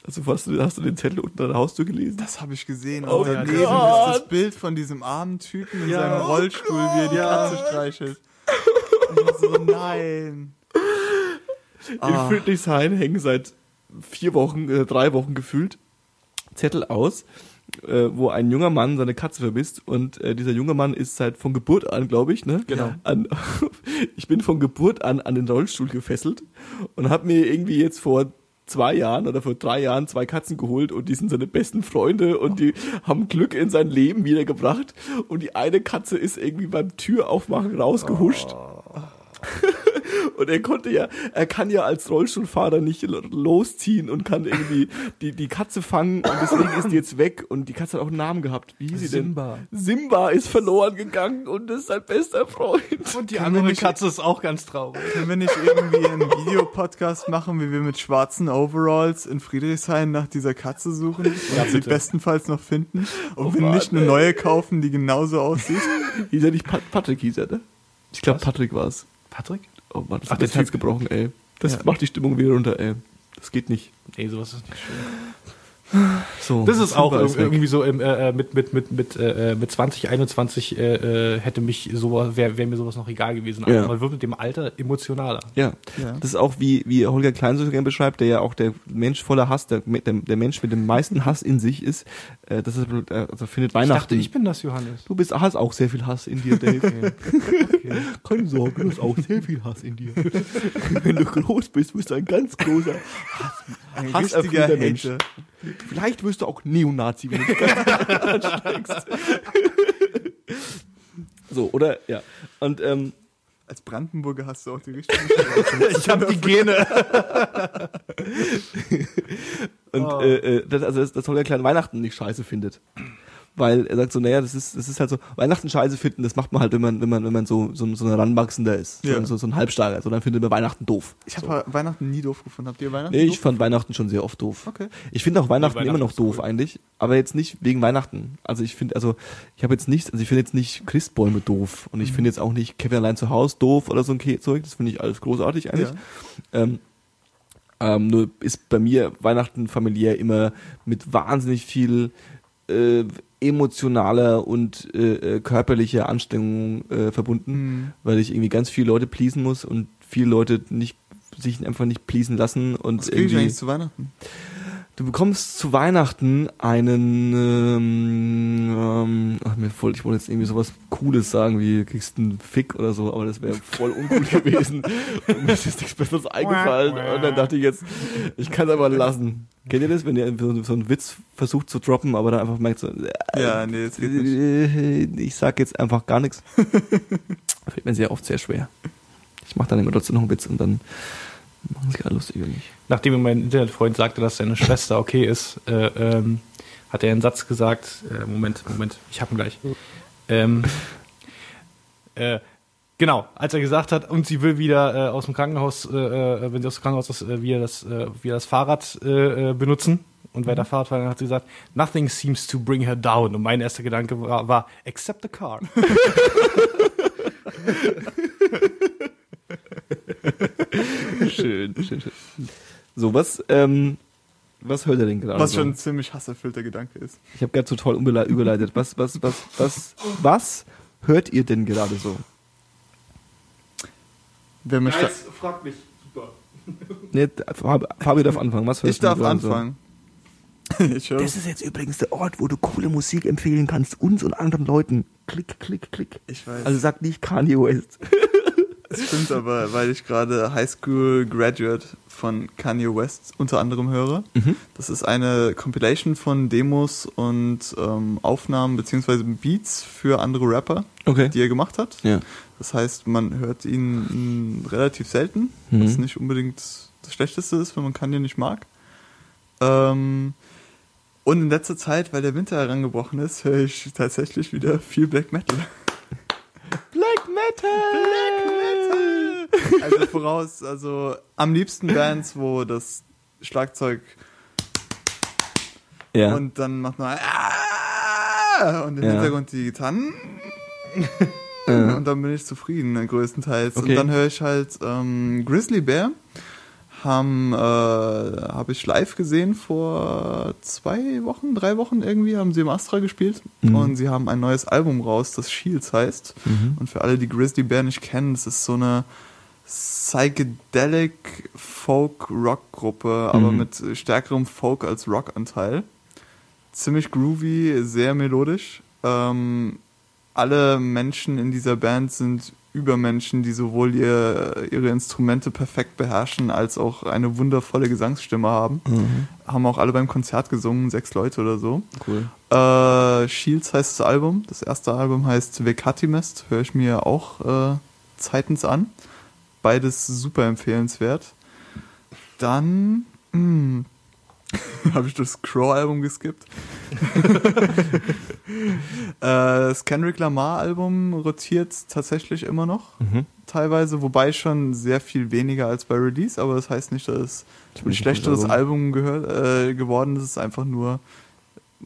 Also hast du, hast du den Zettel unten an der Haustür gelesen? Das habe ich gesehen. Oh Und daneben Gott. ist das Bild von diesem armen Typen in Ja. seinem Oh Rollstuhl, wie er die. Katze streichelt. Und so, nein. In Ah. Friedrichshain hängen seit vier Wochen, äh, drei Wochen gefühlt Zettel aus, äh, wo ein junger Mann seine Katze vermisst und äh, dieser junge Mann ist seit von Geburt an, glaube ich, ne? Genau. An, <laughs> ich bin von Geburt an an den Rollstuhl gefesselt und habe mir irgendwie jetzt vor zwei Jahren oder vor drei Jahren zwei Katzen geholt und die sind seine besten Freunde und die haben Glück in sein Leben wiedergebracht und die eine Katze ist irgendwie beim Türaufmachen rausgehuscht. <laughs> Und er konnte ja, er kann ja als Rollstuhlfahrer nicht losziehen und kann irgendwie die, die Katze fangen und deswegen ist die jetzt weg und die Katze hat auch einen Namen gehabt. Wie hieß sie denn? Simba. Simba ist verloren gegangen und ist sein bester Freund. Und die Können andere Katze ist auch ganz traurig. Können wir nicht irgendwie einen Videopodcast machen, wie wir mit schwarzen Overalls in Friedrichshain nach dieser Katze suchen und Ja, sie bitte. bestenfalls noch finden? Und Oh wir Mann, nicht eine ey. neue kaufen, die genauso aussieht? Hieß er nicht Pat Patrick, hieß er, ne? Ich glaube? Patrick war es. Patrick? Oh Mann, das Ach, hat der das Herz gebrochen, ey. Das Ja. macht die Stimmung wieder runter, ey. Das geht nicht. Nee, sowas ist nicht schön. So, Das ist auch weg. irgendwie so im, äh, mit, mit, mit, mit, äh, mit 2021 äh, äh, hätte mich sowas, wäre wär mir sowas noch egal gewesen. Ja. Aber man wird mit dem Alter emotionaler. Ja. Ja. das ist auch wie, wie Holger Klein so gerne beschreibt, der ja auch der Mensch voller Hass, der, der, der Mensch mit dem meisten Hass in sich ist. Äh, das ist äh, also findet Ich Weihnachten. dachte, ich bin das, Johannes. du bist hast auch sehr viel Hass in dir, Dave. Okay. Keine Sorge, du hast auch sehr viel Hass in dir. <laughs> Wenn du groß bist, bist du ein ganz großer Ein richtiger Mensch. Vielleicht wirst du auch Neonazi, wenn du anstrengst. So, oder? Ja. Und ähm, Als Brandenburger hast du auch die richtige <laughs> Ich habe die Gene. <laughs> Und Oh. äh, äh, das, also das, das Holger Klein Weihnachten nicht scheiße findet. Weil er sagt so, naja, das ist, das ist halt so, Weihnachten scheiße finden, das macht man halt, wenn man, wenn man, wenn man so, so, so ein Ranwachsender ist. Ja. So, so, so ein Halbstarker. So, dann findet man Weihnachten doof. Ich habe Weihnachten nie doof gefunden. Habt ihr Weihnachten Nee, doof? ich fand Weihnachten schon sehr oft doof. Okay. Ich finde auch Weihnachten, Weihnachten immer noch doof cool. eigentlich, aber jetzt nicht wegen Weihnachten. Also ich finde, also ich habe jetzt nicht, also ich finde jetzt nicht Christbäume doof und ich Mhm. finde jetzt auch nicht Kevin allein zu Hause doof oder so ein Zeug. Das finde ich alles großartig eigentlich. Ja. Ähm, ähm, nur ist bei mir Weihnachten familiär immer mit wahnsinnig viel äh, emotionaler und äh, äh, körperlicher Anstrengung äh, verbunden, Mhm. weil ich irgendwie ganz viele Leute pleasen muss und viele Leute nicht sich einfach nicht pleasen lassen und Was ich irgendwie eigentlich zu Weihnachten? Du bekommst zu Weihnachten einen, ähm, ähm, ach, mir voll, ich wollte jetzt irgendwie sowas Cooles sagen, wie du kriegst einen Fick oder so, aber das wäre voll uncool <laughs> gewesen. Und mir ist jetzt nichts Besseres eingefallen. Und dann dachte ich jetzt, ich kann es aber lassen. Kennt ihr das, wenn ihr so, so einen Witz versucht zu droppen, aber dann einfach merkt so, äh, Ja, nee, das geht nicht. äh, ich sag jetzt einfach gar nichts. <laughs> Fällt mir sehr oft sehr schwer. Ich mache dann immer trotzdem noch einen Witz und dann machen sich alle lustig über mich. Nachdem mein Internetfreund sagte, dass seine Schwester okay ist, äh, ähm, hat er einen Satz gesagt. Äh, Moment, Moment, ich hab ihn gleich. Ähm, äh, Genau, als er gesagt hat, und sie will wieder äh, aus dem Krankenhaus, äh, äh, wenn sie aus dem Krankenhaus ist, äh, wieder, das, äh, wieder das Fahrrad benutzen und weiter Fahrrad fahren, hat sie gesagt, nothing seems to bring her down. Und mein erster Gedanke war, war except the car. <laughs> Schön, schön, <laughs> schön. So, was, ähm, was hört ihr denn gerade? Was so? schon ein ziemlich hasserfüllter Gedanke ist. Ich habe gerade so toll überleitet. Was, was, was, was, was hört ihr denn gerade so? Wer mich da, frag mich. Super. Nee, Fabi, darf anfangen. Was hörst ich darf du so? anfangen. <laughs> ich höre, Das ist jetzt übrigens der Ort, wo du coole Musik empfehlen kannst, uns und anderen Leuten. Klick, klick, klick. ich weiß. Also sag nicht Kanye West. <laughs> Es stimmt aber, weil ich gerade High School Graduate von Kanye West unter anderem höre. Mhm. Das ist eine Compilation von Demos und ähm, Aufnahmen beziehungsweise Beats für andere Rapper, Okay. die er gemacht hat. Ja. Das heißt, man hört ihn mh, relativ selten, Mhm. was nicht unbedingt das Schlechteste ist, wenn man Kanye nicht mag. Ähm, und in letzter Zeit, weil der Winter herangebrochen ist, höre ich tatsächlich wieder viel Black Metal. <laughs> Black Metal! Also voraus, also am liebsten Bands, wo das Schlagzeug Ja. und dann macht man ah! und im Ja. Hintergrund die Gitarren und dann bin ich zufrieden größtenteils. Okay. Und dann höre ich halt ähm, Grizzly Bear. Haben äh, habe ich live gesehen vor zwei Wochen, drei Wochen irgendwie haben sie im Astra gespielt Mhm. und sie haben ein neues Album raus, das Shields heißt. Mhm. Und für alle, die Grizzly Bear nicht kennen, das ist so eine psychedelic Folk Rock Gruppe, aber Mhm. mit stärkerem Folk als Rockanteil. Ziemlich groovy, sehr melodisch. Ähm, alle Menschen in dieser Band sind Übermenschen, die sowohl ihr, ihre Instrumente perfekt beherrschen, als auch eine wundervolle Gesangsstimme haben. Mhm. Haben auch alle beim Konzert gesungen, sechs Leute oder so. Cool. Äh, Shields heißt das Album. Das erste Album heißt Vekatimest. Höre ich mir auch äh, zeitens an. Beides super empfehlenswert. Dann hm, <laughs> habe ich das Crow-Album geskippt. <laughs> äh, das Kendrick Lamar-Album rotiert tatsächlich immer noch. Mhm. Teilweise, wobei schon sehr viel weniger als bei Release, aber das heißt nicht, dass es Das ein schlechteres gutes Album gehört, äh, geworden ist. Es ist einfach nur,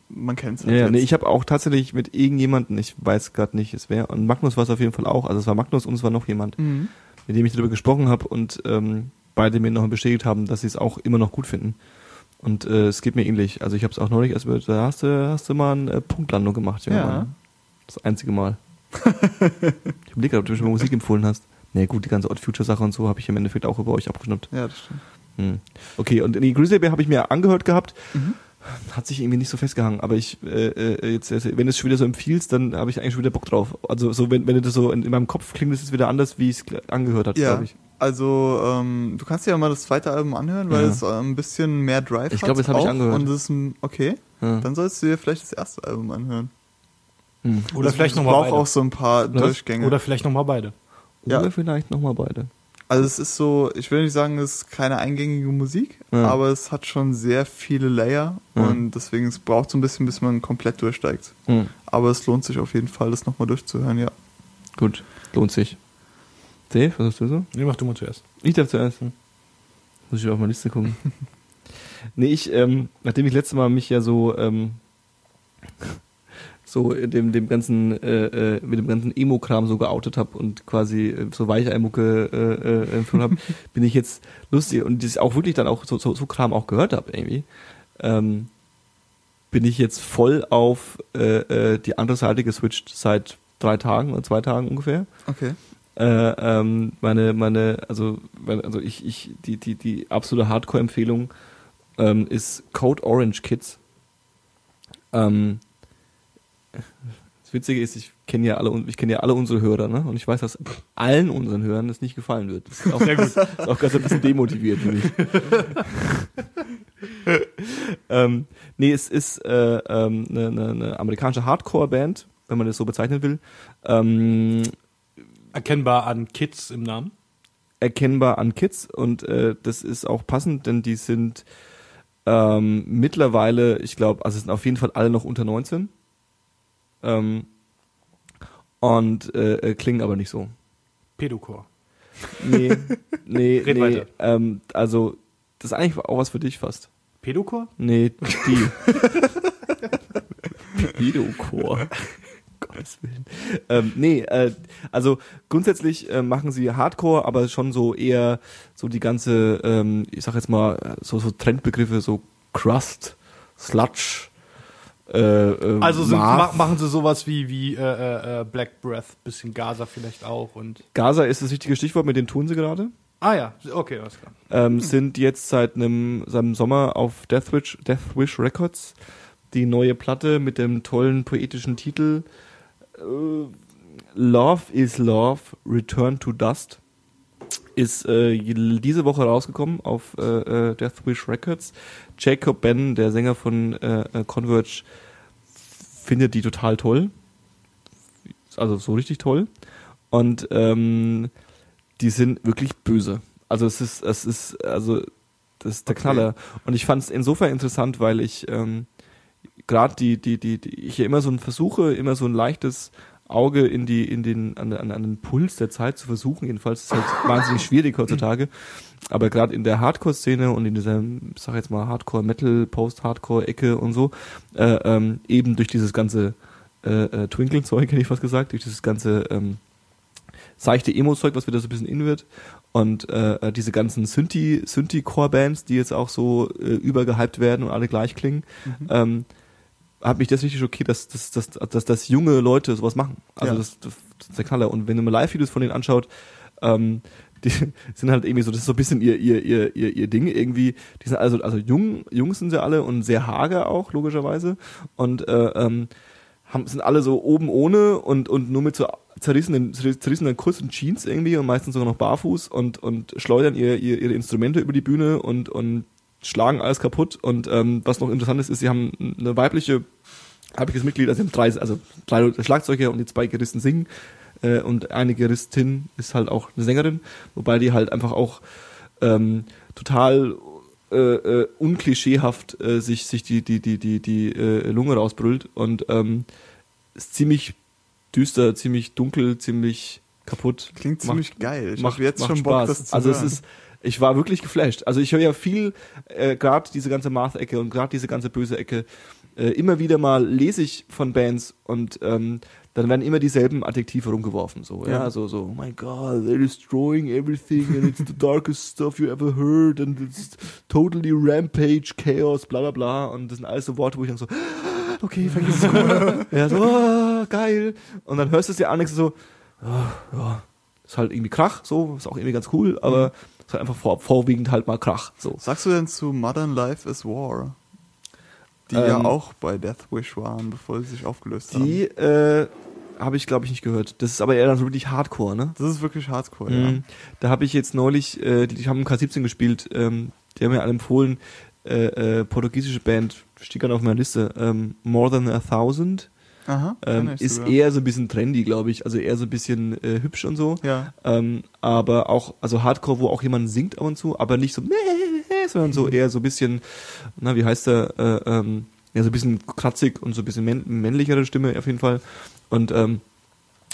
man kennt es Ja, ja, nee, ich habe auch tatsächlich mit irgendjemanden, ich weiß gerade nicht, es wäre, und Magnus war es auf jeden Fall auch, also es war Magnus und es war noch jemand, Mhm. mit dem ich darüber gesprochen habe und ähm, beide mir noch bestätigt haben, dass sie es auch immer noch gut finden. Und äh, es geht mir ähnlich. Also ich habe es auch neulich, erst mit- da hast du, hast du mal eine äh, Punktlandung gemacht, Ja. Mann. Das einzige Mal. ich überlege ob du mir schon mal Musik empfohlen hast. Nee, gut, die ganze Odd Future Sache und so habe ich im Endeffekt auch über euch abgeschnappt. Ja, das stimmt. Hm. Okay, und die Grizzly Bear habe ich mir angehört gehabt. Mhm. Hat sich irgendwie nicht so festgehangen, aber ich, äh, äh, jetzt, jetzt, wenn du es schon wieder so empfiehlst, dann habe ich eigentlich schon wieder Bock drauf. Also so, wenn, wenn du das so in, in meinem Kopf klingt, ist es wieder anders, wie es angehört hat, Ja, glaube ich. Also ähm, du kannst dir ja mal das zweite Album anhören, weil Ja. es äh, ein bisschen mehr Drive Ich hat. glaub, das hab ich auch. angehört. Und das ist ein, okay, Ja. dann sollst du dir vielleicht das erste Album anhören. Hm. Oder Das- vielleicht nochmal braucht beide. auch so ein paar Was? Durchgänge. Oder vielleicht nochmal beide. Ja. Oder vielleicht nochmal beide. Also es ist so, ich will nicht sagen, es ist keine eingängige Musik, Ja. aber es hat schon sehr viele Layer Ja. und deswegen es braucht so ein bisschen, bis man komplett durchsteigt. Aber es lohnt sich auf jeden Fall, das nochmal durchzuhören, ja. Gut, lohnt sich. Dave, was hast du so? Nee, mach du mal zuerst. Ich darf zuerst. Hm. Muss ich auf meine Liste gucken. <laughs> nee, ich, ähm, nachdem ich letztes Mal mich ja so, ähm, so dem, dem ganzen, äh, äh, mit dem ganzen Emo-Kram so geoutet habe und quasi äh, so Weicheimucke äh, äh, empfohlen habe, <laughs> bin ich jetzt lustig und das auch wirklich dann auch so, so, so Kram auch gehört habe irgendwie, ähm, bin ich jetzt voll auf äh, äh, die andere Seite geswitcht seit drei Tagen oder zwei Tagen ungefähr Okay. Äh, ähm, meine, meine, also, also ich, ich, die, die, die absolute Hardcore-Empfehlung ähm, ist Code Orange Kids. Ähm, das Witzige ist, ich kenne ja alle, ich kenne ja alle unsere Hörer, ne? Und ich weiß, dass allen unseren Hörern das nicht gefallen wird. Das ist auch, Sehr gut. Ist auch ganz ein bisschen demotiviert für mich. <laughs> ähm, nee, es ist äh, ähm, eine, eine, eine amerikanische Hardcore-Band, wenn man das so bezeichnen will. Ähm, Erkennbar an Kids im Namen. erkennbar an Kids und äh, das ist auch passend, denn die sind ähm, mittlerweile, ich glaube, also sind auf jeden Fall alle noch unter 19 ähm, und äh, äh, klingen aber nicht so. Pedocore. Nee, <laughs> nee, Red nee. weiter. Ähm, also, das ist eigentlich auch was für dich fast. Pedocore? Nee, die. <laughs> Pedochor. Gottes Willen. Ähm, nee, äh, also grundsätzlich äh, machen sie Hardcore, aber schon so eher so die ganze, ähm, ich sag jetzt mal, so, so Trendbegriffe, so Crust, Sludge, äh, äh, Also sind, ma machen sie sowas wie, wie äh, äh, äh, Black Breath, bisschen Gaza vielleicht auch und. Gaza ist das richtige Stichwort, mit dem tun sie gerade. Ah ja, okay, alles klar. ähm, sind jetzt seit einem, seit einem Sommer auf Deathwish, Deathwish Records die neue Platte mit dem tollen poetischen Titel äh, Love is Love, Return to Dust ist äh, diese Woche rausgekommen auf äh, äh, Deathwish Records. Jacob Ben, der Sänger von äh, äh, Converge, findet die total toll. Also so richtig toll. Und ähm, die sind wirklich böse. Also es ist, es ist, also das ist der Okay. Knaller. Und ich fand es insofern interessant, weil ich ähm, gerade die, die, die, die, ich ja immer so ein versuche, immer so ein leichtes Auge in die, in den, an, an, an den Puls der Zeit zu versuchen. Jedenfalls ist es halt <laughs> wahnsinnig schwierig heutzutage. Aber gerade in der Hardcore-Szene und in dieser, ich sag jetzt mal, Hardcore-Metal, Post-Hardcore-Ecke und so, äh, ähm, eben durch dieses ganze äh, äh, Twinkle-Zeug, hätte ich fast gesagt, durch dieses ganze ähm, seichte Emo-Zeug, was wieder so ein bisschen in wird. Und äh, äh, diese ganzen Synthi, Synthi-Core-Bands, die jetzt auch so äh, übergehypt werden und alle gleich klingen, ähm, hat mich das richtig schockiert, dass, dass, dass, dass, dass junge Leute sowas machen. Also Ja. das, das, das ist der Knaller. Und wenn du mal Live-Videos von denen anschaut, ähm, die <laughs> sind halt irgendwie so, das ist so ein bisschen ihr, ihr, ihr, ihr, ihr Ding irgendwie. Die sind also, also jung, jung sind sie alle und sehr hager auch, logischerweise. Und äh, ähm, haben, sind alle so oben ohne und, und nur mit so zerrissenen, zerrissenen kurzen Jeans irgendwie und meistens sogar noch barfuß und, und schleudern ihr, ihr, ihre Instrumente über die Bühne und, und schlagen alles kaputt. Und ähm, was noch interessant ist, ist, sie haben eine weibliche, weibliches Mitglied, also sie haben drei, also drei Schlagzeuger und die zwei Gitarristen singen. Äh, und eine Gitarristin ist halt auch eine Sängerin, wobei die halt einfach auch ähm, total äh, äh, unklischeehaft äh, sich, sich die, die, die, die, die äh, Lunge rausbrüllt und ähm, ist ziemlich düster, ziemlich dunkel, ziemlich kaputt. Klingt Macht- ziemlich geil. Ich macht jetzt macht schon Bock, Spaß. das zu Also hören. es ist, ich war wirklich geflasht. Also ich höre ja viel, äh, gerade diese ganze Math-Ecke und gerade diese ganze böse Ecke, äh, immer wieder mal lese ich von Bands und ähm, dann werden immer dieselben Adjektive rumgeworfen. So, ja, Ja. so, so, oh my god, they're destroying everything and it's the <laughs> darkest stuff you ever heard and it's totally rampage, chaos, bla bla bla. Und das sind alles so Worte, wo ich dann so, <gasps> okay, vergiss es cool. <laughs> ja, so, oh, geil. Und dann hörst du es dir an, du so, oh, ja, ist halt irgendwie Krach, so, ist auch irgendwie ganz cool, aber ist halt einfach vor, vorwiegend halt mal Krach, so. Sagst du denn zu Modern Life is War? Die Ähm, ja auch bei Deathwish waren, bevor sie sich aufgelöst haben. Die, äh, habe ich glaube ich nicht gehört. Das ist aber eher dann so wirklich Hardcore, ne? Das ist wirklich Hardcore, Mhm. Da habe ich jetzt neulich, äh, die, die haben K17 gespielt, ähm, die haben mir alle empfohlen, äh, äh, portugiesische Band, steht gerade auf meiner Liste, ähm, More Than a Thousand, ja. Aha. ähm, ist sogar. eher so ein bisschen trendy, glaube ich, also eher so ein bisschen äh, hübsch und so. Ja. Ähm, aber auch, also Hardcore, wo auch jemand singt ab und zu, aber nicht so, sondern so eher so ein bisschen, na, wie heißt der, äh, ähm, ja, so ein bisschen kratzig und so ein bisschen männ männlichere Stimme auf jeden Fall. Und ähm,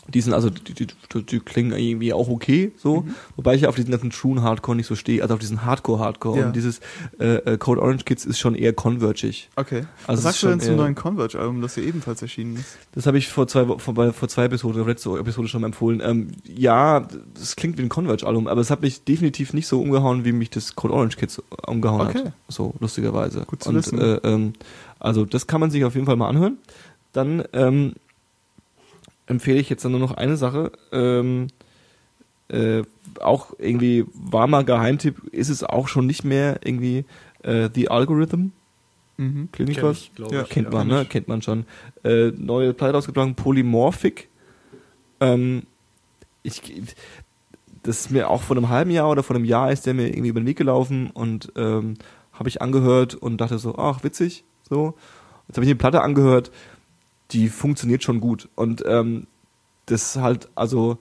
die sind also, die, die, die, klingen irgendwie auch okay, so. Mhm. Wobei ich ja auf diesen ganzen True Hardcore nicht so stehe, also auf diesen Hardcore-Hardcore. Ja. Und dieses äh, äh, Code Orange Kids ist schon eher convergig. Okay. Also Was sagst du denn zum neuen Converge-Album, das hier ebenfalls erschienen ist? Das habe ich vor zwei, vor, vor zwei Episoden, letzte Episode schon mal empfohlen. Ähm, ja, das klingt wie ein Converge-Album, aber es hat mich definitiv nicht so umgehauen, wie mich das Code Orange Kids umgehauen Okay. hat. So, lustigerweise. Gut zu Und, wissen. Äh, ähm, also, das kann man sich auf jeden Fall mal anhören. Dann ähm, empfehle ich jetzt dann nur noch eine Sache. Ähm, äh, auch irgendwie warmer Geheimtipp ist es auch schon nicht mehr irgendwie äh, The Algorithm. Mhm. Klingt nicht Kenn was? ich, Ja. ich, Kennt ja. man, ne? Kennt man schon. Äh, neue Platte rausgebracht, Polymorphic. Ähm, ich, das ist mir auch vor einem halben Jahr oder vor einem Jahr ist der mir irgendwie über den Weg gelaufen und ähm, habe ich angehört und dachte so, ach, witzig, so. Jetzt habe ich die Platte angehört, die funktioniert schon gut. Und ähm, das halt, also,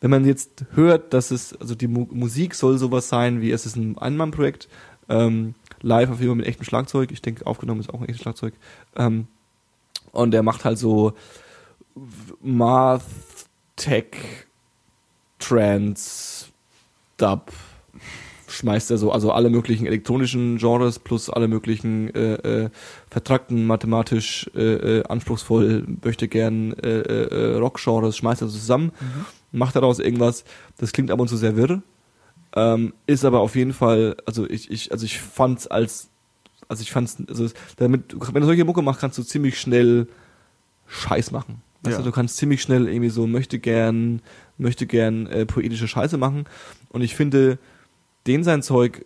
wenn man jetzt hört, dass es, also die Mu Musik soll sowas sein, wie es ist ein Einmannprojekt, ähm, live auf jeden Fall mit echtem Schlagzeug, ich denke, aufgenommen ist auch ein echtes Schlagzeug. Ähm, und der macht halt so Math, Tech, Trance, Dub, schmeißt er so, also alle möglichen elektronischen Genres plus alle möglichen äh, äh, vertrackten, mathematisch äh, äh, anspruchsvoll, möchte gern äh, äh, Rock-Genres, schmeißt er so zusammen, macht daraus irgendwas, das klingt ab und zu sehr wirr, ähm, ist aber auf jeden Fall, also ich, ich, also ich fand's als, also ich fand's, also damit, wenn du solche Mucke machst, kannst du ziemlich schnell Scheiß machen. Weißt Ja. du, du kannst ziemlich schnell irgendwie so möchte gern, möchte gern äh, poetische Scheiße machen. Und ich finde, den sein Zeug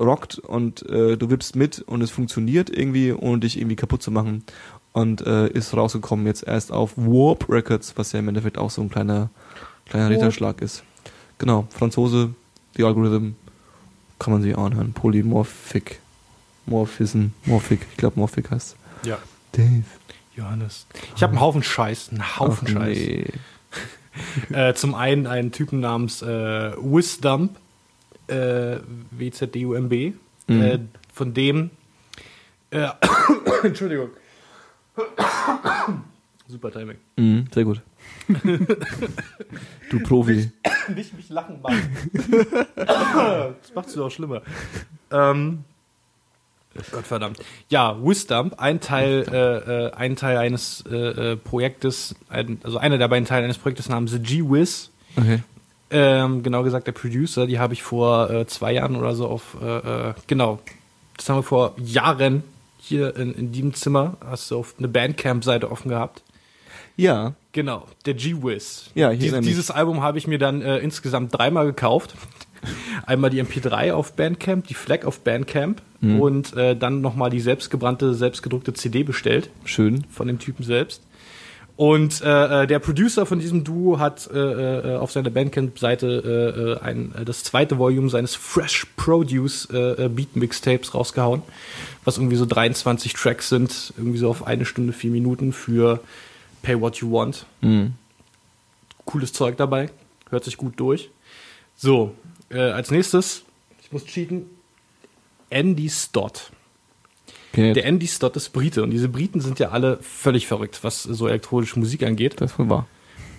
rockt und äh, du wippst mit und es funktioniert irgendwie, ohne dich irgendwie kaputt zu machen. Und äh, ist rausgekommen jetzt erst auf Warp Records, was ja im Endeffekt auch so ein kleiner, kleiner. Ritterschlag ist. Genau, Franzose, The Algorithm, kann man sich anhören. Polymorphic. Morphism, Morphic, ich glaube Morphic heißt Ja. Dave. Johannes. Ich habe einen Haufen Scheiß, einen Haufen Ach, Scheiß. nee. <laughs> Äh, zum einen einen Typen namens äh, Wisdump, äh, W-Z-D-U-M-B, Mhm. äh, von dem, äh, <coughs> Entschuldigung, <coughs> super Timing. Mhm, sehr gut. du Profi. Nicht <coughs> mich lachen machen. das macht es doch schlimmer. Ähm, Gottverdammt. Ja, Wisdump, ein Teil, äh, äh, ein Teil eines äh, äh, Projektes, ein, also einer der beiden Teile eines Projektes namens The G-Wiz. Okay. Ähm, genau gesagt der Producer, die habe ich vor äh, zwei Jahren oder so auf, äh, äh, genau, das haben wir vor Jahren hier in, in diesem Zimmer, hast du auf eine Bandcamp-Seite offen gehabt. Ja, Genau, der G-Wiz. Ja, ich Dies. Dieses Album habe ich mir dann äh, insgesamt dreimal gekauft. <laughs> Einmal die MP3 auf Bandcamp, die Flag auf Bandcamp Mhm. und äh, dann nochmal die selbstgebrannte, selbstgedruckte CD bestellt schön. von dem Typen selbst. Und äh, äh, der Producer von diesem Duo hat äh, äh, auf seiner Bandcamp-Seite äh, äh, ein, das zweite Volume seines Fresh Produce äh, äh, Beat Mixtapes rausgehauen, was irgendwie so 23 Tracks sind, irgendwie so auf eine Stunde, vier Minuten für Pay What You Want. Mhm. Cooles Zeug dabei, hört sich gut durch. So, äh, als nächstes, ich muss cheaten, Andy Stott. Okay, Der Andy Stott ist Brite und diese Briten sind ja alle völlig verrückt, was so elektronische Musik angeht. das ist wohl wahr.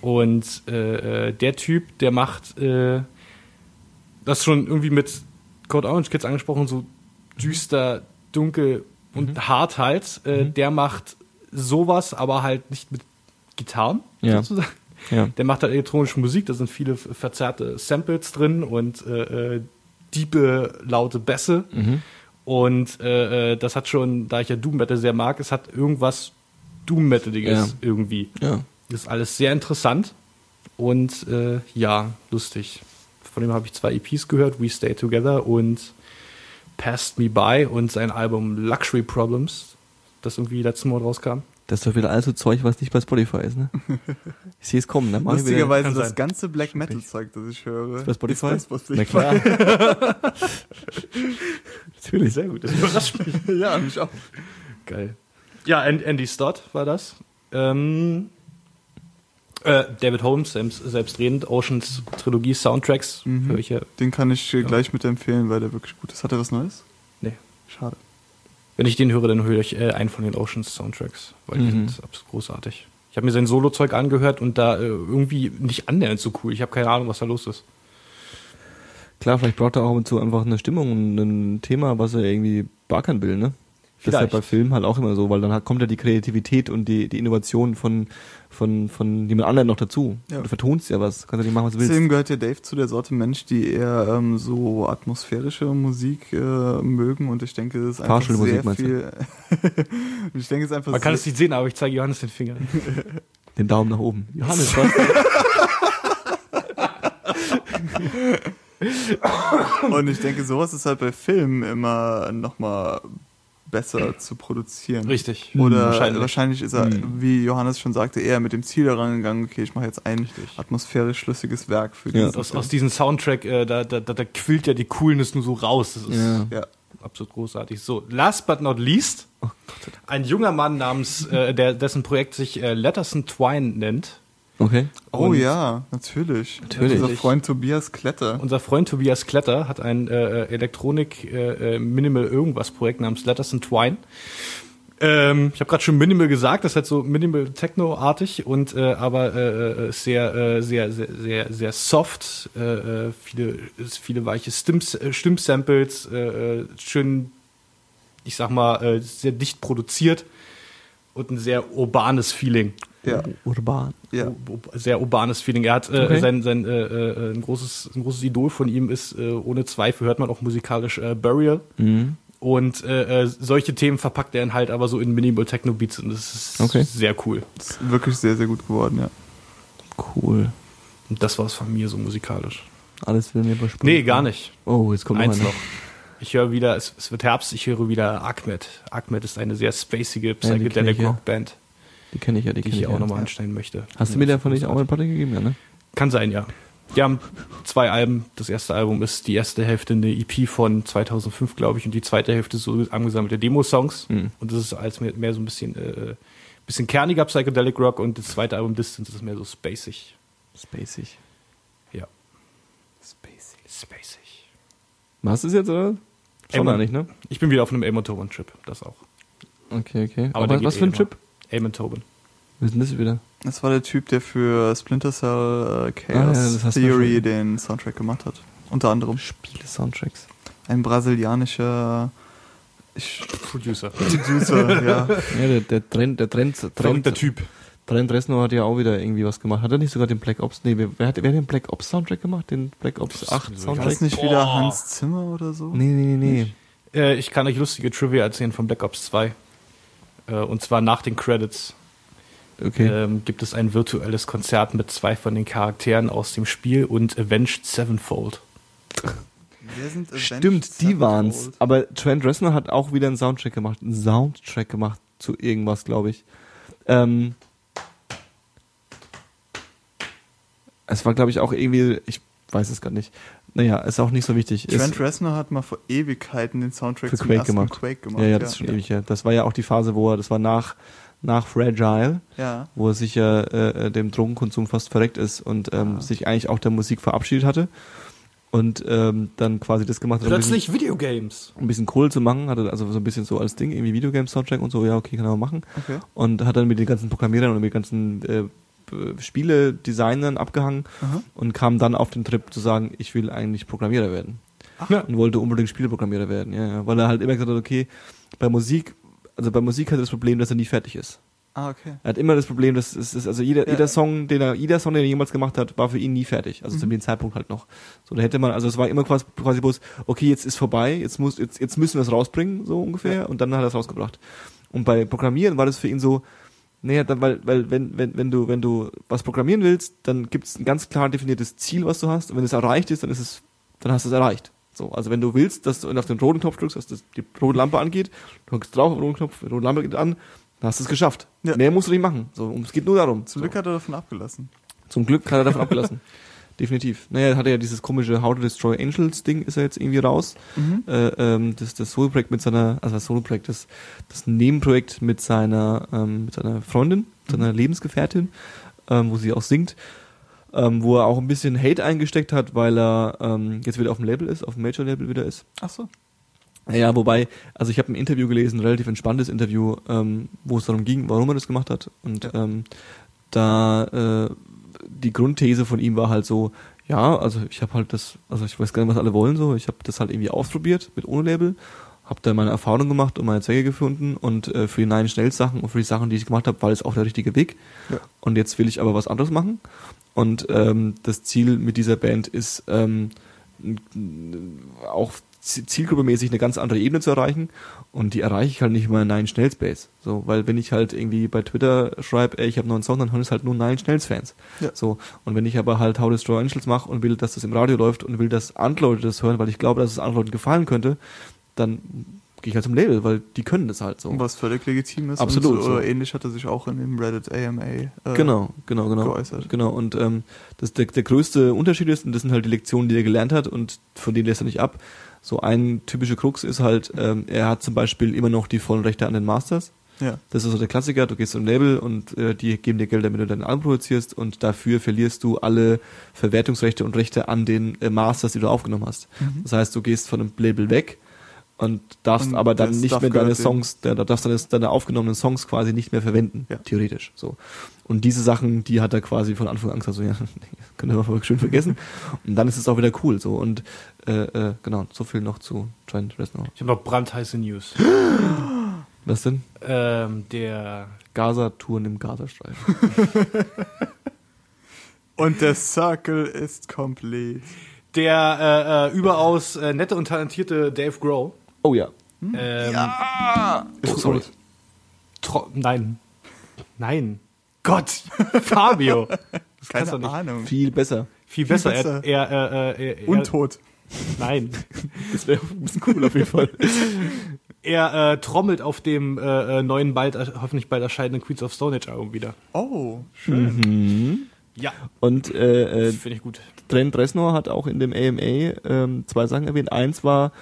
Und äh, äh, der Typ, der macht äh, das schon irgendwie mit Code Orange Kids angesprochen, so düster, dunkel und hart halt. Äh, Der macht sowas, aber halt nicht mit Gitarren Ja. sozusagen. Ja. Der macht halt elektronische Musik, da sind viele verzerrte Samples drin und äh, äh, diepe, laute Bässe. Mhm. Und äh, äh, das hat schon, da ich ja Doom Metal sehr mag, es hat irgendwas Doom Metaliges Ja. irgendwie. Ja. Das ist alles sehr interessant und äh, ja, lustig. Von dem habe ich zwei EPs gehört, We Stay Together und Passed Me By und sein Album Luxury Problems, das irgendwie letzten Monat rauskam. Das ist doch wieder alles so Zeug, was nicht bei Spotify ist, ne? Ich sehe es kommen, wieder. Lustigerweise das sein. ganze Black Metal Zeug, das ich höre, Bei Spotify? ist bei Spotify. Na klar. Natürlich, <laughs> sehr gut. Das überrascht mich. <laughs> ja, mich auch. Geil. Ja, An- Andy Stott war das. Ähm, äh, David Holmes, selbst, selbstredend, Oceans Trilogie Soundtracks, Mhm. höre ich ja. Den kann ich äh, gleich mit empfehlen, weil der wirklich gut ist. Hat er was Neues? Nee. Schade. Wenn ich den höre, dann höre ich äh, einen von den Oceans Soundtracks, weil die Mhm. sind absolut großartig. Ich habe mir sein Solo-Zeug angehört und da äh, irgendwie nicht annähernd so cool. Ich habe keine Ahnung, was da los ist. Klar, vielleicht braucht er auch ab und zu einfach eine Stimmung und ein Thema, was er irgendwie beackern will, ne? Das ist halt Vielleicht. bei Filmen halt auch immer so, weil dann kommt ja die Kreativität und die, die Innovation von, von, von jemand anderem noch dazu. Ja. Du vertonst ja was, kannst ja nicht machen, was du willst. Deswegen gehört ja Dave zu der Sorte Mensch, die eher ähm, so atmosphärische Musik äh, mögen und ich denke, das ist einfach sehr meinst du? viel. <laughs> ich denke, es ist einfach Man kann es nicht sehen, aber ich zeige Johannes den Finger. <laughs> Den Daumen nach oben. Johannes, was? <laughs> und ich denke, sowas ist halt bei Filmen immer nochmal besser zu produzieren. Richtig. Oder Wahrscheinlich. wahrscheinlich. ist er, Hm. wie Johannes schon sagte, eher mit dem Ziel daran gegangen, okay, ich mache jetzt ein atmosphärisch schlüssiges Werk für Ja. diesen Aus, Film. aus diesem Soundtrack, äh, da, da, da, da quillt ja die Coolness nur so raus. Das ist Ja. Ja. absolut großartig. So, last but not least, ein junger Mann namens, äh, der, dessen Projekt sich äh, Letterson Twine nennt. Okay. Oh Und ja, natürlich. Natürlich. Unser Freund Tobias Kletter. Unser Freund Tobias Kletter hat ein äh, Elektronik äh, äh, Minimal irgendwas Projekt namens Letters and Twine. Ähm, ich habe gerade schon Minimal gesagt, das ist halt so Minimal Techno-artig und äh, aber äh, äh, sehr, äh, sehr, sehr, sehr, sehr soft. Äh, äh, viele, viele weiche äh, Stimmsamples, äh, äh, schön, ich sag mal, äh, sehr dicht produziert und ein sehr urbanes Feeling. Ja. Urban. Ja. Sehr urbanes Feeling. Er hat äh, Okay. sein, sein äh, äh, ein großes, ein großes Idol von ihm ist äh, ohne Zweifel hört man auch musikalisch äh, Burial. Mhm. Und äh, solche Themen verpackt er dann halt aber so in Minimal Techno Beats und das ist Okay. sehr cool. Ist wirklich sehr, sehr gut geworden, ja. Cool. Und das war's von mir so musikalisch. Alles will mir überspringen. Nee, gar nicht. Oh, jetzt kommt noch Eins einer. noch. Ich höre wieder, es, es wird Herbst, ich höre wieder Ahmed. Ahmed ist eine sehr spacige Psychedelic ich, ja. Rock Band, Die kenne ich ja, die die ich ich auch ja. nochmal anstellen möchte. Hast du mir davon nicht auch eine Platte gegeben, ja, ne? Kann sein, ja. Die haben zwei Alben. Das erste Album ist die erste Hälfte eine EP von 2005, glaube ich, und die zweite Hälfte so angesammelte Demo-Songs. Mhm. Und das ist als mehr, mehr so ein bisschen, äh, bisschen kerniger Psychedelic Rock und das zweite Album Distance ist mehr so spacig. Spacig. Ja, Spacig. spacig. Machst du es jetzt, oder? Schon mal nicht, ne? Ich bin wieder auf einem Amon Tobin Trip, das auch. Okay, okay. Aber Aber, was eh für ein immer. Chip? Amon Tobin. Wir sind das wieder. Das war der Typ, der für Splinter Cell äh, Chaos Ah, ja, Theory den Soundtrack gemacht hat. Unter anderem. Spiele-Soundtracks. Ein brasilianischer ich, Producer. Producer, <laughs> ja. Ja, der, der Trend, der Trend, Trend, Verrückter Typ. Trent Reznor hat ja auch wieder irgendwie was gemacht. Hat er nicht sogar den Black Ops? Nee, wer, wer hat, wer hat den Black Ops Soundtrack gemacht? Den Black Ops Das 8 ist War Soundtrack? das nicht wieder Boah. Hans Zimmer oder so? Nee, nee, nee, nee. Äh, ich kann euch lustige Trivia erzählen von Black Ops 2. Äh, und zwar nach den Credits. Okay. ähm, gibt es ein virtuelles Konzert mit zwei von den Charakteren aus dem Spiel und Avenged Sevenfold. Wer sind Avenged Stimmt, die waren's. Aber Trent Reznor hat auch wieder einen Soundtrack gemacht. Einen Soundtrack gemacht zu irgendwas, glaube ich. Ähm, es war, glaube ich, auch irgendwie, ich weiß es gar nicht. Naja, ist auch nicht so wichtig. Trent Ist, Reznor hat mal vor Ewigkeiten den Soundtrack Für zum Quake ersten gemacht. Quake gemacht. ja, ja, das ist schon ewig her. Das war ja auch die Phase, wo er, das war nach, nach Fragile, Ja. wo er sich ja äh, äh, dem Drogenkonsum fast verreckt ist und ähm, Ah. sich eigentlich auch der Musik verabschiedet hatte. Und ähm, dann quasi das gemacht hat. um bisschen- Plötzlich Videogames. um ein bisschen Kohle zu machen, hatte also so ein bisschen so als Ding, irgendwie Videogame-Soundtrack und so, ja, okay, kann er machen. Okay. Und hat dann mit den ganzen Programmierern und mit den ganzen äh, B- Spiele-Designern abgehangen Aha. und kam dann auf den Trip zu sagen, ich will eigentlich Programmierer werden. Ja. Und wollte unbedingt Spieleprogrammierer werden, ja, ja. Weil er halt immer gesagt hat, okay, bei Musik, also bei Musik hat er das Problem, dass er nie fertig ist. Ah, okay. Er hat immer das Problem, dass es ist, also jeder, Ja. jeder Song, den er, jeder Song, den er jemals gemacht hat, war für ihn nie fertig. Also zu Mhm. dem Zeitpunkt halt noch. So, da hätte man, also es war immer quasi, quasi bloß, okay, jetzt ist vorbei, jetzt muss, jetzt, jetzt müssen wir es rausbringen, so ungefähr, Ja. und dann hat er es rausgebracht. Und bei Programmieren war das für ihn so, naja, dann, weil, weil, wenn, wenn, wenn du, wenn du was programmieren willst, dann gibt es ein ganz klar definiertes Ziel, was du hast, und wenn es erreicht ist, dann ist es, dann hast du es erreicht. So, also wenn du willst, dass du auf den roten Knopf drückst, dass das, die rote Lampe angeht, du drückst drauf auf den roten Knopf, die rote Lampe geht an, dann hast du es geschafft. Ja. Mehr musst du nicht machen. So, es geht nur darum. Zum Glück hat er davon abgelassen. Zum Glück hat er davon abgelassen. <laughs> Definitiv. Naja, hat er ja dieses komische How to Destroy Angels Ding ist er jetzt irgendwie raus. Mhm. Äh, ähm, das, das Solo-Projekt mit seiner, also das Solo-Projekt, das, das Nebenprojekt mit seiner, ähm, mit seiner Freundin, seiner Lebensgefährtin, ähm, wo sie auch singt, ähm, wo er auch ein bisschen Hate eingesteckt hat, weil er ähm, jetzt wieder auf dem Label ist, auf dem Major-Label wieder ist. Ach so. Ja, wobei, also ich habe ein Interview gelesen, ein relativ entspanntes Interview, ähm, wo es darum ging, warum er das gemacht hat. Und Ja. ähm, da äh, die Grundthese von ihm war halt so, ja, also ich habe halt das, also ich weiß gar nicht, was alle wollen so, ich habe das halt irgendwie ausprobiert mit ohne Label, habe da meine Erfahrungen gemacht und meine Zwecke gefunden und äh, für die neuen Schnellsachen und für die Sachen, die ich gemacht habe, war das auch der richtige Weg. Ja. Und jetzt will ich aber was anderes machen. Und ähm, das Ziel mit dieser Band ist ähm, auch zielgruppemäßig eine ganz andere Ebene zu erreichen und die erreiche ich halt nicht mal in Nine Schnell Space. So, weil wenn ich halt irgendwie bei Twitter schreibe, ey, ich habe einen neuen Song, dann hören es halt nur Nine Schnells Fans. Ja. So, und wenn ich aber halt How to Destroy Angels mache und will, dass das im Radio läuft und will, dass andere Leute das hören, weil ich glaube, dass es anderen Leuten gefallen könnte, dann gehe ich halt zum Label, weil die können das halt so. Was völlig legitim ist. Absolut, Und so. äh, ähnlich hat er sich auch in dem Reddit AMA äh, Genau, genau, genau. geäußert. Genau, und ähm, das, der, der größte Unterschied ist, und das sind halt die Lektionen, die er gelernt hat, und von denen lässt er nicht ab. So ein typischer Krux ist halt, ähm, er hat zum Beispiel immer noch die vollen Rechte an den Masters. Ja. Das ist so der Klassiker, du gehst zum Label und äh, die geben dir Geld, damit du dein Album produzierst und dafür verlierst du alle Verwertungsrechte und Rechte an den äh, Masters, die du aufgenommen hast. Mhm. Das heißt, du gehst von einem Label weg und darfst Und aber dann nicht mehr deine. Songs, da da darfst deine, deine aufgenommenen Songs quasi nicht mehr verwenden, Ja. theoretisch. So. Und diese Sachen, die hat er quasi von Anfang an gesagt, so ja, könnt ihr mal schön vergessen. Und dann ist es auch wieder cool. So und äh, äh, genau, so viel noch zu Trent Reznor. Ich habe noch brandheiße News. <gasps> Was denn? ähm, der Gaza-Touren im Gazastreifen. <laughs> Und der Circle ist komplett. der äh, äh, überaus äh, nette und talentierte Dave Grohl. Oh ja. Ähm, Oh, sorry. tro- nein. Nein. Gott, Fabio. Das kannst du Keine nicht. Ahnung. Viel besser. Viel, Viel besser. besser. Er, er, äh, er, er, Untot. Nein. <laughs> Das wäre ein bisschen cool auf jeden Fall. <laughs> Er äh, trommelt auf dem äh, äh, neuen, bald, äh, hoffentlich bald erscheinenden Queens of Stone Age Album wieder. Oh, schön. Mhm. Ja, Und äh, äh, finde ich gut. Trent Reznor hat auch in dem AMA ähm, zwei Sachen erwähnt. Eins war,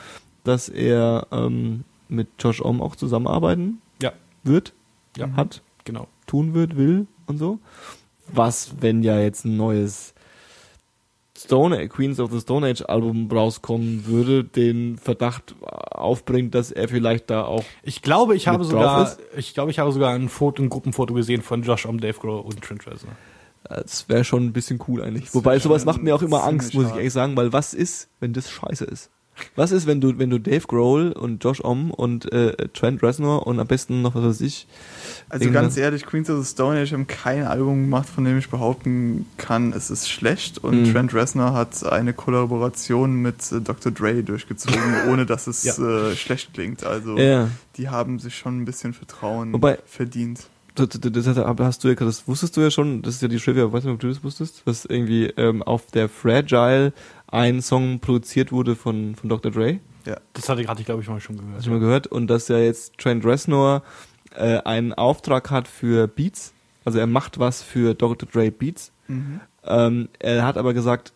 dass er ähm, mit Josh Om auch zusammenarbeiten Ja, wird, Ja. hat, genau. tun wird, will und so. Was, wenn ja jetzt ein neues Stone Queens of the Stone Age Album rauskommen würde, den Verdacht aufbringt, dass er vielleicht da auch Ich glaube, ich habe sogar, drauf ich glaube, ich habe sogar ein Foto, ein Gruppenfoto gesehen von Josh Om, Dave Grohl und Trent Reznor. Das wäre schon ein bisschen cool eigentlich. Wobei sowas macht mir auch immer Angst, muss ich ehrlich sagen, weil was ist, wenn das scheiße ist? Was ist, wenn du, wenn du Dave Grohl und Josh Om und äh, Trent Reznor und am besten noch was weiß ich. Also ganz ehrlich, Queens of the Stone Age haben kein Album gemacht, von dem ich behaupten kann, es ist schlecht. Und Mhm. Trent Reznor hat eine Kollaboration mit äh, Dr. Dre durchgezogen, <laughs> ohne dass es Ja. äh, schlecht klingt. Also Ja. die haben sich schon ein bisschen Vertrauen Wobei- verdient. Das, das, das hast du ja, das wusstest du ja schon, das ist ja die Trivia, weiß nicht, ob du das wusstest, dass irgendwie ähm, auf der Fragile ein Song produziert wurde von, von Dr. Dre. Das hatte ich, glaube ich, mal schon gehört. Hast du mal gehört? Und dass ja jetzt Trent Reznor äh, einen Auftrag hat für Beats. Also er macht was für Dr. Dre Beats. Mhm. Ähm, er hat aber gesagt,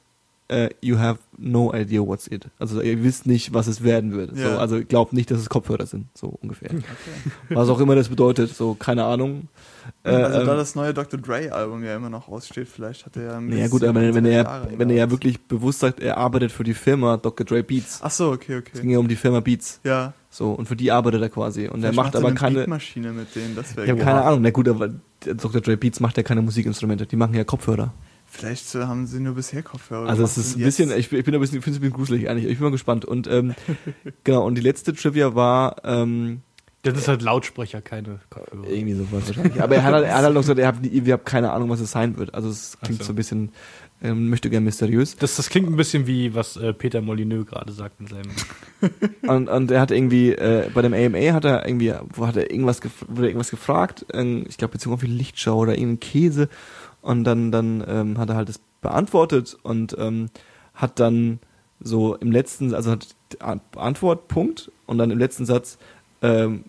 äh, you have no idea what's it. Also ihr wisst nicht, was es werden wird. So, Ja. also glaubt nicht, dass es Kopfhörer sind, so ungefähr. Was auch immer das bedeutet, so keine Ahnung. Äh, also da ähm, das neue Dr. Dre Album ja immer noch aussteht, vielleicht hat er ja ein naja gut, aber wenn, wenn er wenn er ja wirklich bewusst sagt, er arbeitet für die Firma Dr. Dre Beats. Ach so, okay, Es ging okay. ja um die Firma Beats. Ja. So, und für die arbeitet er quasi. Und er Vielleicht macht er aber eine keine. Beatmaschine mit denen, das wäre Ich habe keine Ahnung. Na gut, aber Dr. Dre Beats macht ja keine Musikinstrumente. Die machen ja Kopfhörer. Vielleicht äh, haben sie nur bisher Kopfhörer. Also es ist ein bisschen, ich, bin- ich bin ein bisschen, ich finde es ein bisschen gruselig eigentlich. Ich bin mal gespannt. Und ähm, <laughs> genau, und die letzte Trivia war ähm, Das ist halt Lautsprecher, keine Kopfhörer. irgendwie sowas wahrscheinlich. Aber er hat halt, er hat halt noch gesagt, er hat, wir haben keine Ahnung, was es sein wird. Also es klingt so. so ein bisschen, ähm, möchte gern mysteriös. Das, das klingt ein bisschen wie, was äh, Peter Molyneux gerade sagt in seinem. <laughs> Und, und er hat irgendwie, äh, bei dem AMA hat er irgendwie, wo hat er irgendwas, gef wurde irgendwas gefragt, ähm, ich glaube bezogen auf die Lichtschau oder irgendeinen Käse. Und dann, dann ähm, hat er halt das beantwortet und ähm, hat dann so im letzten, also hat Antwort, Punkt, und dann im letzten Satz ähm,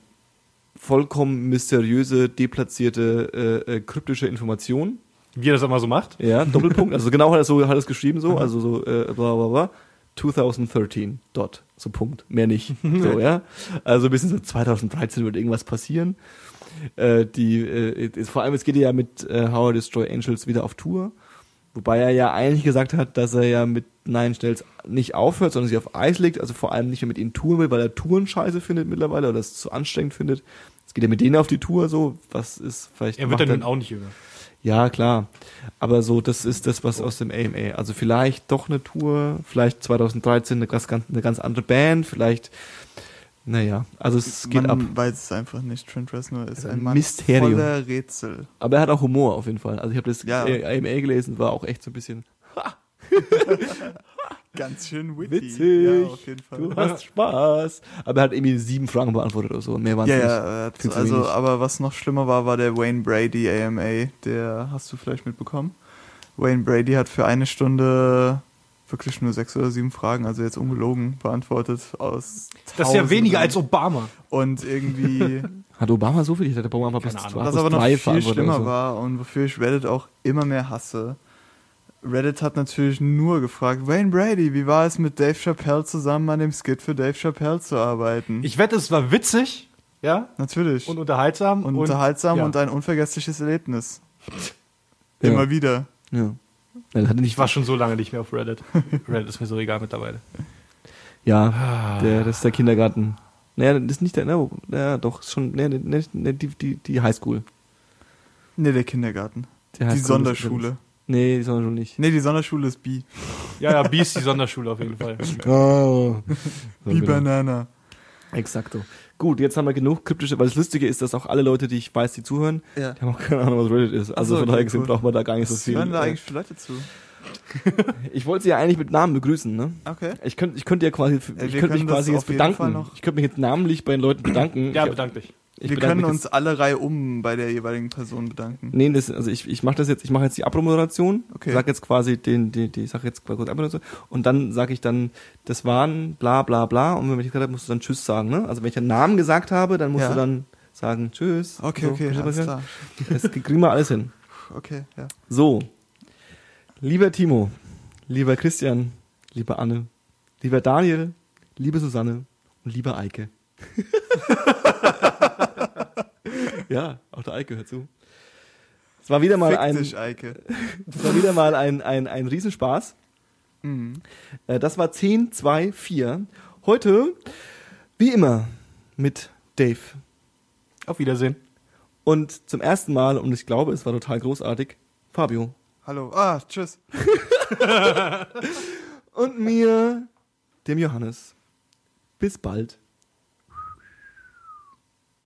vollkommen mysteriöse, deplatzierte, äh, äh, kryptische Informationen. Wie er das immer so macht. Ja, Doppelpunkt. Also genau hat er so hat er es geschrieben so, also so äh, bla bla bla. 2013 dot so Punkt, mehr nicht. <laughs> So ja, also bis so 2013 wird irgendwas passieren. Äh, die äh, vor allem es geht ja mit äh, How I Destroy Angels wieder auf Tour, wobei er ja eigentlich gesagt hat, dass er ja mit Nine Stells nicht aufhört, sondern sie auf Eis legt, also vor allem nicht mehr mit ihnen touren will, weil er Touren scheiße findet mittlerweile oder es zu anstrengend findet. Es geht ja mit denen auf die Tour so, was ist vielleicht Er wird dann nun auch nicht jünger. ja, klar. Aber so, das ist das, was aus dem AMA. Also vielleicht doch eine Tour, vielleicht 2013 eine ganz- eine ganz andere Band, vielleicht, naja, also es geht Man ab. weiß es einfach nicht. Trent Reznor ist Ein ein Mann Mysterium. voller Rätsel. Aber er hat auch Humor auf jeden Fall. Also ich habe das Ja. AMA gelesen, war auch echt so ein bisschen <laughs> Ganz schön witty. witzig. Ja, auf jeden Fall. Du hast Spaß. Aber er hat irgendwie sieben Fragen beantwortet oder so. Mehr waren ja, nicht. ja, äh, Viel zu also, aber was noch schlimmer war, war der Wayne Brady AMA. Der hast du vielleicht mitbekommen. Wayne Brady hat für eine Stunde wirklich nur sechs oder sieben Fragen, also jetzt ungelogen, beantwortet aus. Das ist ja weniger als. Obama. Und irgendwie, <laughs> Hat Obama so viel? Ich hatte Obama bis Keine Ahnung. was aber noch viel schlimmer so. war und wofür ich Reddit auch immer mehr hasse. Reddit hat natürlich nur gefragt, Wayne Brady, wie war es mit Dave Chappelle zusammen an dem Skit für Dave Chappelle zu arbeiten? Ich wette, es war witzig, ja, natürlich. und unterhaltsam. und unterhaltsam ja. und ein unvergessliches Erlebnis. Ja. Immer wieder. Ja. Er nicht Ich war schon so lange nicht mehr auf Reddit. <laughs> Reddit ist mir so egal mittlerweile. Ja, der, das ist der Kindergarten. Naja, das ist nicht der, ne, ja, doch, ist schon, ne, ne, ne, die, die, die Highschool. Nee, der Kindergarten. Die, Die Highschool Sonderschule. Nee, die Sonderschule nicht. Nee, die Sonderschule ist B. Ja, ja, B ist die <laughs> Sonderschule auf jeden Fall. Oh. B Banana. Exakto. Gut, jetzt haben wir genug kryptische, weil das Lustige ist, dass auch alle Leute, die ich weiß, die zuhören, Ja. die haben auch keine Ahnung, was Reddit ist. Also so, von daher gesehen cool. braucht man da gar nicht so Was viel. hören da äh, eigentlich für Leute zu? <laughs> Ich wollte sie ja eigentlich mit Namen begrüßen, ne? Okay. Ich könnte ich könnte ja quasi, ich wir könnte mich quasi jetzt bedanken. noch- Ich könnte mich jetzt namentlich bei den Leuten bedanken. Ja, ich, bedank dich. Ich wir können uns alle Reihe um bei der jeweiligen Person bedanken. Nee, das, also ich, ich mache das jetzt, ich mache jetzt die Abmoderation, Okay. sag jetzt quasi den, die, die sag jetzt kurz Abmoderation und dann sage ich dann, das waren bla bla bla und wenn ich gesagt habe, musst du dann Tschüss sagen, ne? Also wenn ich den Namen gesagt habe, dann musst Ja. du dann sagen Tschüss. Okay, so, okay, alles klar. Das kriegen wir alles hin. <laughs> Okay, ja. So, lieber Timo, lieber Christian, lieber Anne, lieber Daniel, liebe Susanne und lieber Eike. <laughs> ja, auch der Eike hört zu. Es war wieder mal Fick ein, dich, Eike. <laughs> es war wieder mal ein, ein, ein Riesenspaß. Mhm. Äh, Das war 10, 2, 4. Heute, wie immer, mit Dave. Auf Wiedersehen. Und zum ersten Mal, und ich glaube, es war total großartig, Fabio. Hallo. Ah, tschüss. <laughs> Und mir, dem Johannes. Bis bald.